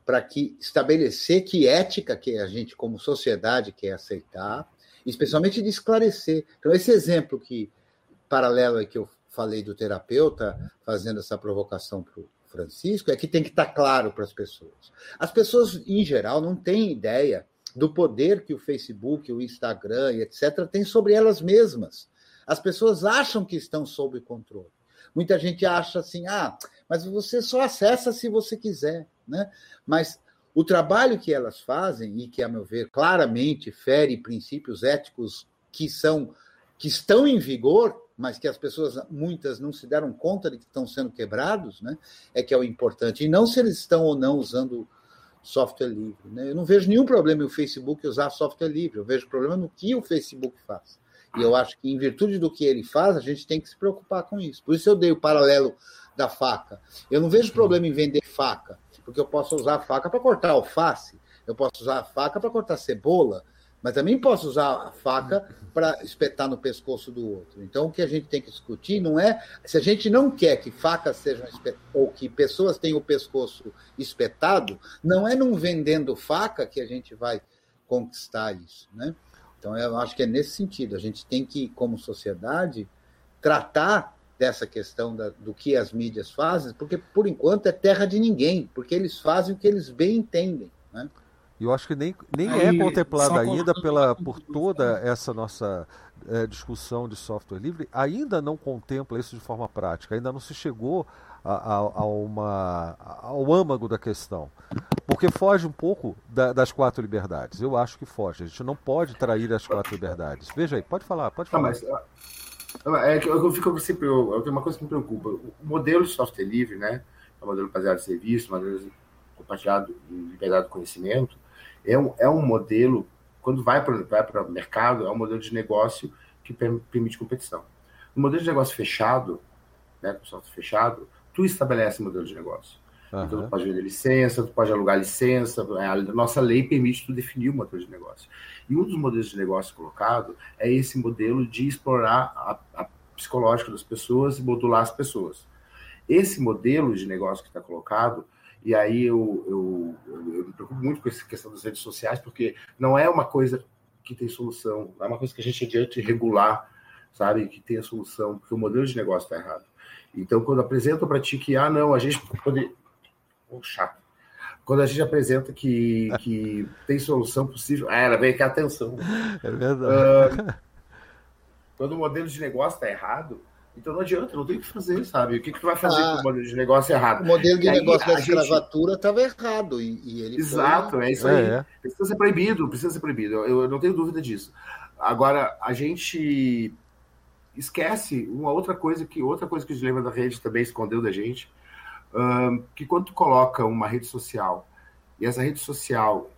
para que estabelecer que ética que a gente, como sociedade, quer aceitar, especialmente de esclarecer. Então, esse exemplo que paralelo que eu falei do terapeuta fazendo essa provocação para o Francisco é que tem que estar tá claro para as pessoas. As pessoas, em geral, não têm ideia do poder que o Facebook, o Instagram e etc. têm sobre elas mesmas. As pessoas acham que estão sob controle. Muita gente acha assim, ah, mas você só acessa se você quiser, né? Mas o trabalho que elas fazem e que, a meu ver, claramente fere princípios éticos que são que estão em vigor, mas que as pessoas muitas não se deram conta de que estão sendo quebrados, né? É que é o importante e não se eles estão ou não usando software livre. Né? Eu não vejo nenhum problema em o Facebook usar software livre, eu vejo problema no que o Facebook faz. E eu acho que, em virtude do que ele faz, a gente tem que se preocupar com isso. Por isso eu dei o paralelo da faca. Eu não vejo problema em vender faca, porque eu posso usar a faca para cortar alface, eu posso usar a faca para cortar cebola, mas também posso usar a faca para espetar no pescoço do outro. Então, o que a gente tem que discutir não é se a gente não quer que facas sejam ou que pessoas tenham o pescoço espetado, não é não vendendo faca que a gente vai conquistar isso, né? Então, eu acho que é nesse sentido. A gente tem que, como sociedade, tratar dessa questão da, do que as mídias fazem, porque, por enquanto, é terra de ninguém, porque eles fazem o que eles bem entendem. Né? E eu acho que nem, nem Aí, é contemplada ainda pela, por toda essa nossa é, discussão de software livre, ainda não contempla isso de forma prática, ainda não se chegou a, a, a uma, ao âmago da questão. Porque foge um pouco da, das quatro liberdades. Eu acho que foge. A gente não pode trair as quatro liberdades. Veja aí, pode falar, pode falar. Não, mas, é que eu fico sempre. Eu, tenho uma coisa que me preocupa. O modelo de software livre, né? É um modelo baseado em serviço, modelo compartilhado em liberdade do conhecimento é um, é um modelo, quando vai para vai o mercado, é um modelo de negócio que permite competição. No modelo de negócio fechado, né, software fechado, tu estabelece o modelo de negócio. Uhum. Então, tu pode vender licença, tu pode alugar licença, a nossa lei permite tu definir o modelo de negócio. E um dos modelos de negócio colocado é esse modelo de explorar a, a psicológica das pessoas e modular as pessoas. Esse modelo de negócio que está colocado, e aí eu, eu, eu, me preocupo muito com essa questão das redes sociais, porque não é uma coisa que tem solução, é uma coisa que a gente adiante regular, sabe, que tem a solução, porque o modelo de negócio está errado. Então, quando apresentam para ti que, ah, não, a gente pode. Oh, chato. Quando a gente apresenta que, que tem solução possível, ah, ela vem aqui, atenção. É verdade. Uh, quando o modelo de negócio está errado, então não adianta, não tem o que fazer, sabe? O que, que tu vai fazer ah, com o modelo de negócio errado? O modelo de aí, negócio da escravatura estava gente... errado. E, e ele Exato, foi... é isso aí. É. Precisa ser proibido, precisa ser proibido. Eu, eu, não tenho dúvida disso. Agora, a gente esquece uma outra coisa que outra coisa que o dilema da rede também escondeu da gente, que quando tu coloca uma rede social e essa rede social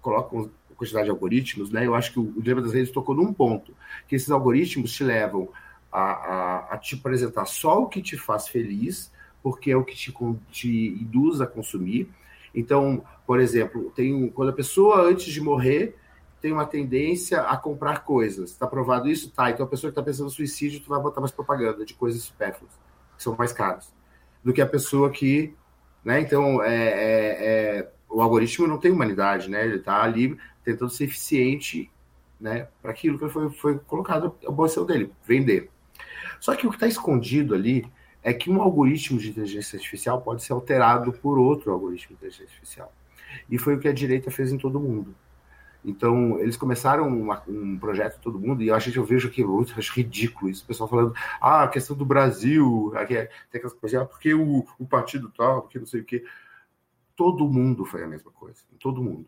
coloca uma quantidade de algoritmos, né? Eu acho que o, dilema das redes tocou num ponto, que esses algoritmos te levam a, a, a, te apresentar só o que te faz feliz, porque é o que te, te induz a consumir. Então, por exemplo, tem, quando a pessoa, antes de morrer, tem uma tendência a comprar coisas. Está provado isso? Tá. Então, a pessoa que está pensando no suicídio, tu vai botar mais propaganda de coisas supérfluas, que são mais caras, do que a pessoa que. Né? Então, é, é, é o algoritmo não tem humanidade, né? Ele está ali tentando ser eficiente né, para aquilo que foi, foi colocado, a posição dele, vender. Só que o que está escondido ali é que um algoritmo de inteligência artificial pode ser alterado por outro algoritmo de inteligência artificial. E foi o que a direita fez em todo mundo. Então, eles começaram uma, um projeto todo mundo, e acho que eu vejo aqui, eu acho ridículo isso, o pessoal falando, ah, a questão do Brasil, aqui é, tem aquelas coisas, ah, porque o, o partido tal, porque não sei o quê. Todo mundo foi a mesma coisa, todo mundo.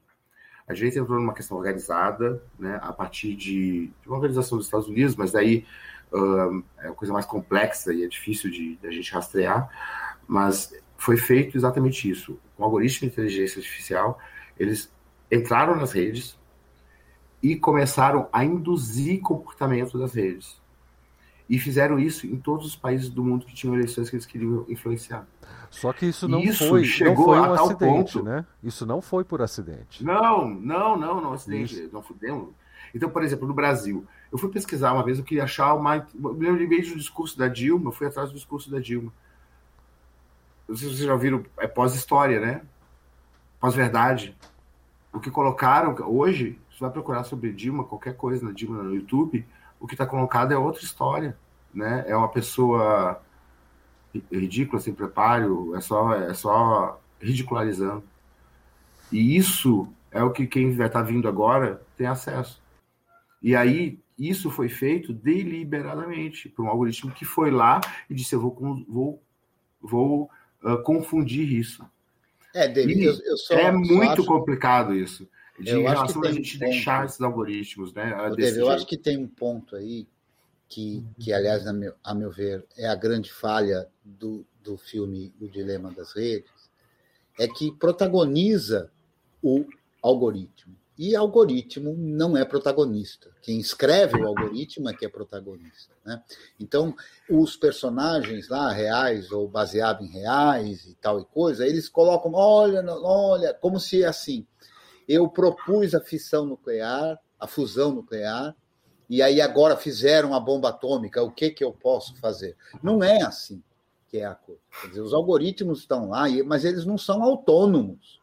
A direita entrou numa questão organizada, né, a partir de, de uma organização dos Estados Unidos, mas daí uh, é uma coisa mais complexa e é difícil de, de a gente rastrear, mas foi feito exatamente isso. Com o algoritmo de inteligência artificial, eles entraram nas redes e começaram a induzir comportamento das redes. E fizeram isso em todos os países do mundo que tinham eleições que eles queriam influenciar. Só que isso não isso foi, chegou não foi um acidente, ponto... né? Isso não foi por acidente. Não, não, não, não acidente. Isso. Não fudemos. Então, por exemplo, no Brasil, eu fui pesquisar uma vez, eu queria achar uma. Eu lembrei do discurso da Dilma, eu fui atrás do discurso da Dilma. Não sei se vocês já ouviram, é pós-história, né? pós-verdade. O que colocaram hoje, você vai procurar sobre Dilma, qualquer coisa na Dilma no YouTube, o que está colocado é outra história, né? É uma pessoa ridícula, sem preparo, é só, é só ridicularizando. E isso é o que quem vai estar tá vindo agora tem acesso. E aí, isso foi feito deliberadamente por um algoritmo que foi lá e disse: Eu vou, vou, vou uh, confundir isso. É, David, eu, eu só, é muito acho... complicado isso. De eu relação a gente um deixar esses algoritmos, né? David, eu acho que tem um ponto aí que, que aliás, a meu, a meu ver, é a grande falha do, do filme O Dilema das Redes, é que protagoniza o algoritmo. E algoritmo não é protagonista. Quem escreve o algoritmo é que é protagonista. Né? Então, os personagens lá, reais ou baseados em reais e tal e coisa, eles colocam, olha, olha, como se assim, eu propus a fissão nuclear, a fusão nuclear, e aí agora fizeram a bomba atômica, o que, que eu posso fazer? Não é assim que é a coisa. Quer dizer, os algoritmos estão lá, mas eles não são autônomos.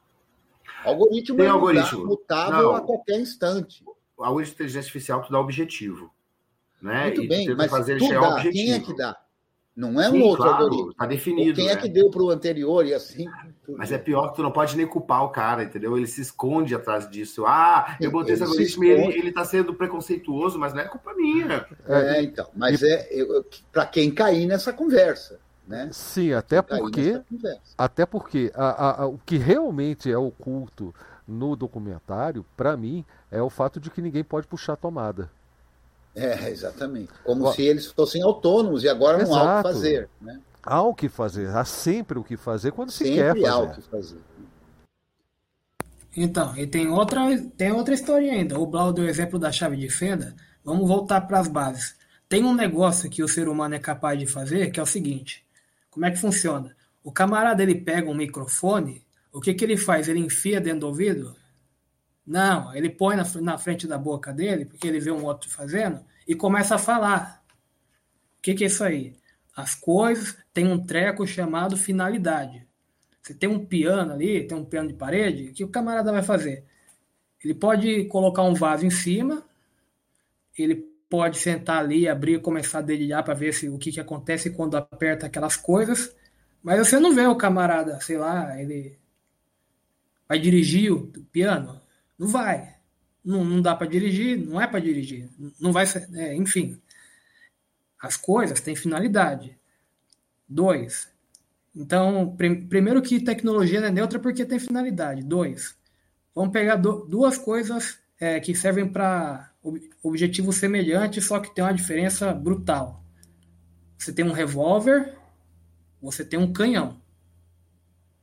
O algoritmo Tem é algoritmo. mutável não. a qualquer instante. O algoritmo de inteligência artificial tu dá objetivo. Né? Muito e bem, mas fazer tu dá, quem é que dá? Não é um Sim, outro claro, algoritmo. Tá definido. Ou quem é né? é que deu para o anterior e assim. Mas é pior que tu não pode nem culpar o cara, entendeu? Ele se esconde atrás disso. Ah, eu botei ele esse algoritmo e ele, ele tá sendo preconceituoso, mas não é culpa minha. É, então. Mas e... é para quem cair nessa conversa. Né? Sim, até porque, até porque a, a, a, o que realmente é oculto no documentário, para mim, é o fato de que ninguém pode puxar a tomada. É, exatamente. Como se eles fossem autônomos e agora não há o que fazer. Né? Há o que fazer, há sempre o que fazer quando sempre se quer fazer. há o que fazer. Então, e tem outra, tem outra história ainda. O Blau deu o exemplo da chave de fenda. Vamos voltar para as bases. Tem um negócio que o ser humano é capaz de fazer, que é o seguinte: como é que funciona? O camarada ele pega um microfone, o que, que ele faz? Ele enfia dentro do ouvido não, ele põe na, na frente da boca dele, porque ele vê um outro fazendo, e começa a falar. O que, que é isso aí? As coisas têm um treco chamado finalidade. Você tem um piano ali, tem um piano de parede, o que o camarada vai fazer? Ele pode colocar um vaso em cima, ele pode sentar ali, abrir começar a dedilhar para ver se, o que, que acontece quando aperta aquelas coisas, mas você não vê o camarada, sei lá, ele vai dirigir o piano, não vai. Não, não dá para dirigir, não é para dirigir. Não vai ser. É, enfim. As coisas têm finalidade. Dois. Então, prim, primeiro que tecnologia não é neutra porque tem finalidade. Dois. Vamos pegar duas coisas é, que servem para ob, objetivos semelhantes, só que tem uma diferença brutal. Você tem um revólver, você tem um canhão.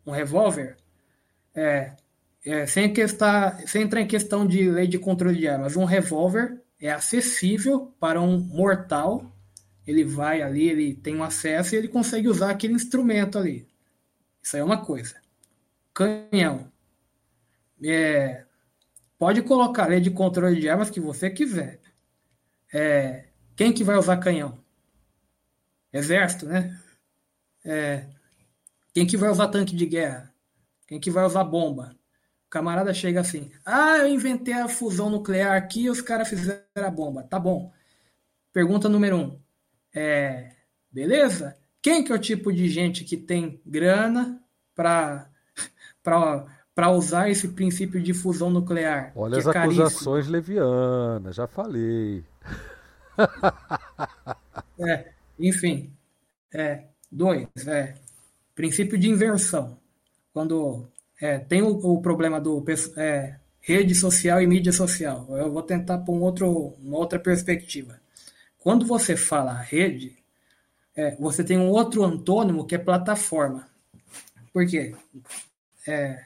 Um revólver é, é, sem, sem entrar em questão de lei de controle de armas, um revólver é acessível para um mortal. Ele vai ali, ele tem um acesso e ele consegue usar aquele instrumento ali. Isso aí é uma coisa. Canhão. É, pode colocar lei de controle de armas que você quiser. É, quem que vai usar canhão? Exército, né? É, quem que vai usar tanque de guerra? Quem que vai usar bomba? camarada chega assim: Ah, eu inventei a fusão nuclear aqui e os caras fizeram a bomba. Tá bom. Pergunta número um. É, beleza? Quem que é o tipo de gente que tem grana para para usar esse princípio de fusão nuclear? Olha as é acusações levianas, já falei. é, enfim. É, dois, é, princípio de inversão. Quando é, tem o, o, problema do é, rede social e mídia social. Eu vou tentar por um outro, uma outra perspectiva. Quando você fala rede, é, você tem um outro antônimo que é plataforma. Por quê? É,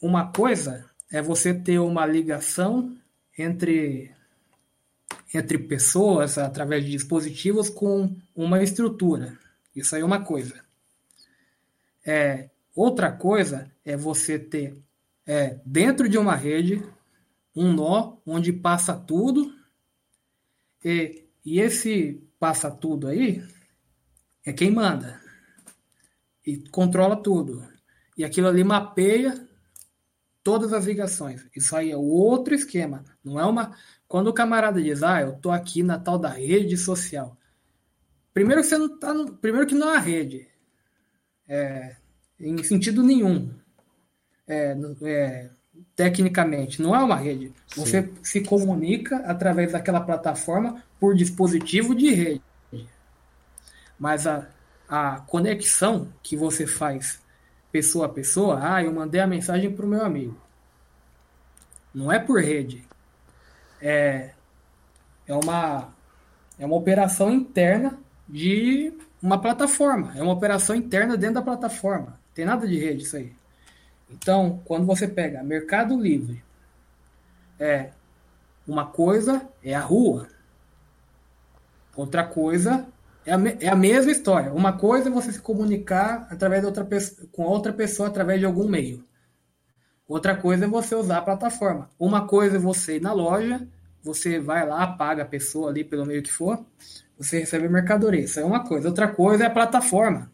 uma coisa é você ter uma ligação entre, entre pessoas através de dispositivos com uma estrutura. Isso aí é uma coisa. É, Outra coisa é você ter é, dentro de uma rede um nó onde passa tudo e, e esse passa tudo aí é quem manda e controla tudo. E aquilo ali mapeia todas as ligações. Isso aí é outro esquema. Não é uma. Quando o camarada diz, ah, eu tô aqui na tal da rede social. Primeiro que você não tá. No... Primeiro que não é a rede. É... Em sentido nenhum. É, é, tecnicamente, não é uma rede. Você Sim. se comunica através daquela plataforma por dispositivo de rede. Mas a, a conexão que você faz pessoa a pessoa, ah, eu mandei a mensagem para o meu amigo. Não é por rede. É, é, uma, é uma operação interna de uma plataforma. É uma operação interna dentro da plataforma. Tem nada de rede isso aí. Então, quando você pega Mercado Livre, é uma coisa é a rua, outra coisa é a, é a mesma história. Uma coisa é você se comunicar através outra com outra pessoa através de algum meio. Outra coisa é você usar a plataforma. Uma coisa é você ir na loja, você vai lá, paga a pessoa ali pelo meio que for, você recebe mercadoria. Isso é uma coisa. Outra coisa é a plataforma.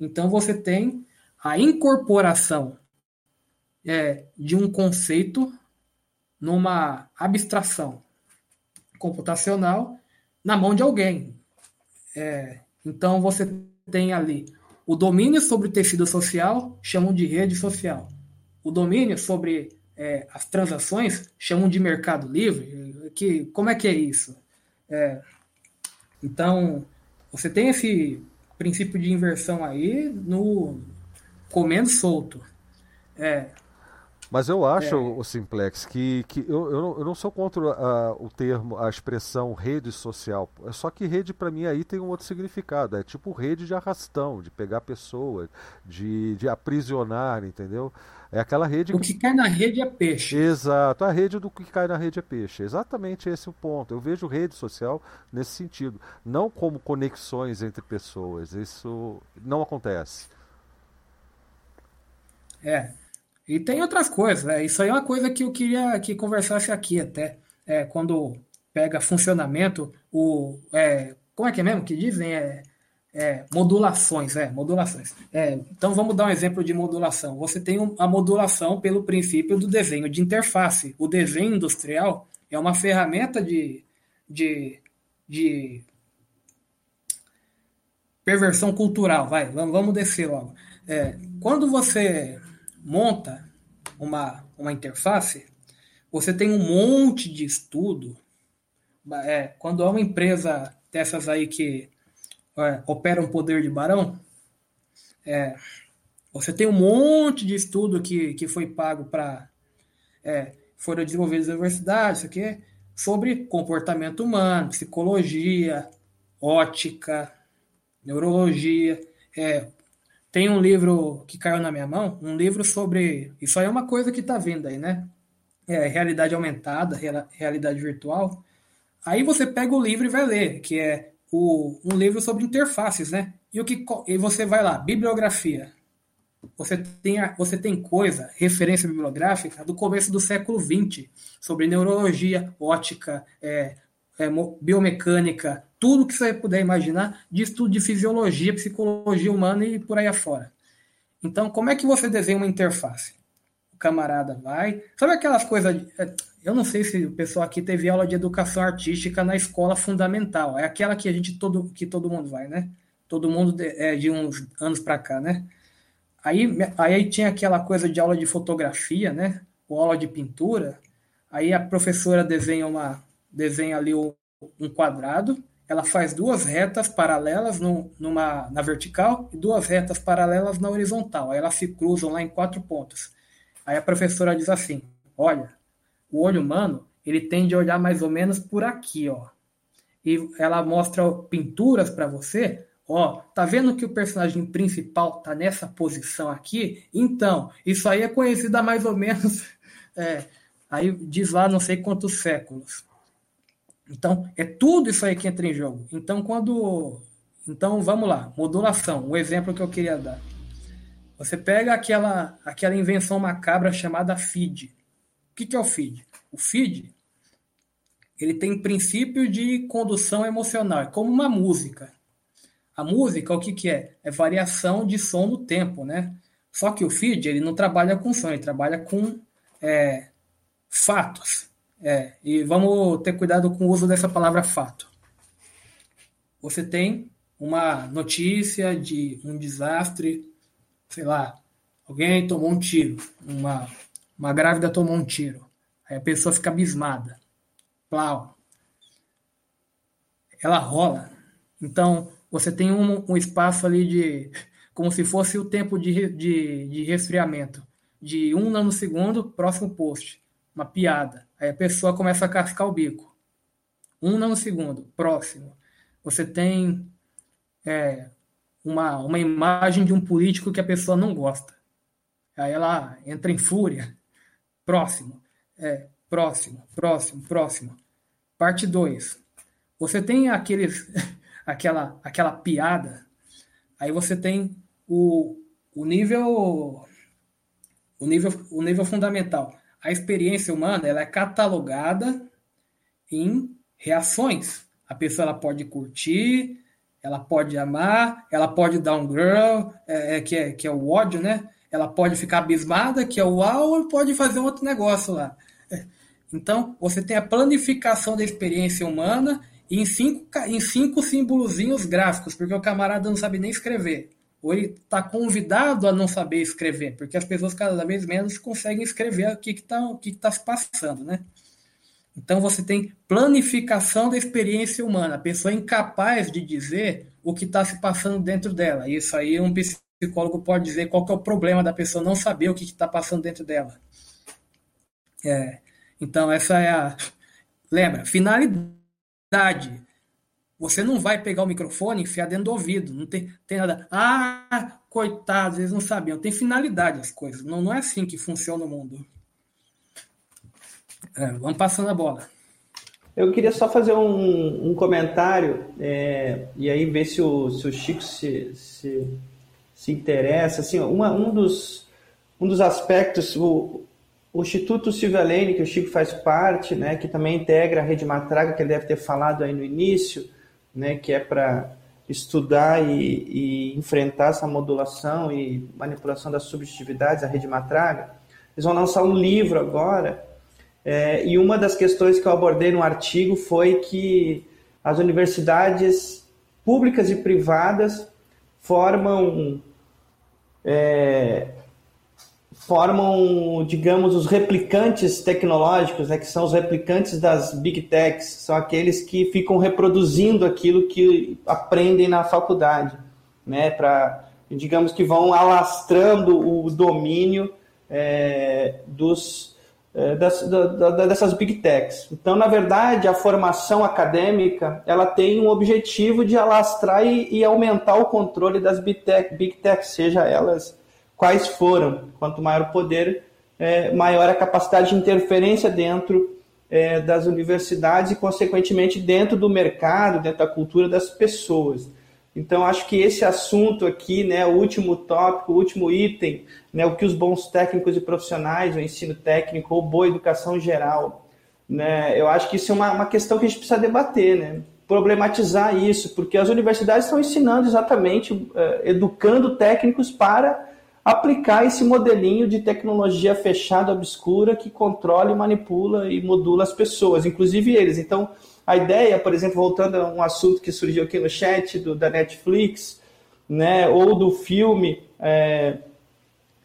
Então você tem a incorporação é, de um conceito numa abstração computacional na mão de alguém. É, então você tem ali o domínio sobre o tecido social, chamam de rede social. O domínio sobre é, as transações chamam de mercado livre. Que, como é que é isso? É, então, você tem esse princípio de inversão aí no, comendo solto. É. Mas eu acho, é. o Simplex, que, que eu, eu, não, eu não sou contra o termo, a expressão rede social. É só que rede para mim aí tem um outro significado. É tipo rede de arrastão, de pegar pessoas, de, de aprisionar, entendeu? É aquela rede. O que, que cai na rede é peixe. Exato, a rede do que cai na rede é peixe. Exatamente esse é o ponto. Eu vejo rede social nesse sentido. Não como conexões entre pessoas. Isso não acontece. É. E tem outras coisas, né? Isso aí é uma coisa que eu queria que conversasse aqui até. É, quando pega funcionamento, o. É, como é que é mesmo que dizem? É, é, modulações, é, modulações. É, então vamos dar um exemplo de modulação. Você tem a modulação pelo princípio do desenho de interface. O desenho industrial é uma ferramenta de, de, de perversão cultural. Vai, vamos descer logo. É, quando você monta uma, uma interface, você tem um monte de estudo. É, quando é uma empresa dessas aí que é, opera um poder de barão, é, você tem um monte de estudo que, que foi pago para. É, foram desenvolvidos na universidade, isso aqui, sobre comportamento humano, psicologia, ótica, neurologia, é, tem um livro que caiu na minha mão, um livro sobre. Isso aí é uma coisa que está vindo aí, né? É, realidade aumentada, realidade virtual. Aí você pega o livro e vai ler, que é o, um livro sobre interfaces, né? E, o que, e você vai lá, bibliografia. Você tem, você tem coisa, referência bibliográfica, do começo do século XX, sobre neurologia, ótica, é, é, biomecânica, tudo que você puder imaginar de estudo de fisiologia, psicologia humana e por aí afora. Então, como é que você desenha uma interface? O camarada vai. Sabe aquelas coisas. É, eu não sei se o pessoal aqui teve aula de educação artística na escola fundamental. É aquela que a gente todo, que todo mundo vai, né? Todo mundo de, é, de uns anos para cá, né? Aí, aí tinha aquela coisa de aula de fotografia, né? Ou aula de pintura. Aí a professora desenha uma desenha ali um quadrado ela faz duas retas paralelas no, numa, na vertical e duas retas paralelas na horizontal. Aí elas se cruzam lá em quatro pontos. Aí a professora diz assim: olha, o olho humano ele tende a olhar mais ou menos por aqui, ó. E ela mostra pinturas para você. Ó, tá vendo que o personagem principal tá nessa posição aqui? Então, isso aí é conhecido há mais ou menos. É, aí diz lá não sei quantos séculos. Então, é tudo isso aí que entra em jogo. Então, quando. Então, vamos lá, modulação, o exemplo que eu queria dar. Você pega aquela, aquela invenção macabra chamada feed. O que, que é o feed? O feed ele tem princípio de condução emocional, é como uma música. A música, o que, que é? É variação de som no tempo, né? Só que o feed ele não trabalha com som, ele trabalha com é, fatos. É, e vamos ter cuidado com o uso dessa palavra fato. Você tem uma notícia de um desastre, sei lá, alguém tomou um tiro, uma, uma grávida tomou um tiro. Aí a pessoa fica abismada. Plau. Ela rola. Então, você tem um, um espaço ali de. como se fosse o tempo de, de, de resfriamento. De um nanosegundo, próximo post. Uma piada. Aí a pessoa começa a cascar o bico. Um nanosegundo, próximo. Você tem é, uma, uma imagem de um político que a pessoa não gosta. Aí ela entra em fúria. Próximo. É, próximo, próximo, próximo. Parte 2. Você tem aqueles, aquela, aquela piada, aí você tem o, o nível o nível o nível fundamental. A experiência humana ela é catalogada em reações. A pessoa ela pode curtir, ela pode amar, ela pode dar um girl, é, é, que, é, que é o ódio, né? Ela pode ficar abismada, que é o uau, ou pode fazer outro negócio lá. Então, você tem a planificação da experiência humana em cinco, em cinco símbolozinhos gráficos, porque o camarada não sabe nem escrever. Ou ele está convidado a não saber escrever, porque as pessoas cada vez menos conseguem escrever o que está que que tá se passando, né? Então você tem planificação da experiência humana, a pessoa é incapaz de dizer o que está se passando dentro dela. Isso aí um psicólogo pode dizer qual que é o problema da pessoa não saber o que está passando dentro dela. É, então essa é a. Lembra, finalidade. Você não vai pegar o microfone e enfiar dentro do ouvido. Não tem, tem nada. Ah, coitados, eles não sabiam. Tem finalidade as coisas. Não, não é assim que funciona o mundo. É, vamos passando a bola. Eu queria só fazer um, um comentário é, e aí ver se o, se o Chico se, se, se interessa. Assim, uma, um, dos, um dos aspectos, o, o Instituto Silvia Lane, que o Chico faz parte, né, que também integra a Rede Matraga, que ele deve ter falado aí no início, né, que é para estudar e, e, enfrentar essa modulação e manipulação das subjetividades, a Rede Matraga. Eles vão lançar um livro agora é, e uma das questões que eu abordei no artigo foi que as universidades públicas e privadas formam é, formam, digamos, os replicantes tecnológicos, né, que são os replicantes das big techs, são aqueles que ficam reproduzindo aquilo que aprendem na faculdade, né, para, digamos, que vão alastrando o domínio é, dos é, das, da, dessas big techs. Então, na verdade, a formação acadêmica ela tem um objetivo de alastrar e, e aumentar o controle das big, tech, big techs, seja elas quais foram. Quanto maior o poder, é, maior a capacidade de interferência dentro é, das universidades e, consequentemente, dentro do mercado, dentro da cultura das pessoas. Então, acho que esse assunto aqui, né, o último tópico, o último item, né, o que os bons técnicos e profissionais, o ensino técnico ou boa educação geral, né, eu acho que isso é uma, uma questão que a gente precisa debater, né, problematizar isso, porque as universidades estão ensinando exatamente, uh, educando técnicos para aplicar esse modelinho de tecnologia fechada, obscura, que controla, manipula e modula as pessoas, inclusive eles. Então, a ideia, por exemplo, voltando a um assunto que surgiu aqui no chat do, da Netflix, né, ou do filme é,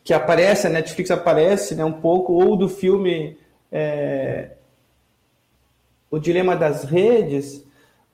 que aparece, a Netflix aparece né, um pouco, ou do filme é, O Dilema das Redes,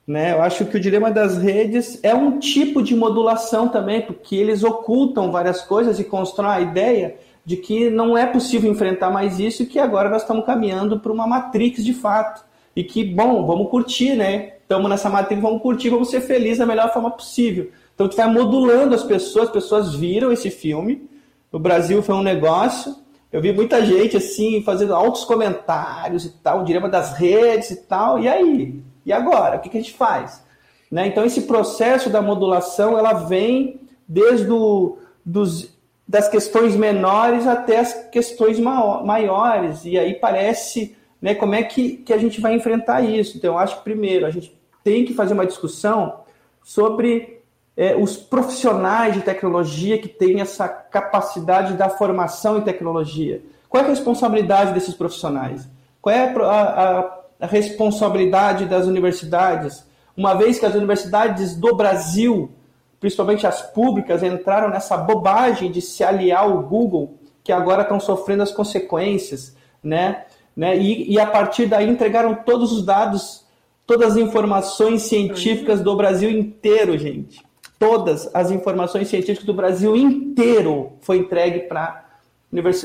né, eu acho que o Dilema das Redes é um tipo de modulação também, porque eles ocultam várias coisas e constroem a ideia de que não é possível enfrentar mais isso e que agora nós estamos caminhando para uma Matrix de fato e que, bom, vamos curtir, né? Estamos nessa matéria, vamos curtir, vamos ser felizes da melhor forma possível. Então, tu vai modulando as pessoas, as pessoas viram esse filme. No Brasil foi um negócio. Eu vi muita gente, assim, fazendo altos comentários e tal, dilema das redes e tal. E aí? E agora? O que, que a gente faz? Né? Então, esse processo da modulação, ela vem desde o, dos, das questões menores até as questões maiores. E aí parece né, como é que, que a gente vai enfrentar isso? Então, eu acho que, primeiro, a gente tem que fazer uma discussão sobre é, os profissionais de tecnologia que têm essa capacidade da formação em tecnologia? Qual é a responsabilidade desses profissionais? Qual é a, a, a responsabilidade das universidades? Uma vez que as universidades do Brasil, principalmente as públicas, entraram nessa bobagem de se aliar ao Google, que agora estão sofrendo as consequências, né? né? E, e a partir daí entregaram todos os dados, todas as informações científicas do Brasil inteiro, gente todas as informações científicas do Brasil inteiro foi entregue para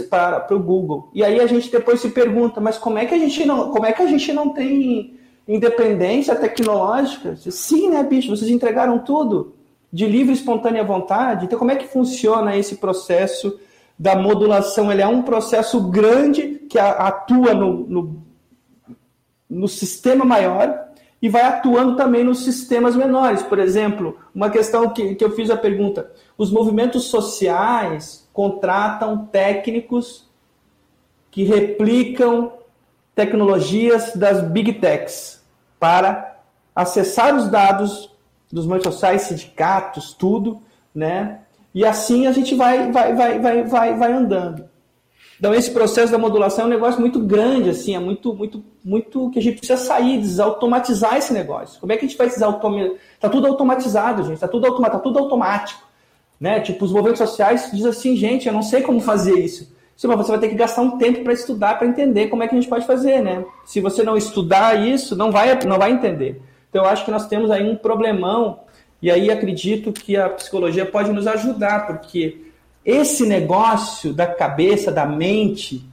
para o Google. E aí a gente depois se pergunta, mas como é que a gente não, como é que a gente não tem independência tecnológica? Sim, né, bicho? Vocês entregaram tudo de livre e espontânea vontade. Então, como é que funciona esse processo da modulação? Ele é um processo grande que atua no, no, no sistema maior e vai atuando também nos sistemas menores. Por exemplo, uma questão que, que eu fiz a pergunta: os movimentos sociais contratam técnicos que replicam tecnologias das big techs para acessar os dados dos sociais, sindicatos, tudo, né? E assim a gente vai, vai, vai, vai, vai, vai andando. Então, esse processo da modulação é um negócio muito grande, assim, é muito, muito, muito que a gente precisa sair, desautomatizar esse negócio. Como é que a gente vai desautomatizar? Está tudo automatizado, gente, está tudo, automa tá tudo automático. Né? Tipo, os movimentos sociais dizem assim, gente, eu não sei como fazer isso. Você vai ter que gastar um tempo para estudar, para entender como é que a gente pode fazer, né? Se você não estudar isso, não vai, não vai entender. Então, eu acho que nós temos aí um problemão, e aí acredito que a psicologia pode nos ajudar, porque esse negócio da cabeça, da mente,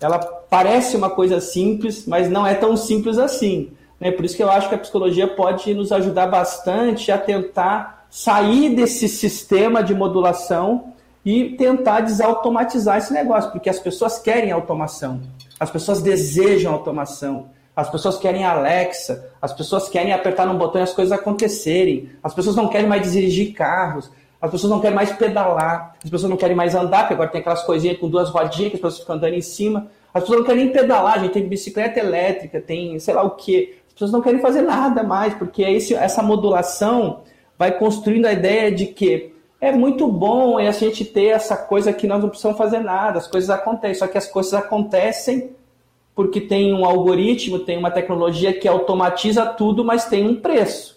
ela parece uma coisa simples, mas não é tão simples assim. Né? Por isso que eu acho que a psicologia pode nos ajudar bastante a tentar sair desse sistema de modulação e tentar desautomatizar esse negócio, porque as pessoas querem automação, as pessoas desejam automação, as pessoas querem Alexa, as pessoas querem apertar no botão e as coisas acontecerem, as pessoas não querem mais dirigir carros, as pessoas não querem mais pedalar, as pessoas não querem mais andar, porque agora tem aquelas coisinhas com duas rodinhas que as pessoas ficam andando em cima. As pessoas não querem nem pedalar, a gente tem bicicleta elétrica, tem sei lá o quê. As pessoas não querem fazer nada mais, porque esse, essa modulação vai construindo a ideia de que é muito bom a gente ter essa coisa que nós não precisamos fazer nada, as coisas acontecem, só que as coisas acontecem porque tem um algoritmo, tem uma tecnologia que automatiza tudo, mas tem um preço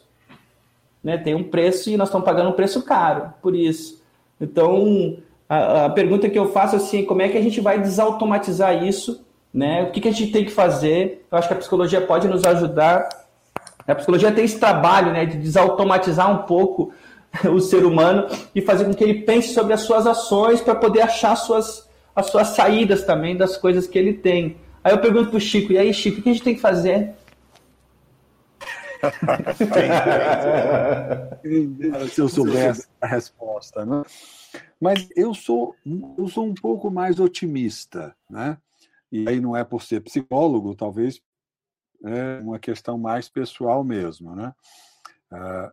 né? Tem um preço e nós estamos pagando um preço caro por isso. Então, a, a, pergunta que eu faço assim, como é que a gente vai desautomatizar isso, né? O que, que a gente tem que fazer? Eu acho que a psicologia pode nos ajudar. A psicologia tem esse trabalho, né, de desautomatizar um pouco o ser humano e fazer com que ele pense sobre as suas ações para poder achar suas, as suas saídas também das coisas que ele tem. Aí eu pergunto para o Chico, e aí, Chico, o que a gente tem que fazer? Se eu soubesse a resposta, né? Mas eu sou, eu sou um pouco mais otimista, né? E aí não é por ser psicólogo, talvez é uma questão mais pessoal mesmo, né? Ah,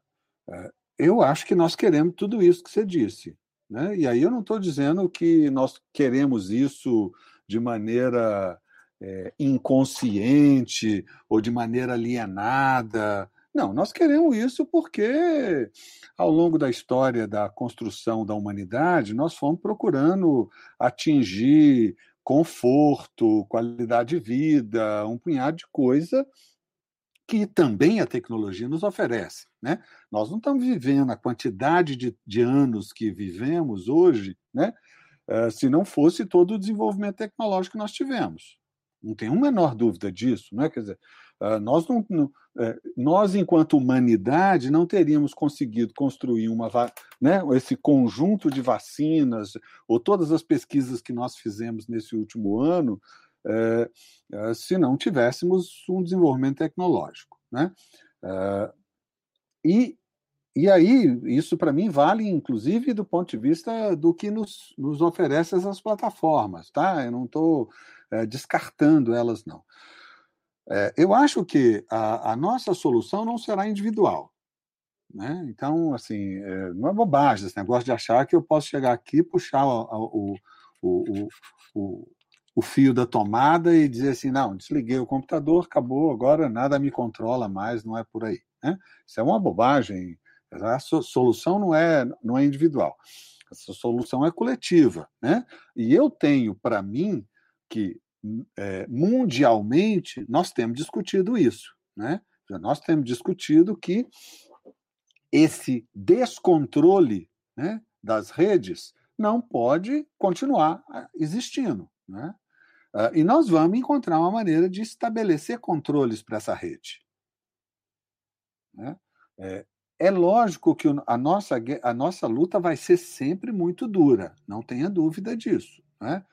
é, eu acho que nós queremos tudo isso que você disse, né? E aí eu não estou dizendo que nós queremos isso de maneira é, inconsciente ou de maneira alienada. Não, nós queremos isso porque, ao longo da história da construção da humanidade, nós fomos procurando atingir conforto, qualidade de vida, um punhado de coisa que também a tecnologia nos oferece. Né? Nós não estamos vivendo a quantidade de, de anos que vivemos hoje né? Uh, se não fosse todo o desenvolvimento tecnológico que nós tivemos. Não tem uma menor dúvida disso, não é? Quer dizer, nós, não, não, é, nós, enquanto humanidade, não teríamos conseguido construir uma, né, esse conjunto de vacinas, ou todas as pesquisas que nós fizemos nesse último ano, é, é, se não tivéssemos um desenvolvimento tecnológico. Né? É, e, e aí, isso para mim vale, inclusive, do ponto de vista do que nos, nos oferece essas plataformas. Tá? Eu não estou é, descartando elas, não. É, eu acho que a, a, nossa solução não será individual. Né? Então, assim, é, não é bobagem esse negócio de achar que eu posso chegar aqui, puxar o, o, o, o, fio da tomada e dizer assim: não, desliguei o computador, acabou, agora nada me controla mais, não é por aí. Né? Isso é uma bobagem A solução não é, não é individual. Essa solução é coletiva. Né? E eu tenho para mim que é, mundialmente nós temos discutido isso. Né? Nós temos discutido que esse descontrole né, das redes não pode continuar ah, existindo. Né? Uh, e nós vamos encontrar uma maneira de estabelecer controles para essa rede. Né? É, é, lógico que a nossa, a nossa luta vai ser sempre muito dura, não tenha dúvida disso. Né?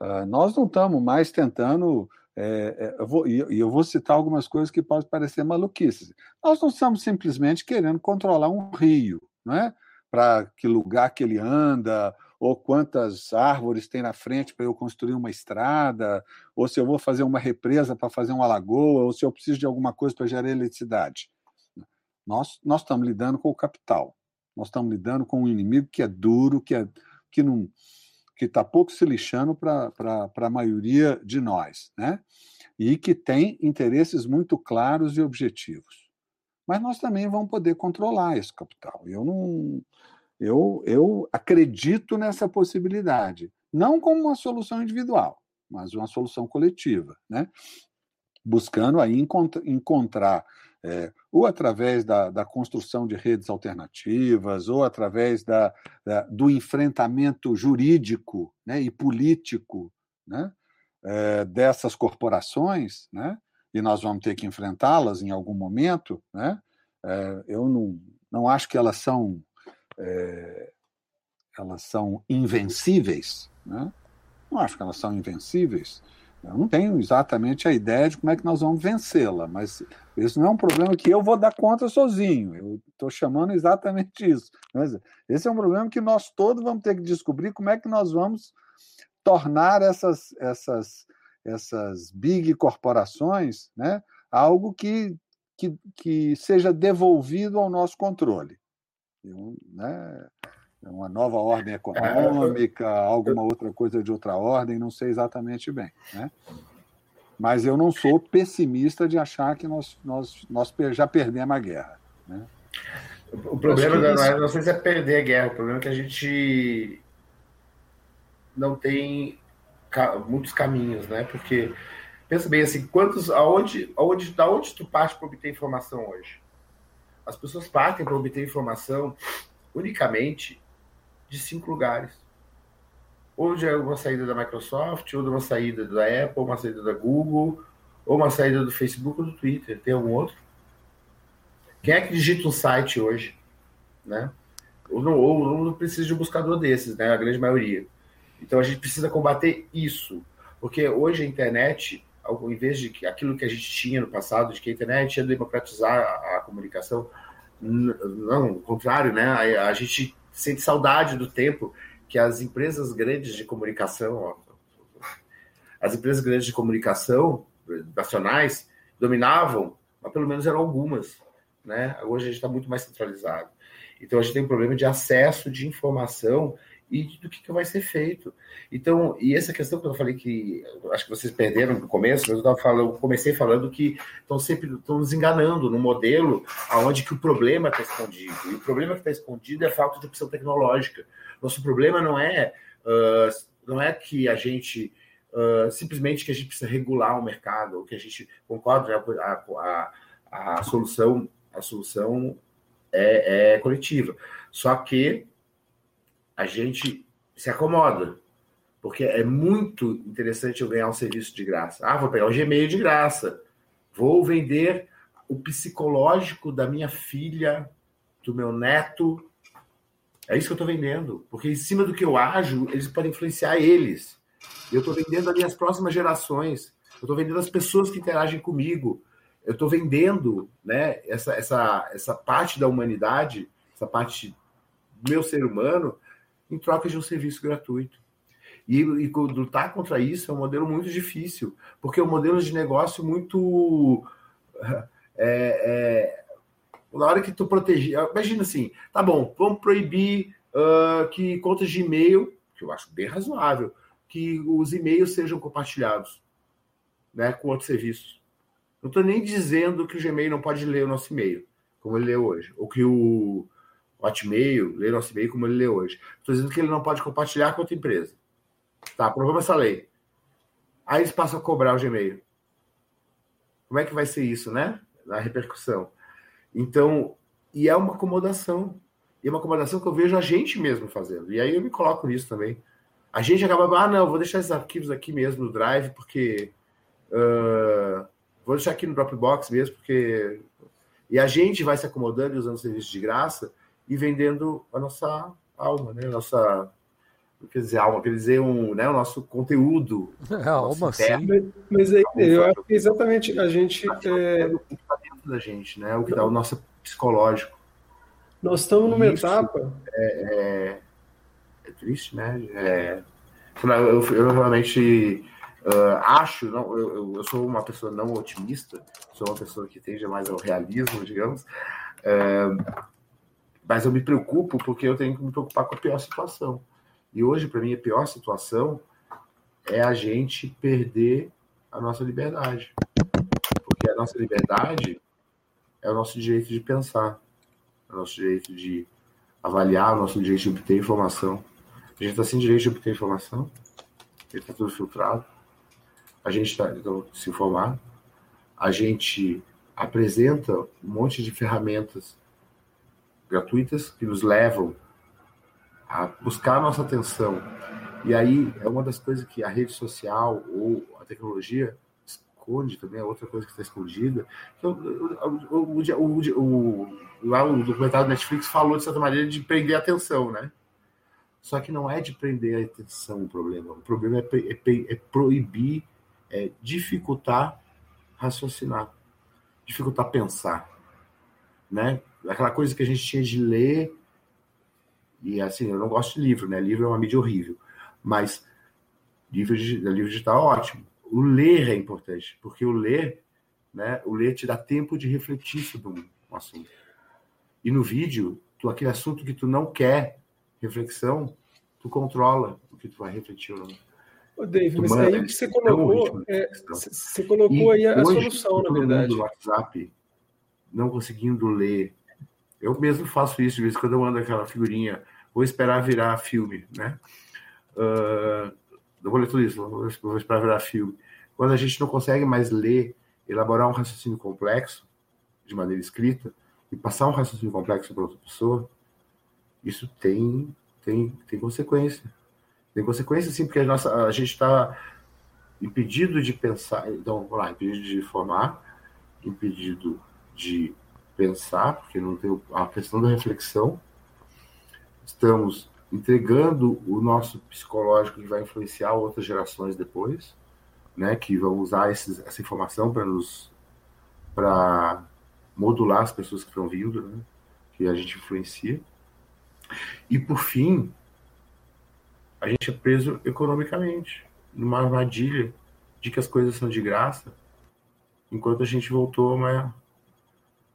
Uh, nós não estamos mais tentando. É, é, eu vou, e eu vou citar algumas coisas que podem parecer maluquices. Nós não estamos simplesmente querendo controlar um rio, não é? para que lugar que ele anda, ou quantas árvores tem na frente para eu construir uma estrada, ou se eu vou fazer uma represa para fazer uma lagoa, ou se eu preciso de alguma coisa para gerar eletricidade. Nós, nós estamos lidando com o capital. Nós estamos lidando com um inimigo que é duro, que é que não que está pouco se lixando para a maioria de nós, né? E que tem interesses muito claros e objetivos mas nós também vamos poder controlar esse capital. Eu não, eu, eu acredito nessa possibilidade, não como uma solução individual, mas uma solução coletiva, né? Buscando aí encontrar é, ou através da, da, construção de redes alternativas, ou através da, da do enfrentamento jurídico né, e político né, é, dessas corporações, né, e nós vamos ter que enfrentá-las em algum momento, né? É, eu não, não acho que elas são é, elas são invencíveis, né? Não acho que elas são invencíveis. Eu não tenho exatamente a ideia de como é que nós vamos vencê-la, mas isso não é um problema que eu vou dar conta sozinho. Eu estou chamando exatamente isso. Mas esse é um problema que nós todos vamos ter que descobrir como é que nós vamos tornar essas, essas essas big corporações, né, algo que, que, que seja devolvido ao nosso controle. né, uma nova ordem econômica, alguma outra coisa de outra ordem, não sei exatamente bem. Né? Mas eu não sou pessimista de achar que nós, nós, nós já perdemos a guerra. Né? O problema não, é, não sei se é perder a guerra, o problema é que a gente não tem muitos caminhos, né? Porque pensa bem assim, quantos, aonde, aonde, da onde tu parte para obter informação hoje? As pessoas partem para obter informação unicamente de cinco lugares. Ou de uma saída da Microsoft, ou de uma saída da Apple, uma saída da Google, ou uma saída do Facebook ou do Twitter. Tem algum outro? Quem é que digita um site hoje? Né? Ou não, ou não precisa de um buscador desses, né? A grande maioria. Então a gente precisa combater isso, porque hoje a internet, ao invés de aquilo que a gente tinha no passado, de que a internet ia democratizar a, a comunicação, não, o contrário, né? A, a, gente sente saudade do tempo que as empresas grandes de comunicação, as empresas grandes de comunicação nacionais dominavam, mas pelo menos eram algumas, né? Hoje a gente está muito mais centralizado. Então a gente tem um problema de acesso de informação e do que, que vai ser feito. Então, e essa questão que eu falei que acho que vocês perderam no começo, mas eu tava falando, comecei falando que estão sempre estão nos enganando no modelo aonde que o problema está escondido. E o problema que está escondido é a falta de opção tecnológica. Nosso problema não é uh, não é que a gente uh, simplesmente que a gente precisa regular o mercado, ou que a gente concorda né, a, a, a solução a solução é, é coletiva. Só que a gente se acomoda. Porque é muito interessante eu ganhar um serviço de graça. Ah, vou pegar o Gmail de graça. Vou vender o psicológico da minha filha, do meu neto. É isso que eu estou vendendo. Porque em cima do que eu ajo, eles podem influenciar eles. Eu estou vendendo ali as próximas gerações. Eu estou vendendo as pessoas que interagem comigo. Eu estou vendendo né, essa, essa, essa parte da humanidade, essa parte do meu ser humano, em troca de um serviço gratuito. E, e lutar contra isso é um modelo muito difícil, porque é um modelo de negócio muito. É, é, na hora que tu proteger. Imagina assim, tá bom, vamos proibir uh, que contas de e-mail, que eu acho bem razoável, que os e-mails sejam compartilhados né, com outros serviços. Não estou nem dizendo que o Gmail não pode ler o nosso e-mail. como ele lê hoje, ou que o Hotmail lê nosso e-mail como ele lê hoje. Estou dizendo que ele não pode compartilhar com outra empresa. Tá, aprovamos essa lei. Aí eles passam a cobrar o Gmail. Como é que vai ser isso, né? A repercussão. Então, e é uma acomodação. E é uma acomodação que eu vejo a gente mesmo fazendo. E aí eu me coloco nisso também. A gente acaba, ah, não, vou deixar esses arquivos aqui mesmo no Drive, porque. Uh, vou deixar aqui no Dropbox mesmo, porque. E a gente vai se acomodando e usando serviço de graça e vendendo a nossa alma, né? A nossa quer dizer alma, quer dizer um, né, o nosso conteúdo. É, alma, sim. Mas, mas aí, eu acho que exatamente a gente. É... O que está dentro da gente, né? O que dá o nosso psicológico. Nós estamos numa Isso etapa. É, é, é, triste, né? É, eu, eu realmente uh, acho, não, eu, eu, sou uma pessoa não otimista, sou uma pessoa que tende mais ao realismo, digamos. Uh, mas eu me preocupo porque eu tenho que me preocupar com a pior situação. E hoje, para mim, a pior situação é a gente perder a nossa liberdade. Porque a nossa liberdade é o nosso direito de pensar, é o nosso direito de avaliar, o nosso direito de obter informação. A gente está sem direito de obter informação, ele está tudo filtrado. A gente está então, se informar. A gente apresenta um monte de ferramentas gratuitas que nos levam a buscar a nossa atenção. E aí é uma das coisas que a rede social ou a tecnologia esconde também, é outra coisa que está escondida. Então, o, o, o, lá o documentário do Netflix falou, de certa maneira, de prender a atenção, né? Só que não é de prender a atenção o problema. O problema é, é, é proibir, é dificultar raciocinar, dificultar pensar, né? Aquela coisa que a gente tinha de ler e assim, eu não gosto de livro, né? Livro é uma mídia horrível. Mas livro, livro digital é ótimo. O ler é importante, porque o ler, né? O ler te dá tempo de refletir sobre um assunto. E no vídeo, tu, aquele assunto que tu não quer reflexão, tu controla o que tu vai refletir ou não. Ô, Dave, mas aí o que você colocou, é, você colocou e aí a solução, na verdade. No WhatsApp, não conseguindo ler. Eu mesmo faço isso, de vez quando eu mando aquela figurinha vou esperar virar filme, né? Uh, não vou ler tudo isso, vou esperar virar filme. Quando a gente não consegue mais ler, elaborar um raciocínio complexo de maneira escrita e passar um raciocínio complexo para outra pessoa, isso tem tem tem consequência. Tem consequência sim, porque a nossa a gente está impedido de pensar, então, vamos lá, impedido de formar, impedido de pensar, porque não tem a questão da reflexão, estamos entregando o nosso psicológico que vai influenciar outras gerações depois, né, que vão usar esses, essa informação para nos para modular as pessoas que estão vindo, né, que a gente influencia. E por fim, a gente é preso economicamente numa armadilha de que as coisas são de graça, enquanto a gente voltou a uma,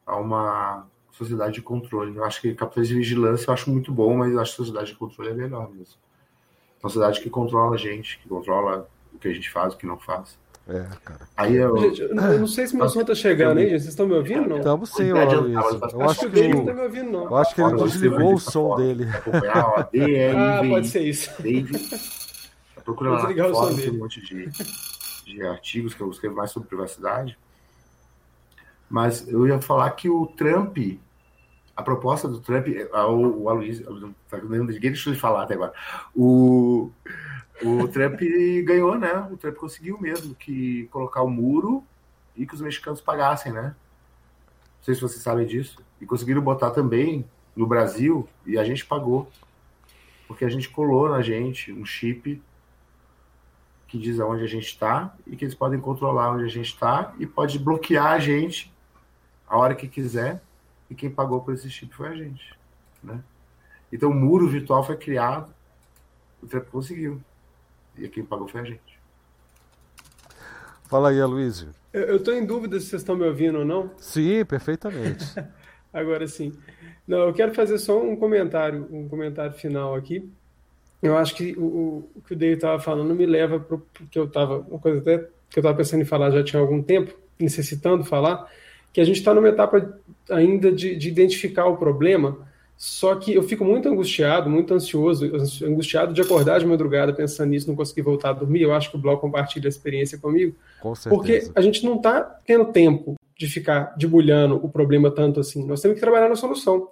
a uma sociedade de controle. Eu acho que capitalismo de vigilância eu acho muito bom, mas eu acho que sociedade de controle é melhor mesmo. Uma sociedade que controla a gente, que controla o que a gente faz, o que não faz. É, cara. Aí eu... Gente, eu não sei se meu som tá chegando aí, Vocês estão me ouvindo não? Estamos sim, ó, Eu acho que, ele não tá me ouvindo, não. Eu acho que ele desligou o som dele. ah, pode ser isso. Dave. Procura lá fora, o som tem um monte de, de artigos que eu escrevo mais sobre privacidade. Mas eu ia falar que o Trump a proposta do Trump, o, o Aloysio, tá ninguém deixou de falar até agora. O, o Trump ganhou, né? O Trump conseguiu mesmo que colocar o muro e que os mexicanos pagassem, né? Não sei se vocês sabem disso. E conseguiram botar também no Brasil e a gente pagou. Porque a gente colou na gente um chip que diz aonde a gente está e que eles podem controlar onde a gente está e pode bloquear a gente a hora que quiser e quem pagou por esse chip foi a gente. Né? Então o muro virtual foi criado, o Trump conseguiu. E quem pagou foi a gente. Fala aí, Aloysio. Eu estou em dúvida se vocês estão me ouvindo ou não. Sim, perfeitamente. Agora sim. Não, eu quero fazer só um comentário, um comentário final aqui. Eu acho que o, o que o Dave estava falando me leva para o que eu estava, uma coisa até que eu estava pensando em falar já tinha algum tempo, necessitando falar, que a gente está numa etapa ainda de, de identificar o problema, só que eu fico muito angustiado, muito ansioso, angustiado de acordar de madrugada pensando nisso, não conseguir voltar a dormir. Eu acho que o Bloco compartilha a experiência comigo. Com. Porque a gente não está tendo tempo de ficar debulhando o problema tanto assim. Nós temos que trabalhar na solução.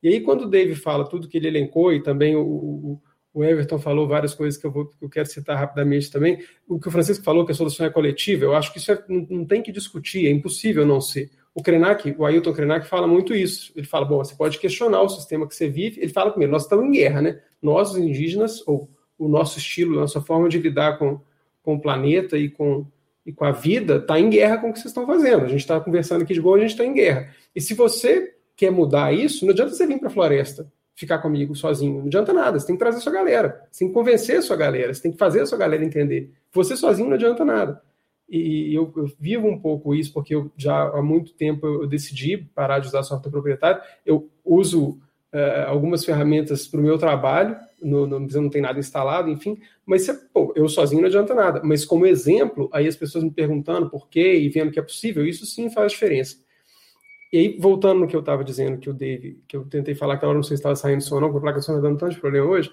E aí, quando o Dave fala tudo que ele elencou, e também o, o, o Everton falou várias coisas que eu, vou, que eu quero citar rapidamente também, o que o Francisco falou, que a solução é coletiva, eu acho que isso é, não, não tem que discutir, é impossível não ser. O Krenak, o Ailton Krenak fala muito isso. Ele fala, bom, você pode questionar o sistema que você vive. Ele fala primeiro, nós estamos em guerra, né? Nós, os indígenas, ou o nosso estilo, a nossa forma de lidar com, com o planeta e com, e com a vida, está em guerra com o que vocês estão fazendo. A gente está conversando aqui de boa, a gente está em guerra. E se você quer mudar isso, não adianta você vir para a floresta ficar comigo sozinho. Não adianta nada. Você tem que trazer a sua galera. Você tem que convencer a sua galera. Você tem que fazer a sua galera entender. Você sozinho não adianta nada e eu, eu, vivo um pouco isso porque eu já há muito tempo eu decidi parar de usar software proprietário. Eu uso uh, algumas ferramentas para o meu trabalho, no, no, não tem nada instalado, enfim, mas pô, eu sozinho não adianta nada. Mas como exemplo, aí as pessoas me perguntando por quê e vendo que é possível, isso sim faz diferença. E aí, voltando no que eu estava dizendo, que o Dave, que eu tentei falar que agora não sei se estava saindo som ou não, porque a placa está dando tanto de problema hoje,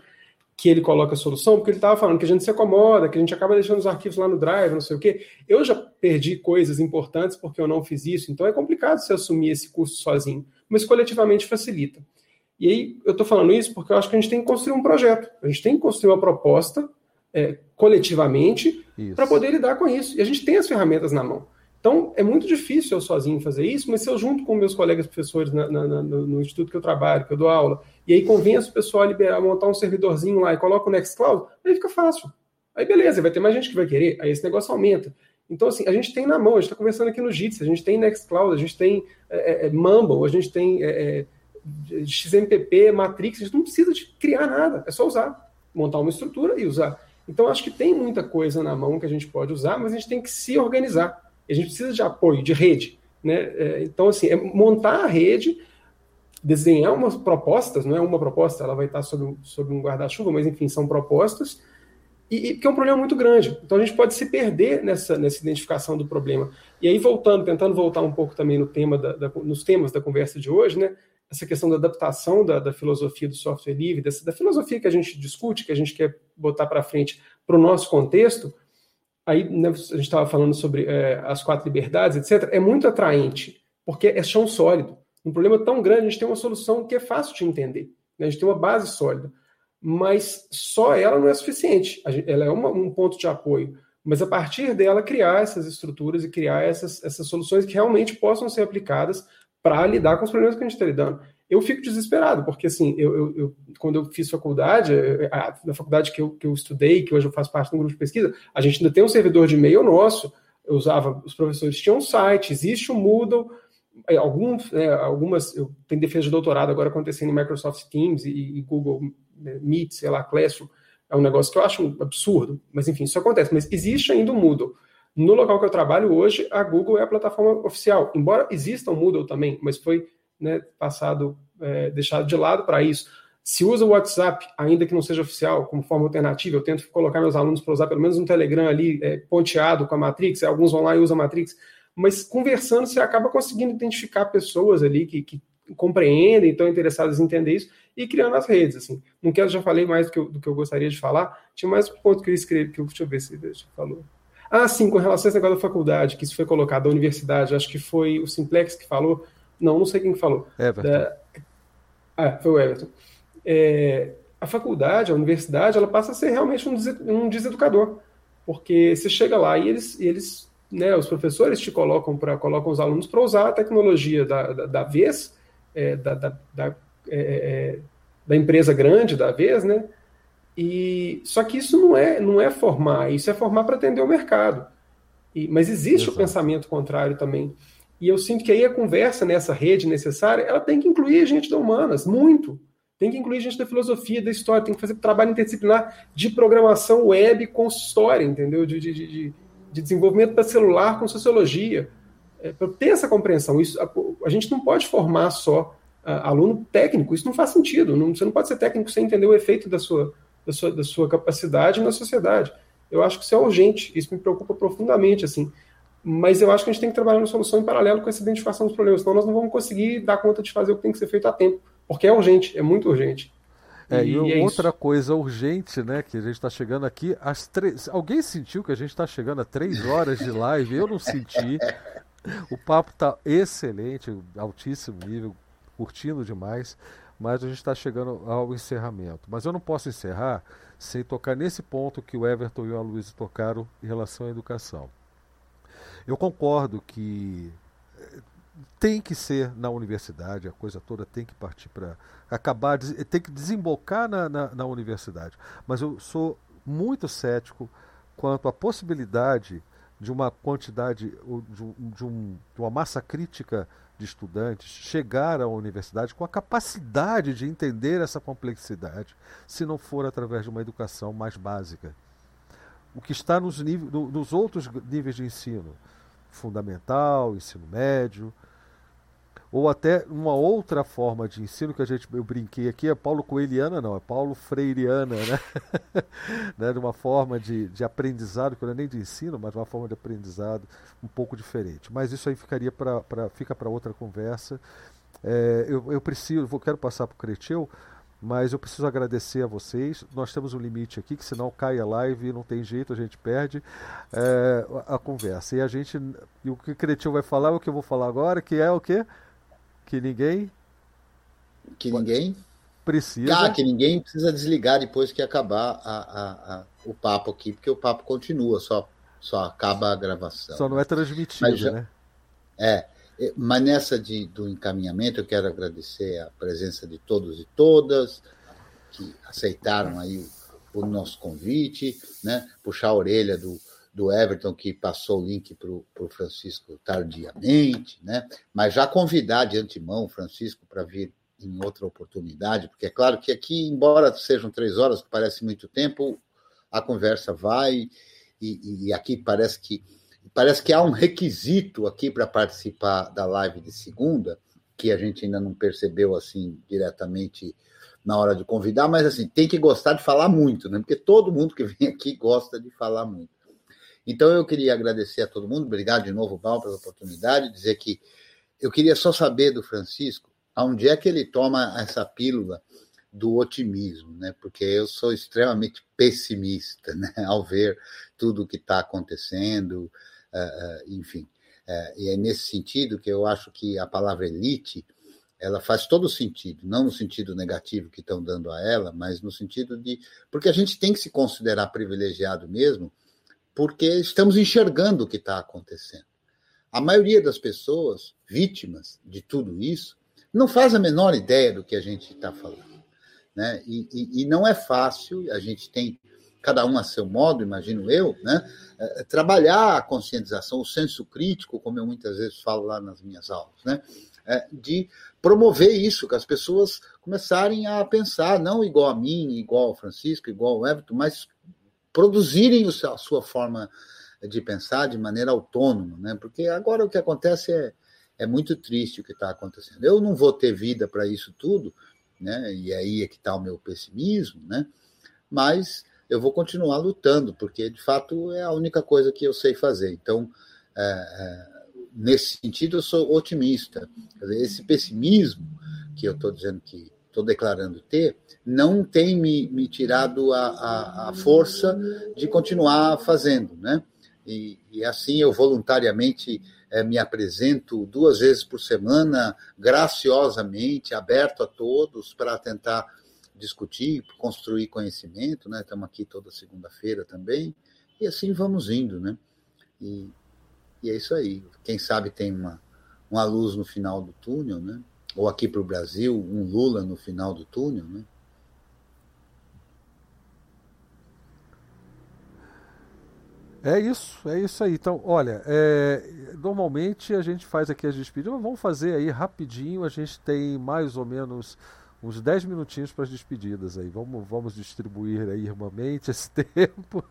que ele coloca a solução, porque ele estava falando que a gente se acomoda, que a gente acaba deixando os arquivos lá no Drive, não sei o quê. Eu já perdi coisas importantes porque eu não fiz isso, então é complicado você assumir esse custo sozinho, mas coletivamente facilita. E aí eu estou falando isso porque eu acho que a gente tem que construir um projeto, a gente tem que construir uma proposta é, coletivamente para poder lidar com isso. E a gente tem as ferramentas na mão. Então, é muito difícil eu sozinho fazer isso, mas se eu junto com meus colegas professores na, na, na, no instituto que eu trabalho, que eu dou aula, e aí convenço o pessoal a liberar, montar um servidorzinho lá e coloca o Nextcloud, aí fica fácil. Aí beleza, vai ter mais gente que vai querer, aí esse negócio aumenta. Então, assim, a gente tem na mão, a gente está conversando aqui no Jitsi, a gente tem Nextcloud, a gente tem é, é, é Mumble, a gente tem é, é XMPP, Matrix, a gente não precisa de criar nada, é só usar, montar uma estrutura e usar. Então, acho que tem muita coisa na mão que a gente pode usar, mas a gente tem que se organizar. A gente precisa de apoio, de rede. Né? É, então, assim, é montar a rede, desenhar umas propostas, não é uma proposta, ela vai estar sob, sob um guarda-chuva, mas enfim, são propostas, e, e que é um problema muito grande. Então a gente pode se perder nessa, nessa identificação do problema. E aí, voltando, tentando voltar um pouco também no tema da, da, nos temas da conversa de hoje, né? Essa questão da adaptação da, da filosofia do software livre, dessa, da filosofia que a gente discute, que a gente quer botar para frente para o nosso contexto, aí né, a gente estava falando sobre é, as quatro liberdades, etc., é muito atraente, porque é chão sólido. Um problema tão grande, a gente tem uma solução que é fácil de entender. Né? A gente tem uma base sólida. Mas só ela não é suficiente. Ela é uma, um ponto de apoio. Mas a partir dela, criar essas estruturas e criar essas, essas soluções que realmente possam ser aplicadas para lidar com os problemas que a gente está lidando. Eu fico desesperado, porque assim, eu, eu, eu quando eu fiz faculdade, a, na faculdade que eu, que eu estudei, que hoje eu faço parte um grupo de pesquisa, a gente ainda tem um servidor de e-mail nosso, eu usava, os professores tinham um site, existe o Moodle, é, alguns, é, algumas, eu tenho defesa de doutorado agora acontecendo em Microsoft Teams e, e Google né, Meet, sei lá, Classroom, é um negócio que eu acho absurdo, mas enfim, isso acontece. Mas existe ainda o Moodle. No local que eu trabalho hoje, a Google é a plataforma oficial, embora exista o Moodle também, mas foi né, passado, é, deixado de lado para isso. Se usa o WhatsApp, ainda que não seja oficial, como forma alternativa, eu tento colocar meus alunos para usar pelo menos um Telegram ali, é, ponteado com a Matrix, alguns vão lá e usam a Matrix, mas conversando você acaba conseguindo identificar pessoas ali que, que compreendem, estão interessadas em entender isso e criando as redes. Assim. Não quero, já falei mais do que, eu, do que eu gostaria de falar. Tinha mais um ponto que eu escrevi, que eu, deixa eu ver se deixa, falou. Ah, sim, com relação a esse negócio da faculdade, que isso foi colocado, da universidade, acho que foi o Simplex que falou. Não, não sei quem falou. Everton. Da... Ah, foi o Everton. É, a faculdade, a universidade, ela passa a ser realmente um deseducador. Porque você chega lá e eles, e eles né, os professores te colocam para colocam os alunos para usar a tecnologia da, da, da vez, é, da, da, da, é, é, da, empresa grande da vez, né? E só que isso não é não é formar, isso é formar para atender o mercado. E, mas existe Exato. o pensamento contrário também. E eu sinto que aí a conversa nessa rede necessária, ela tem que incluir gente da humanas, muito. Tem que incluir gente da filosofia, da história, tem que fazer trabalho interdisciplinar de programação web com história, entendeu? De, de, de, de desenvolvimento para celular com sociologia, é, para ter essa compreensão. Isso, a, a, gente não pode formar só a, aluno técnico, isso não faz sentido. Não, você não pode ser técnico sem entender o efeito da sua, da sua, da sua capacidade na sociedade. Eu acho que isso é urgente, isso me preocupa profundamente. assim. mas eu acho que a gente tem que trabalhar na solução em paralelo com essa identificação dos problemas, senão nós não vamos conseguir dar conta de fazer o que tem que ser feito a tempo, porque é urgente, é muito urgente. É, e, e é outra isso. coisa urgente, né, que a gente está chegando aqui às três. Alguém sentiu que a gente está chegando a três horas de live? Eu não senti. O papo está excelente, altíssimo nível, curtindo demais, mas a gente está chegando ao encerramento. Mas eu não posso encerrar sem tocar nesse ponto que o Everton e o Aloysio tocaram em relação à educação. Eu concordo que tem que ser na universidade, a coisa toda tem que partir para acabar, tem que desembocar na, na, na, universidade. Mas eu sou muito cético quanto à possibilidade de uma quantidade, de, de, um, de uma massa crítica de estudantes chegar à universidade com a capacidade de entender essa complexidade, se não for através de uma educação mais básica. O que está nos, níveis, nos outros níveis de ensino, fundamental, ensino médio, ou até uma outra forma de ensino que a gente eu brinquei aqui é Paulo Coeliana não é Paulo Freireana né, né de uma forma de, de aprendizado que não é nem de ensino mas uma forma de aprendizado um pouco diferente. Mas isso aí ficaria para fica para outra conversa. É, eu, eu preciso vou quero passar para o Creteu mas eu preciso agradecer a vocês. Nós temos um limite aqui, que senão cai a live e não tem jeito, a gente perde é, a, a, conversa. E a gente. E o que o Cretinho vai falar é o que eu vou falar agora, que é o quê? Que ninguém. Que ninguém. Precisa. Ah, que ninguém precisa desligar depois que acabar a, a, a, o papo aqui, porque o papo continua, só, só acaba a gravação. Só não é transmitido, já, né? É. Mas nessa de, do encaminhamento, eu quero agradecer a presença de todos e todas que aceitaram aí o, o nosso convite, né? puxar a orelha do, do Everton, que passou o link para o Francisco tardiamente, né? mas já convidar de antemão o Francisco para vir em outra oportunidade, porque é claro que aqui, embora sejam três horas, que parece muito tempo, a conversa vai, e, e aqui parece que parece que há um requisito aqui para participar da live de segunda, que a gente ainda não percebeu assim diretamente na hora de convidar, mas assim, tem que gostar de falar muito, né? Porque todo mundo que vem aqui gosta de falar muito. Então eu queria agradecer a todo mundo, obrigado de novo, Val, pela oportunidade, dizer que eu queria só saber do Francisco aonde é que ele toma essa pílula do otimismo, né? Porque eu sou extremamente pessimista, né? Ao ver tudo o que está acontecendo, enfim. Uh, e é nesse sentido que eu acho que a palavra elite ela faz todo sentido, não no sentido negativo que estão dando a ela, mas no sentido de. Porque a gente tem que se considerar privilegiado mesmo, porque estamos enxergando o que está acontecendo. A maioria das pessoas vítimas de tudo isso não faz a menor ideia do que a gente está falando. Né? E, e, e, não é fácil, a gente tem cada um a seu modo, imagino eu, né? É, trabalhar a conscientização, o senso crítico, como eu muitas vezes falo lá nas minhas aulas, né? É, de promover isso, que as pessoas começarem a pensar, não igual a mim, igual ao Francisco, igual ao Everton, mas produzirem a sua forma de pensar de maneira autônoma, né? Porque agora o que acontece é, é muito triste o que está acontecendo. Eu não vou ter vida para isso tudo, né? E aí é que está o meu pessimismo, né? Mas eu vou continuar lutando, porque de fato é a única coisa que eu sei fazer. Então, é, é, nesse sentido, eu sou otimista. Esse pessimismo que eu estou dizendo que estou declarando ter, não tem me, me tirado a, a, a, força de continuar fazendo, né? E, e assim eu voluntariamente é, me apresento duas vezes por semana, graciosamente, aberto a todos, para tentar discutir, construir conhecimento, né? Estamos aqui toda segunda-feira também, e assim vamos indo, né? E, e é isso aí. Quem sabe tem uma, uma luz no final do túnel, né? Ou aqui para o Brasil, um Lula no final do túnel, né? É isso, é isso aí. Então, olha, é, normalmente a gente faz aqui as despedidas, mas vamos fazer aí rapidinho. A gente tem mais ou menos uns 10 minutinhos para as despedidas aí. Vamos, vamos distribuir aí irmãmente esse tempo.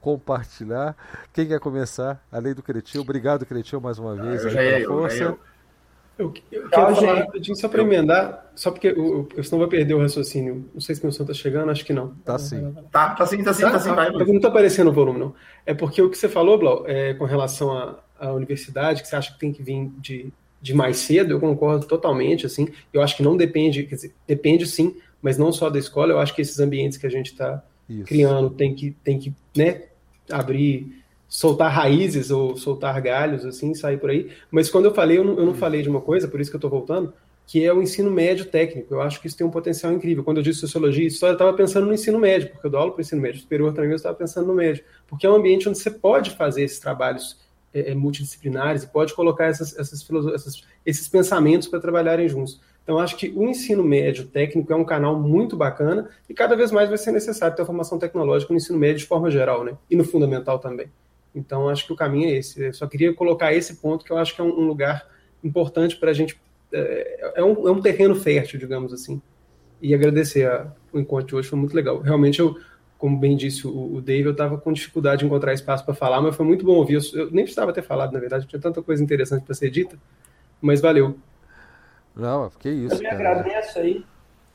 Compartilhar. Quem quer começar? Além do Cretil. Obrigado, Cretil, mais uma vez ah, aí, pela força. Eu, Eu, eu quero falar rapidinho só para emendar, só porque eu, eu, senão vai perder o raciocínio. Não sei se meu som está chegando, acho que não. Tá sim. Tá, tá sim, tá sim, tá, tá sim. Vai, não está aparecendo o volume, não. É porque o que você falou, Blau, é, com relação à, à universidade, que você acha que tem que vir de, de mais cedo, eu concordo totalmente, assim. Eu acho que não depende, quer dizer, depende sim, mas não só da escola, eu acho que esses ambientes que a gente está criando tem que, tem que né, abrir soltar raízes ou soltar galhos, assim, sair por aí. Mas quando eu falei, eu não, eu não falei de uma coisa, por isso que eu estou voltando, que é o ensino médio técnico. Eu acho que isso tem um potencial incrível. Quando eu disse sociologia e história, eu estava pensando no ensino médio, porque eu dou aula para o ensino médio superior também, eu estava pensando no médio. Porque é um ambiente onde você pode fazer esses trabalhos é, é multidisciplinares e pode colocar essas, essas, essas esses pensamentos para trabalharem juntos. Então, acho que o ensino médio técnico é um canal muito bacana e cada vez mais vai ser necessário ter a formação tecnológica no ensino médio de forma geral, né? E no fundamental também. Então, acho que o caminho é esse. Eu só queria colocar esse ponto, que eu acho que é um, um lugar importante para a gente. É, é, um, é um terreno fértil, digamos assim. E agradecer a, o encontro de hoje, foi muito legal. Realmente, eu, como bem disse o, o Dave, eu estava com dificuldade de encontrar espaço para falar, mas foi muito bom ouvir. Eu, eu nem precisava ter falado, na verdade, tinha tanta coisa interessante para ser dita, mas valeu. Não, que isso. Eu também cara. agradeço aí.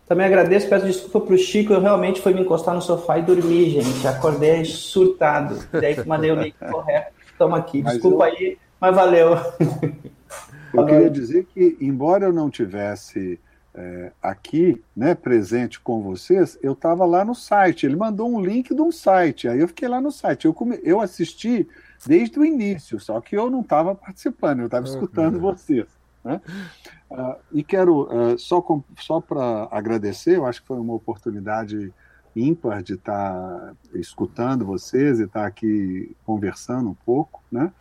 Também agradeço, peço desculpa pro Chico, eu realmente fui me encostar no sofá e dormir, gente. Acordei surtado. Daí mandei o link correto. Estamos aqui. Desculpa eu... aí, mas valeu. Eu queria dizer que, embora eu não tivesse é, aqui, né, presente com vocês, eu estava lá no site. Ele mandou um link de um site. Aí eu fiquei lá no site. Eu, come... eu assisti desde o início, só que eu não estava participando, eu estava escutando vocês. Né? Uh, e quero, uh, só, só para agradecer, eu acho que foi uma oportunidade ímpar de estar tá escutando vocês e estar tá aqui conversando um pouco, né?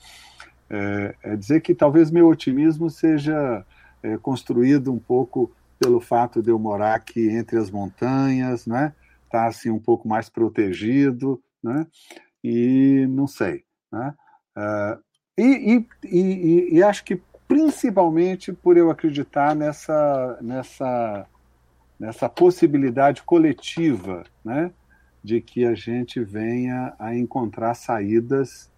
É, é dizer que talvez meu otimismo seja é, construído um pouco pelo fato de eu morar aqui entre as montanhas, né? Tá assim um pouco mais protegido, né? E não sei, né? Uh, e, e, e, e acho que principalmente por eu acreditar nessa, nessa, nessa possibilidade coletiva, né, de que a gente venha a encontrar saídas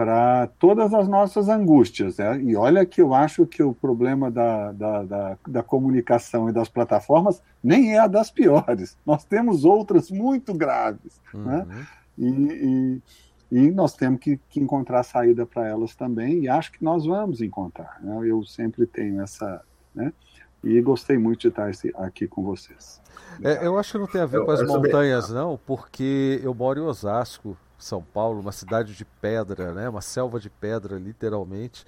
para todas as nossas angústias. Né? E olha que eu acho que o problema da, da, da, da, comunicação e das plataformas nem é a das piores. Nós temos outras muito graves. Uhum. Né? E, e, e nós temos que, que encontrar saída para elas também, e acho que nós vamos encontrar. Né? Eu sempre tenho essa. Né? E gostei muito de estar aqui com vocês. É, eu acho que não tem a ver eu, com as montanhas, não, porque eu moro em Osasco, São Paulo, uma cidade de pedra, né? uma selva de pedra, literalmente.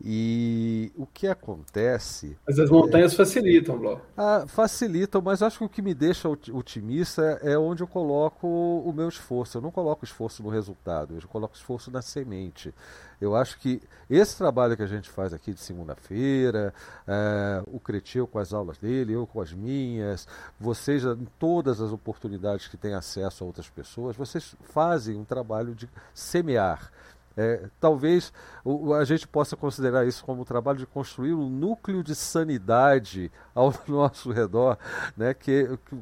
E o que acontece. Mas as montanhas é... facilitam, Bló. Ah, facilitam, mas acho que o que me deixa otimista é onde eu coloco o meu esforço. Eu não coloco esforço no resultado, eu coloco esforço na semente. Eu acho que esse trabalho que a gente faz aqui de segunda-feira, é, o Cretil com as aulas dele, eu com as minhas, vocês em todas as oportunidades que têm acesso a outras pessoas, vocês fazem um trabalho de semear. É, talvez o, a gente possa considerar isso como um trabalho de construir um núcleo de sanidade ao nosso redor, né? que, que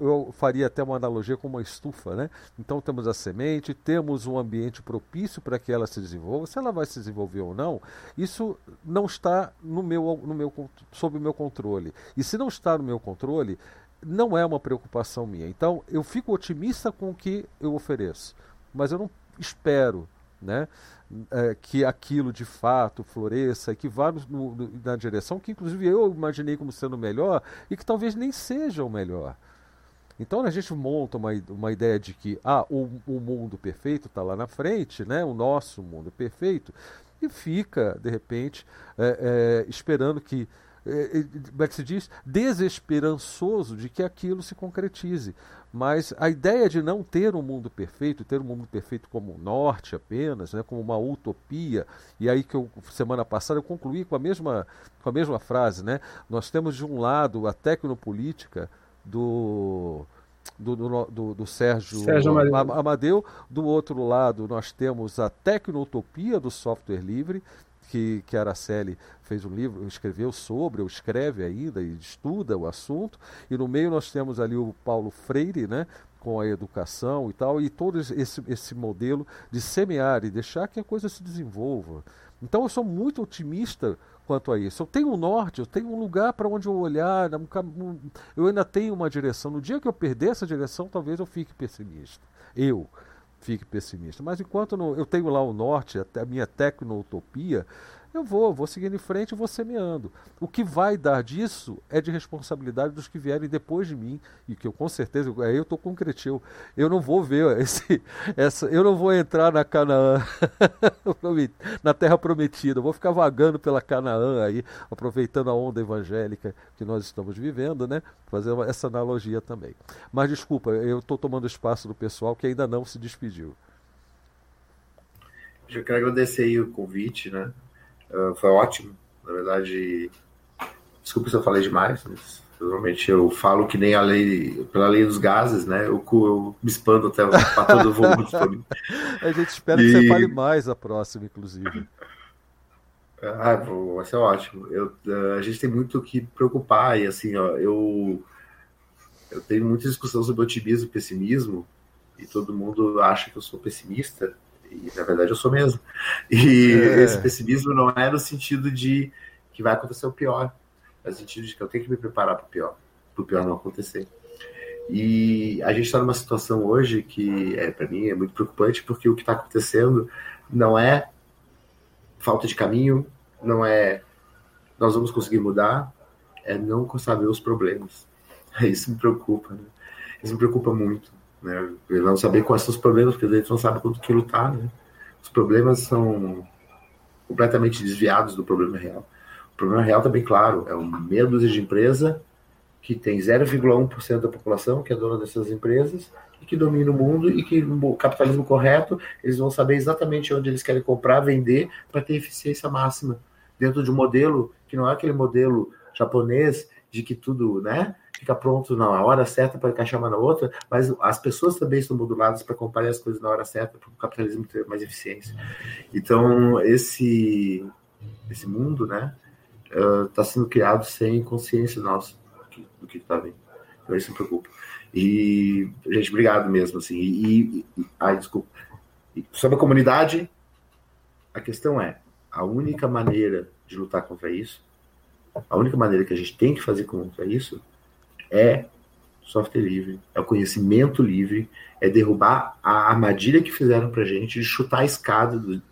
eu faria até uma analogia com uma estufa. Né? Então temos a semente, temos um ambiente propício para que ela se desenvolva. Se ela vai se desenvolver ou não, isso não está no meu, no meu, sob o meu controle. E se não está no meu controle, não é uma preocupação minha. Então eu fico otimista com o que eu ofereço, mas eu não espero né? É, que aquilo de fato floresça, que vá no, no, na direção que, inclusive, eu imaginei como sendo melhor e que talvez nem seja o melhor. Então a gente monta uma, uma ideia de que ah, o, o mundo perfeito está lá na frente, né? o nosso mundo perfeito, e fica, de repente, é, é, esperando que é, é, como é que se diz, desesperançoso de que aquilo se concretize. Mas a ideia de não ter um mundo perfeito, ter um mundo perfeito como o norte apenas, né, como uma utopia, e aí que eu, semana passada eu concluí com a mesma, com a mesma frase, né? Nós temos de um lado a tecnopolítica do do, do, do, do Sérgio, Sérgio Amadeu. Amadeu. Do outro lado, nós temos a tecnotopia do software livre, que, que Araceli fez um livro, escreveu sobre, ou escreve ainda e estuda o assunto. E no meio nós temos ali o Paulo Freire, né? com a educação e tal, e todo esse, esse modelo de semear e deixar que a coisa se desenvolva. Então eu sou muito otimista quanto a isso. Eu tenho um norte, eu tenho um lugar para onde eu olhar, eu ainda tenho uma direção. No dia que eu perder essa direção, talvez eu fique pessimista. Eu fique pessimista. Mas enquanto eu tenho lá o norte, a minha tecno-utopia, eu vou, vou seguindo em frente e vou semeando. O que vai dar disso é de responsabilidade dos que vierem depois de mim, e que eu com certeza, aí eu estou com eu não vou ver esse, essa, eu não vou entrar na Canaã, na terra prometida, eu vou ficar vagando pela Canaã aí, aproveitando a onda evangélica que nós estamos vivendo, né? Fazer essa analogia também. Mas desculpa, eu estou tomando espaço do pessoal que ainda não se despediu. Eu quero agradecer aí o convite, né? Uh, foi ótimo. Na verdade, desculpa se eu falei demais, mas normalmente eu falo que nem a lei, pela lei dos gases, né? Eu, eu me expando até para todo o volume A gente espera e... que você fale mais a próxima, inclusive. Ah, vai ser ótimo. Eu, uh, a gente tem muito que preocupar e assim, ó, eu eu tenho muita discussão sobre otimismo e pessimismo e todo mundo acha que eu sou pessimista e na verdade eu sou mesmo. E é. esse pessimismo não é no sentido de que vai acontecer o pior, é no sentido de que eu tenho que me preparar para o pior, para o pior não acontecer. E a gente está numa situação hoje que, é, para mim, é muito preocupante, porque o que está acontecendo não é falta de caminho, não é nós vamos conseguir mudar, é não saber os problemas. Isso me preocupa, né? Isso me preocupa muito. Né? Eles não saber quais são os problemas, porque eles não sabem quanto que lutar. Né? Os problemas são completamente desviados do problema real. O problema real está bem claro: é meia dúzia de empresa que tem 0,1% da população que é dona dessas empresas e que domina o mundo e que no capitalismo correto eles vão saber exatamente onde eles querem comprar, vender para ter eficiência máxima dentro de um modelo que não é aquele modelo japonês de que tudo, né? Fica pronto na hora certa para encaixar uma na outra, mas as pessoas também estão moduladas para comparar as coisas na hora certa para o capitalismo ter mais eficiência. Então, esse, esse mundo, né, está uh, sendo criado sem consciência nossa do que está vindo. Então, isso me preocupa. E, gente, obrigado mesmo, assim. E, e ai, desculpa. E, sobre a comunidade, a questão é, a única maneira de lutar contra isso, a única maneira que a gente tem que fazer contra isso é software livre, é o conhecimento livre, é derrubar a armadilha que fizeram para gente de chutar a escada do,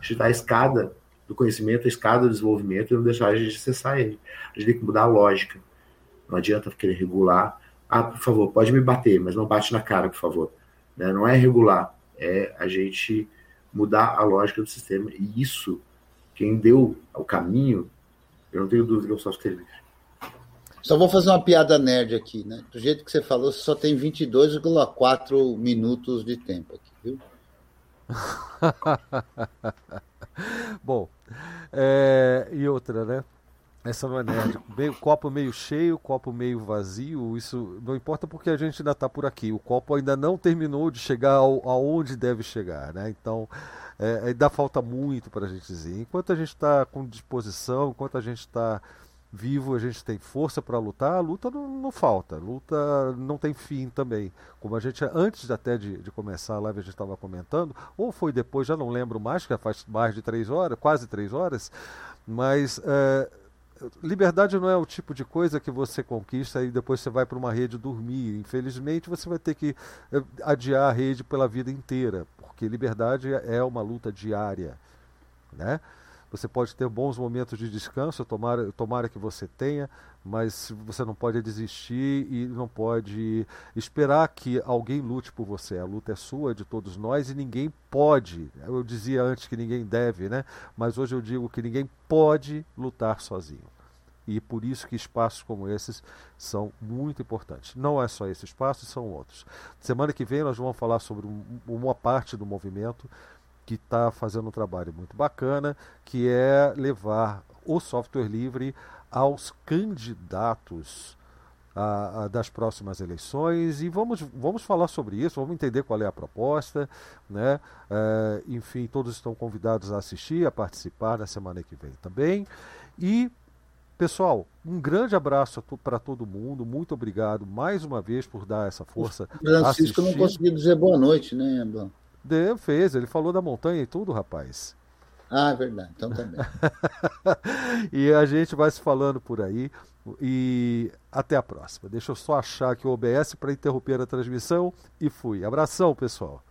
chutar a escada do conhecimento, a escada do desenvolvimento e não deixar a gente acessar ele. A gente tem que mudar a lógica. Não adianta querer regular. Ah, por favor, pode me bater, mas não bate na cara, por favor. Né? Não é regular, é a gente mudar a lógica do sistema. E isso, quem deu o caminho, eu não tenho dúvida que é o software livre. Só vou fazer uma piada nerd aqui, né? Do jeito que você falou, você só tem 22,4 minutos de tempo aqui, viu? Bom, é, e outra, né? Essa é nerd. Meio, copo meio cheio, copo meio vazio, isso não importa porque a gente ainda está por aqui. O copo ainda não terminou de chegar ao, aonde deve chegar, né? Então, é, ainda falta muito para a gente dizer. Enquanto a gente está com disposição, enquanto a gente está vivo, a gente tem força para lutar, a luta não, não, falta, a luta não tem fim também. Como a gente, antes até de, de começar a live, a gente estava comentando, ou foi depois, já não lembro mais, que faz mais de três horas, quase três horas, mas é, liberdade não é o tipo de coisa que você conquista e depois você vai para uma rede dormir. Infelizmente, você vai ter que é, adiar a rede pela vida inteira, porque liberdade é uma luta diária, né? Você pode ter bons momentos de descanso, tomara, tomara que você tenha, mas você não pode desistir e não pode esperar que alguém lute por você. A luta é sua, de todos nós, e ninguém pode. Eu dizia antes que ninguém deve, né? Mas hoje eu digo que ninguém pode lutar sozinho. E por isso que espaços como esses são muito importantes. Não é só esse espaço, são outros. Semana que vem nós vamos falar sobre uma parte do movimento que está fazendo um trabalho muito bacana, que é levar o software livre aos candidatos a, a, das próximas eleições e vamos, vamos falar sobre isso, vamos entender qual é a proposta, né? É, enfim, todos estão convidados a assistir, a participar na semana que vem também. E Pessoal, um grande abraço para todo mundo. Muito obrigado mais uma vez por dar essa força. Francisco não conseguiu dizer boa noite, né, Blanc? De, fez, ele falou da montanha e tudo, rapaz. Ah, é verdade. Então também. e a gente vai se falando por aí. E até a próxima. Deixa eu só achar aqui o OBS para interromper a transmissão e fui. Abração, pessoal.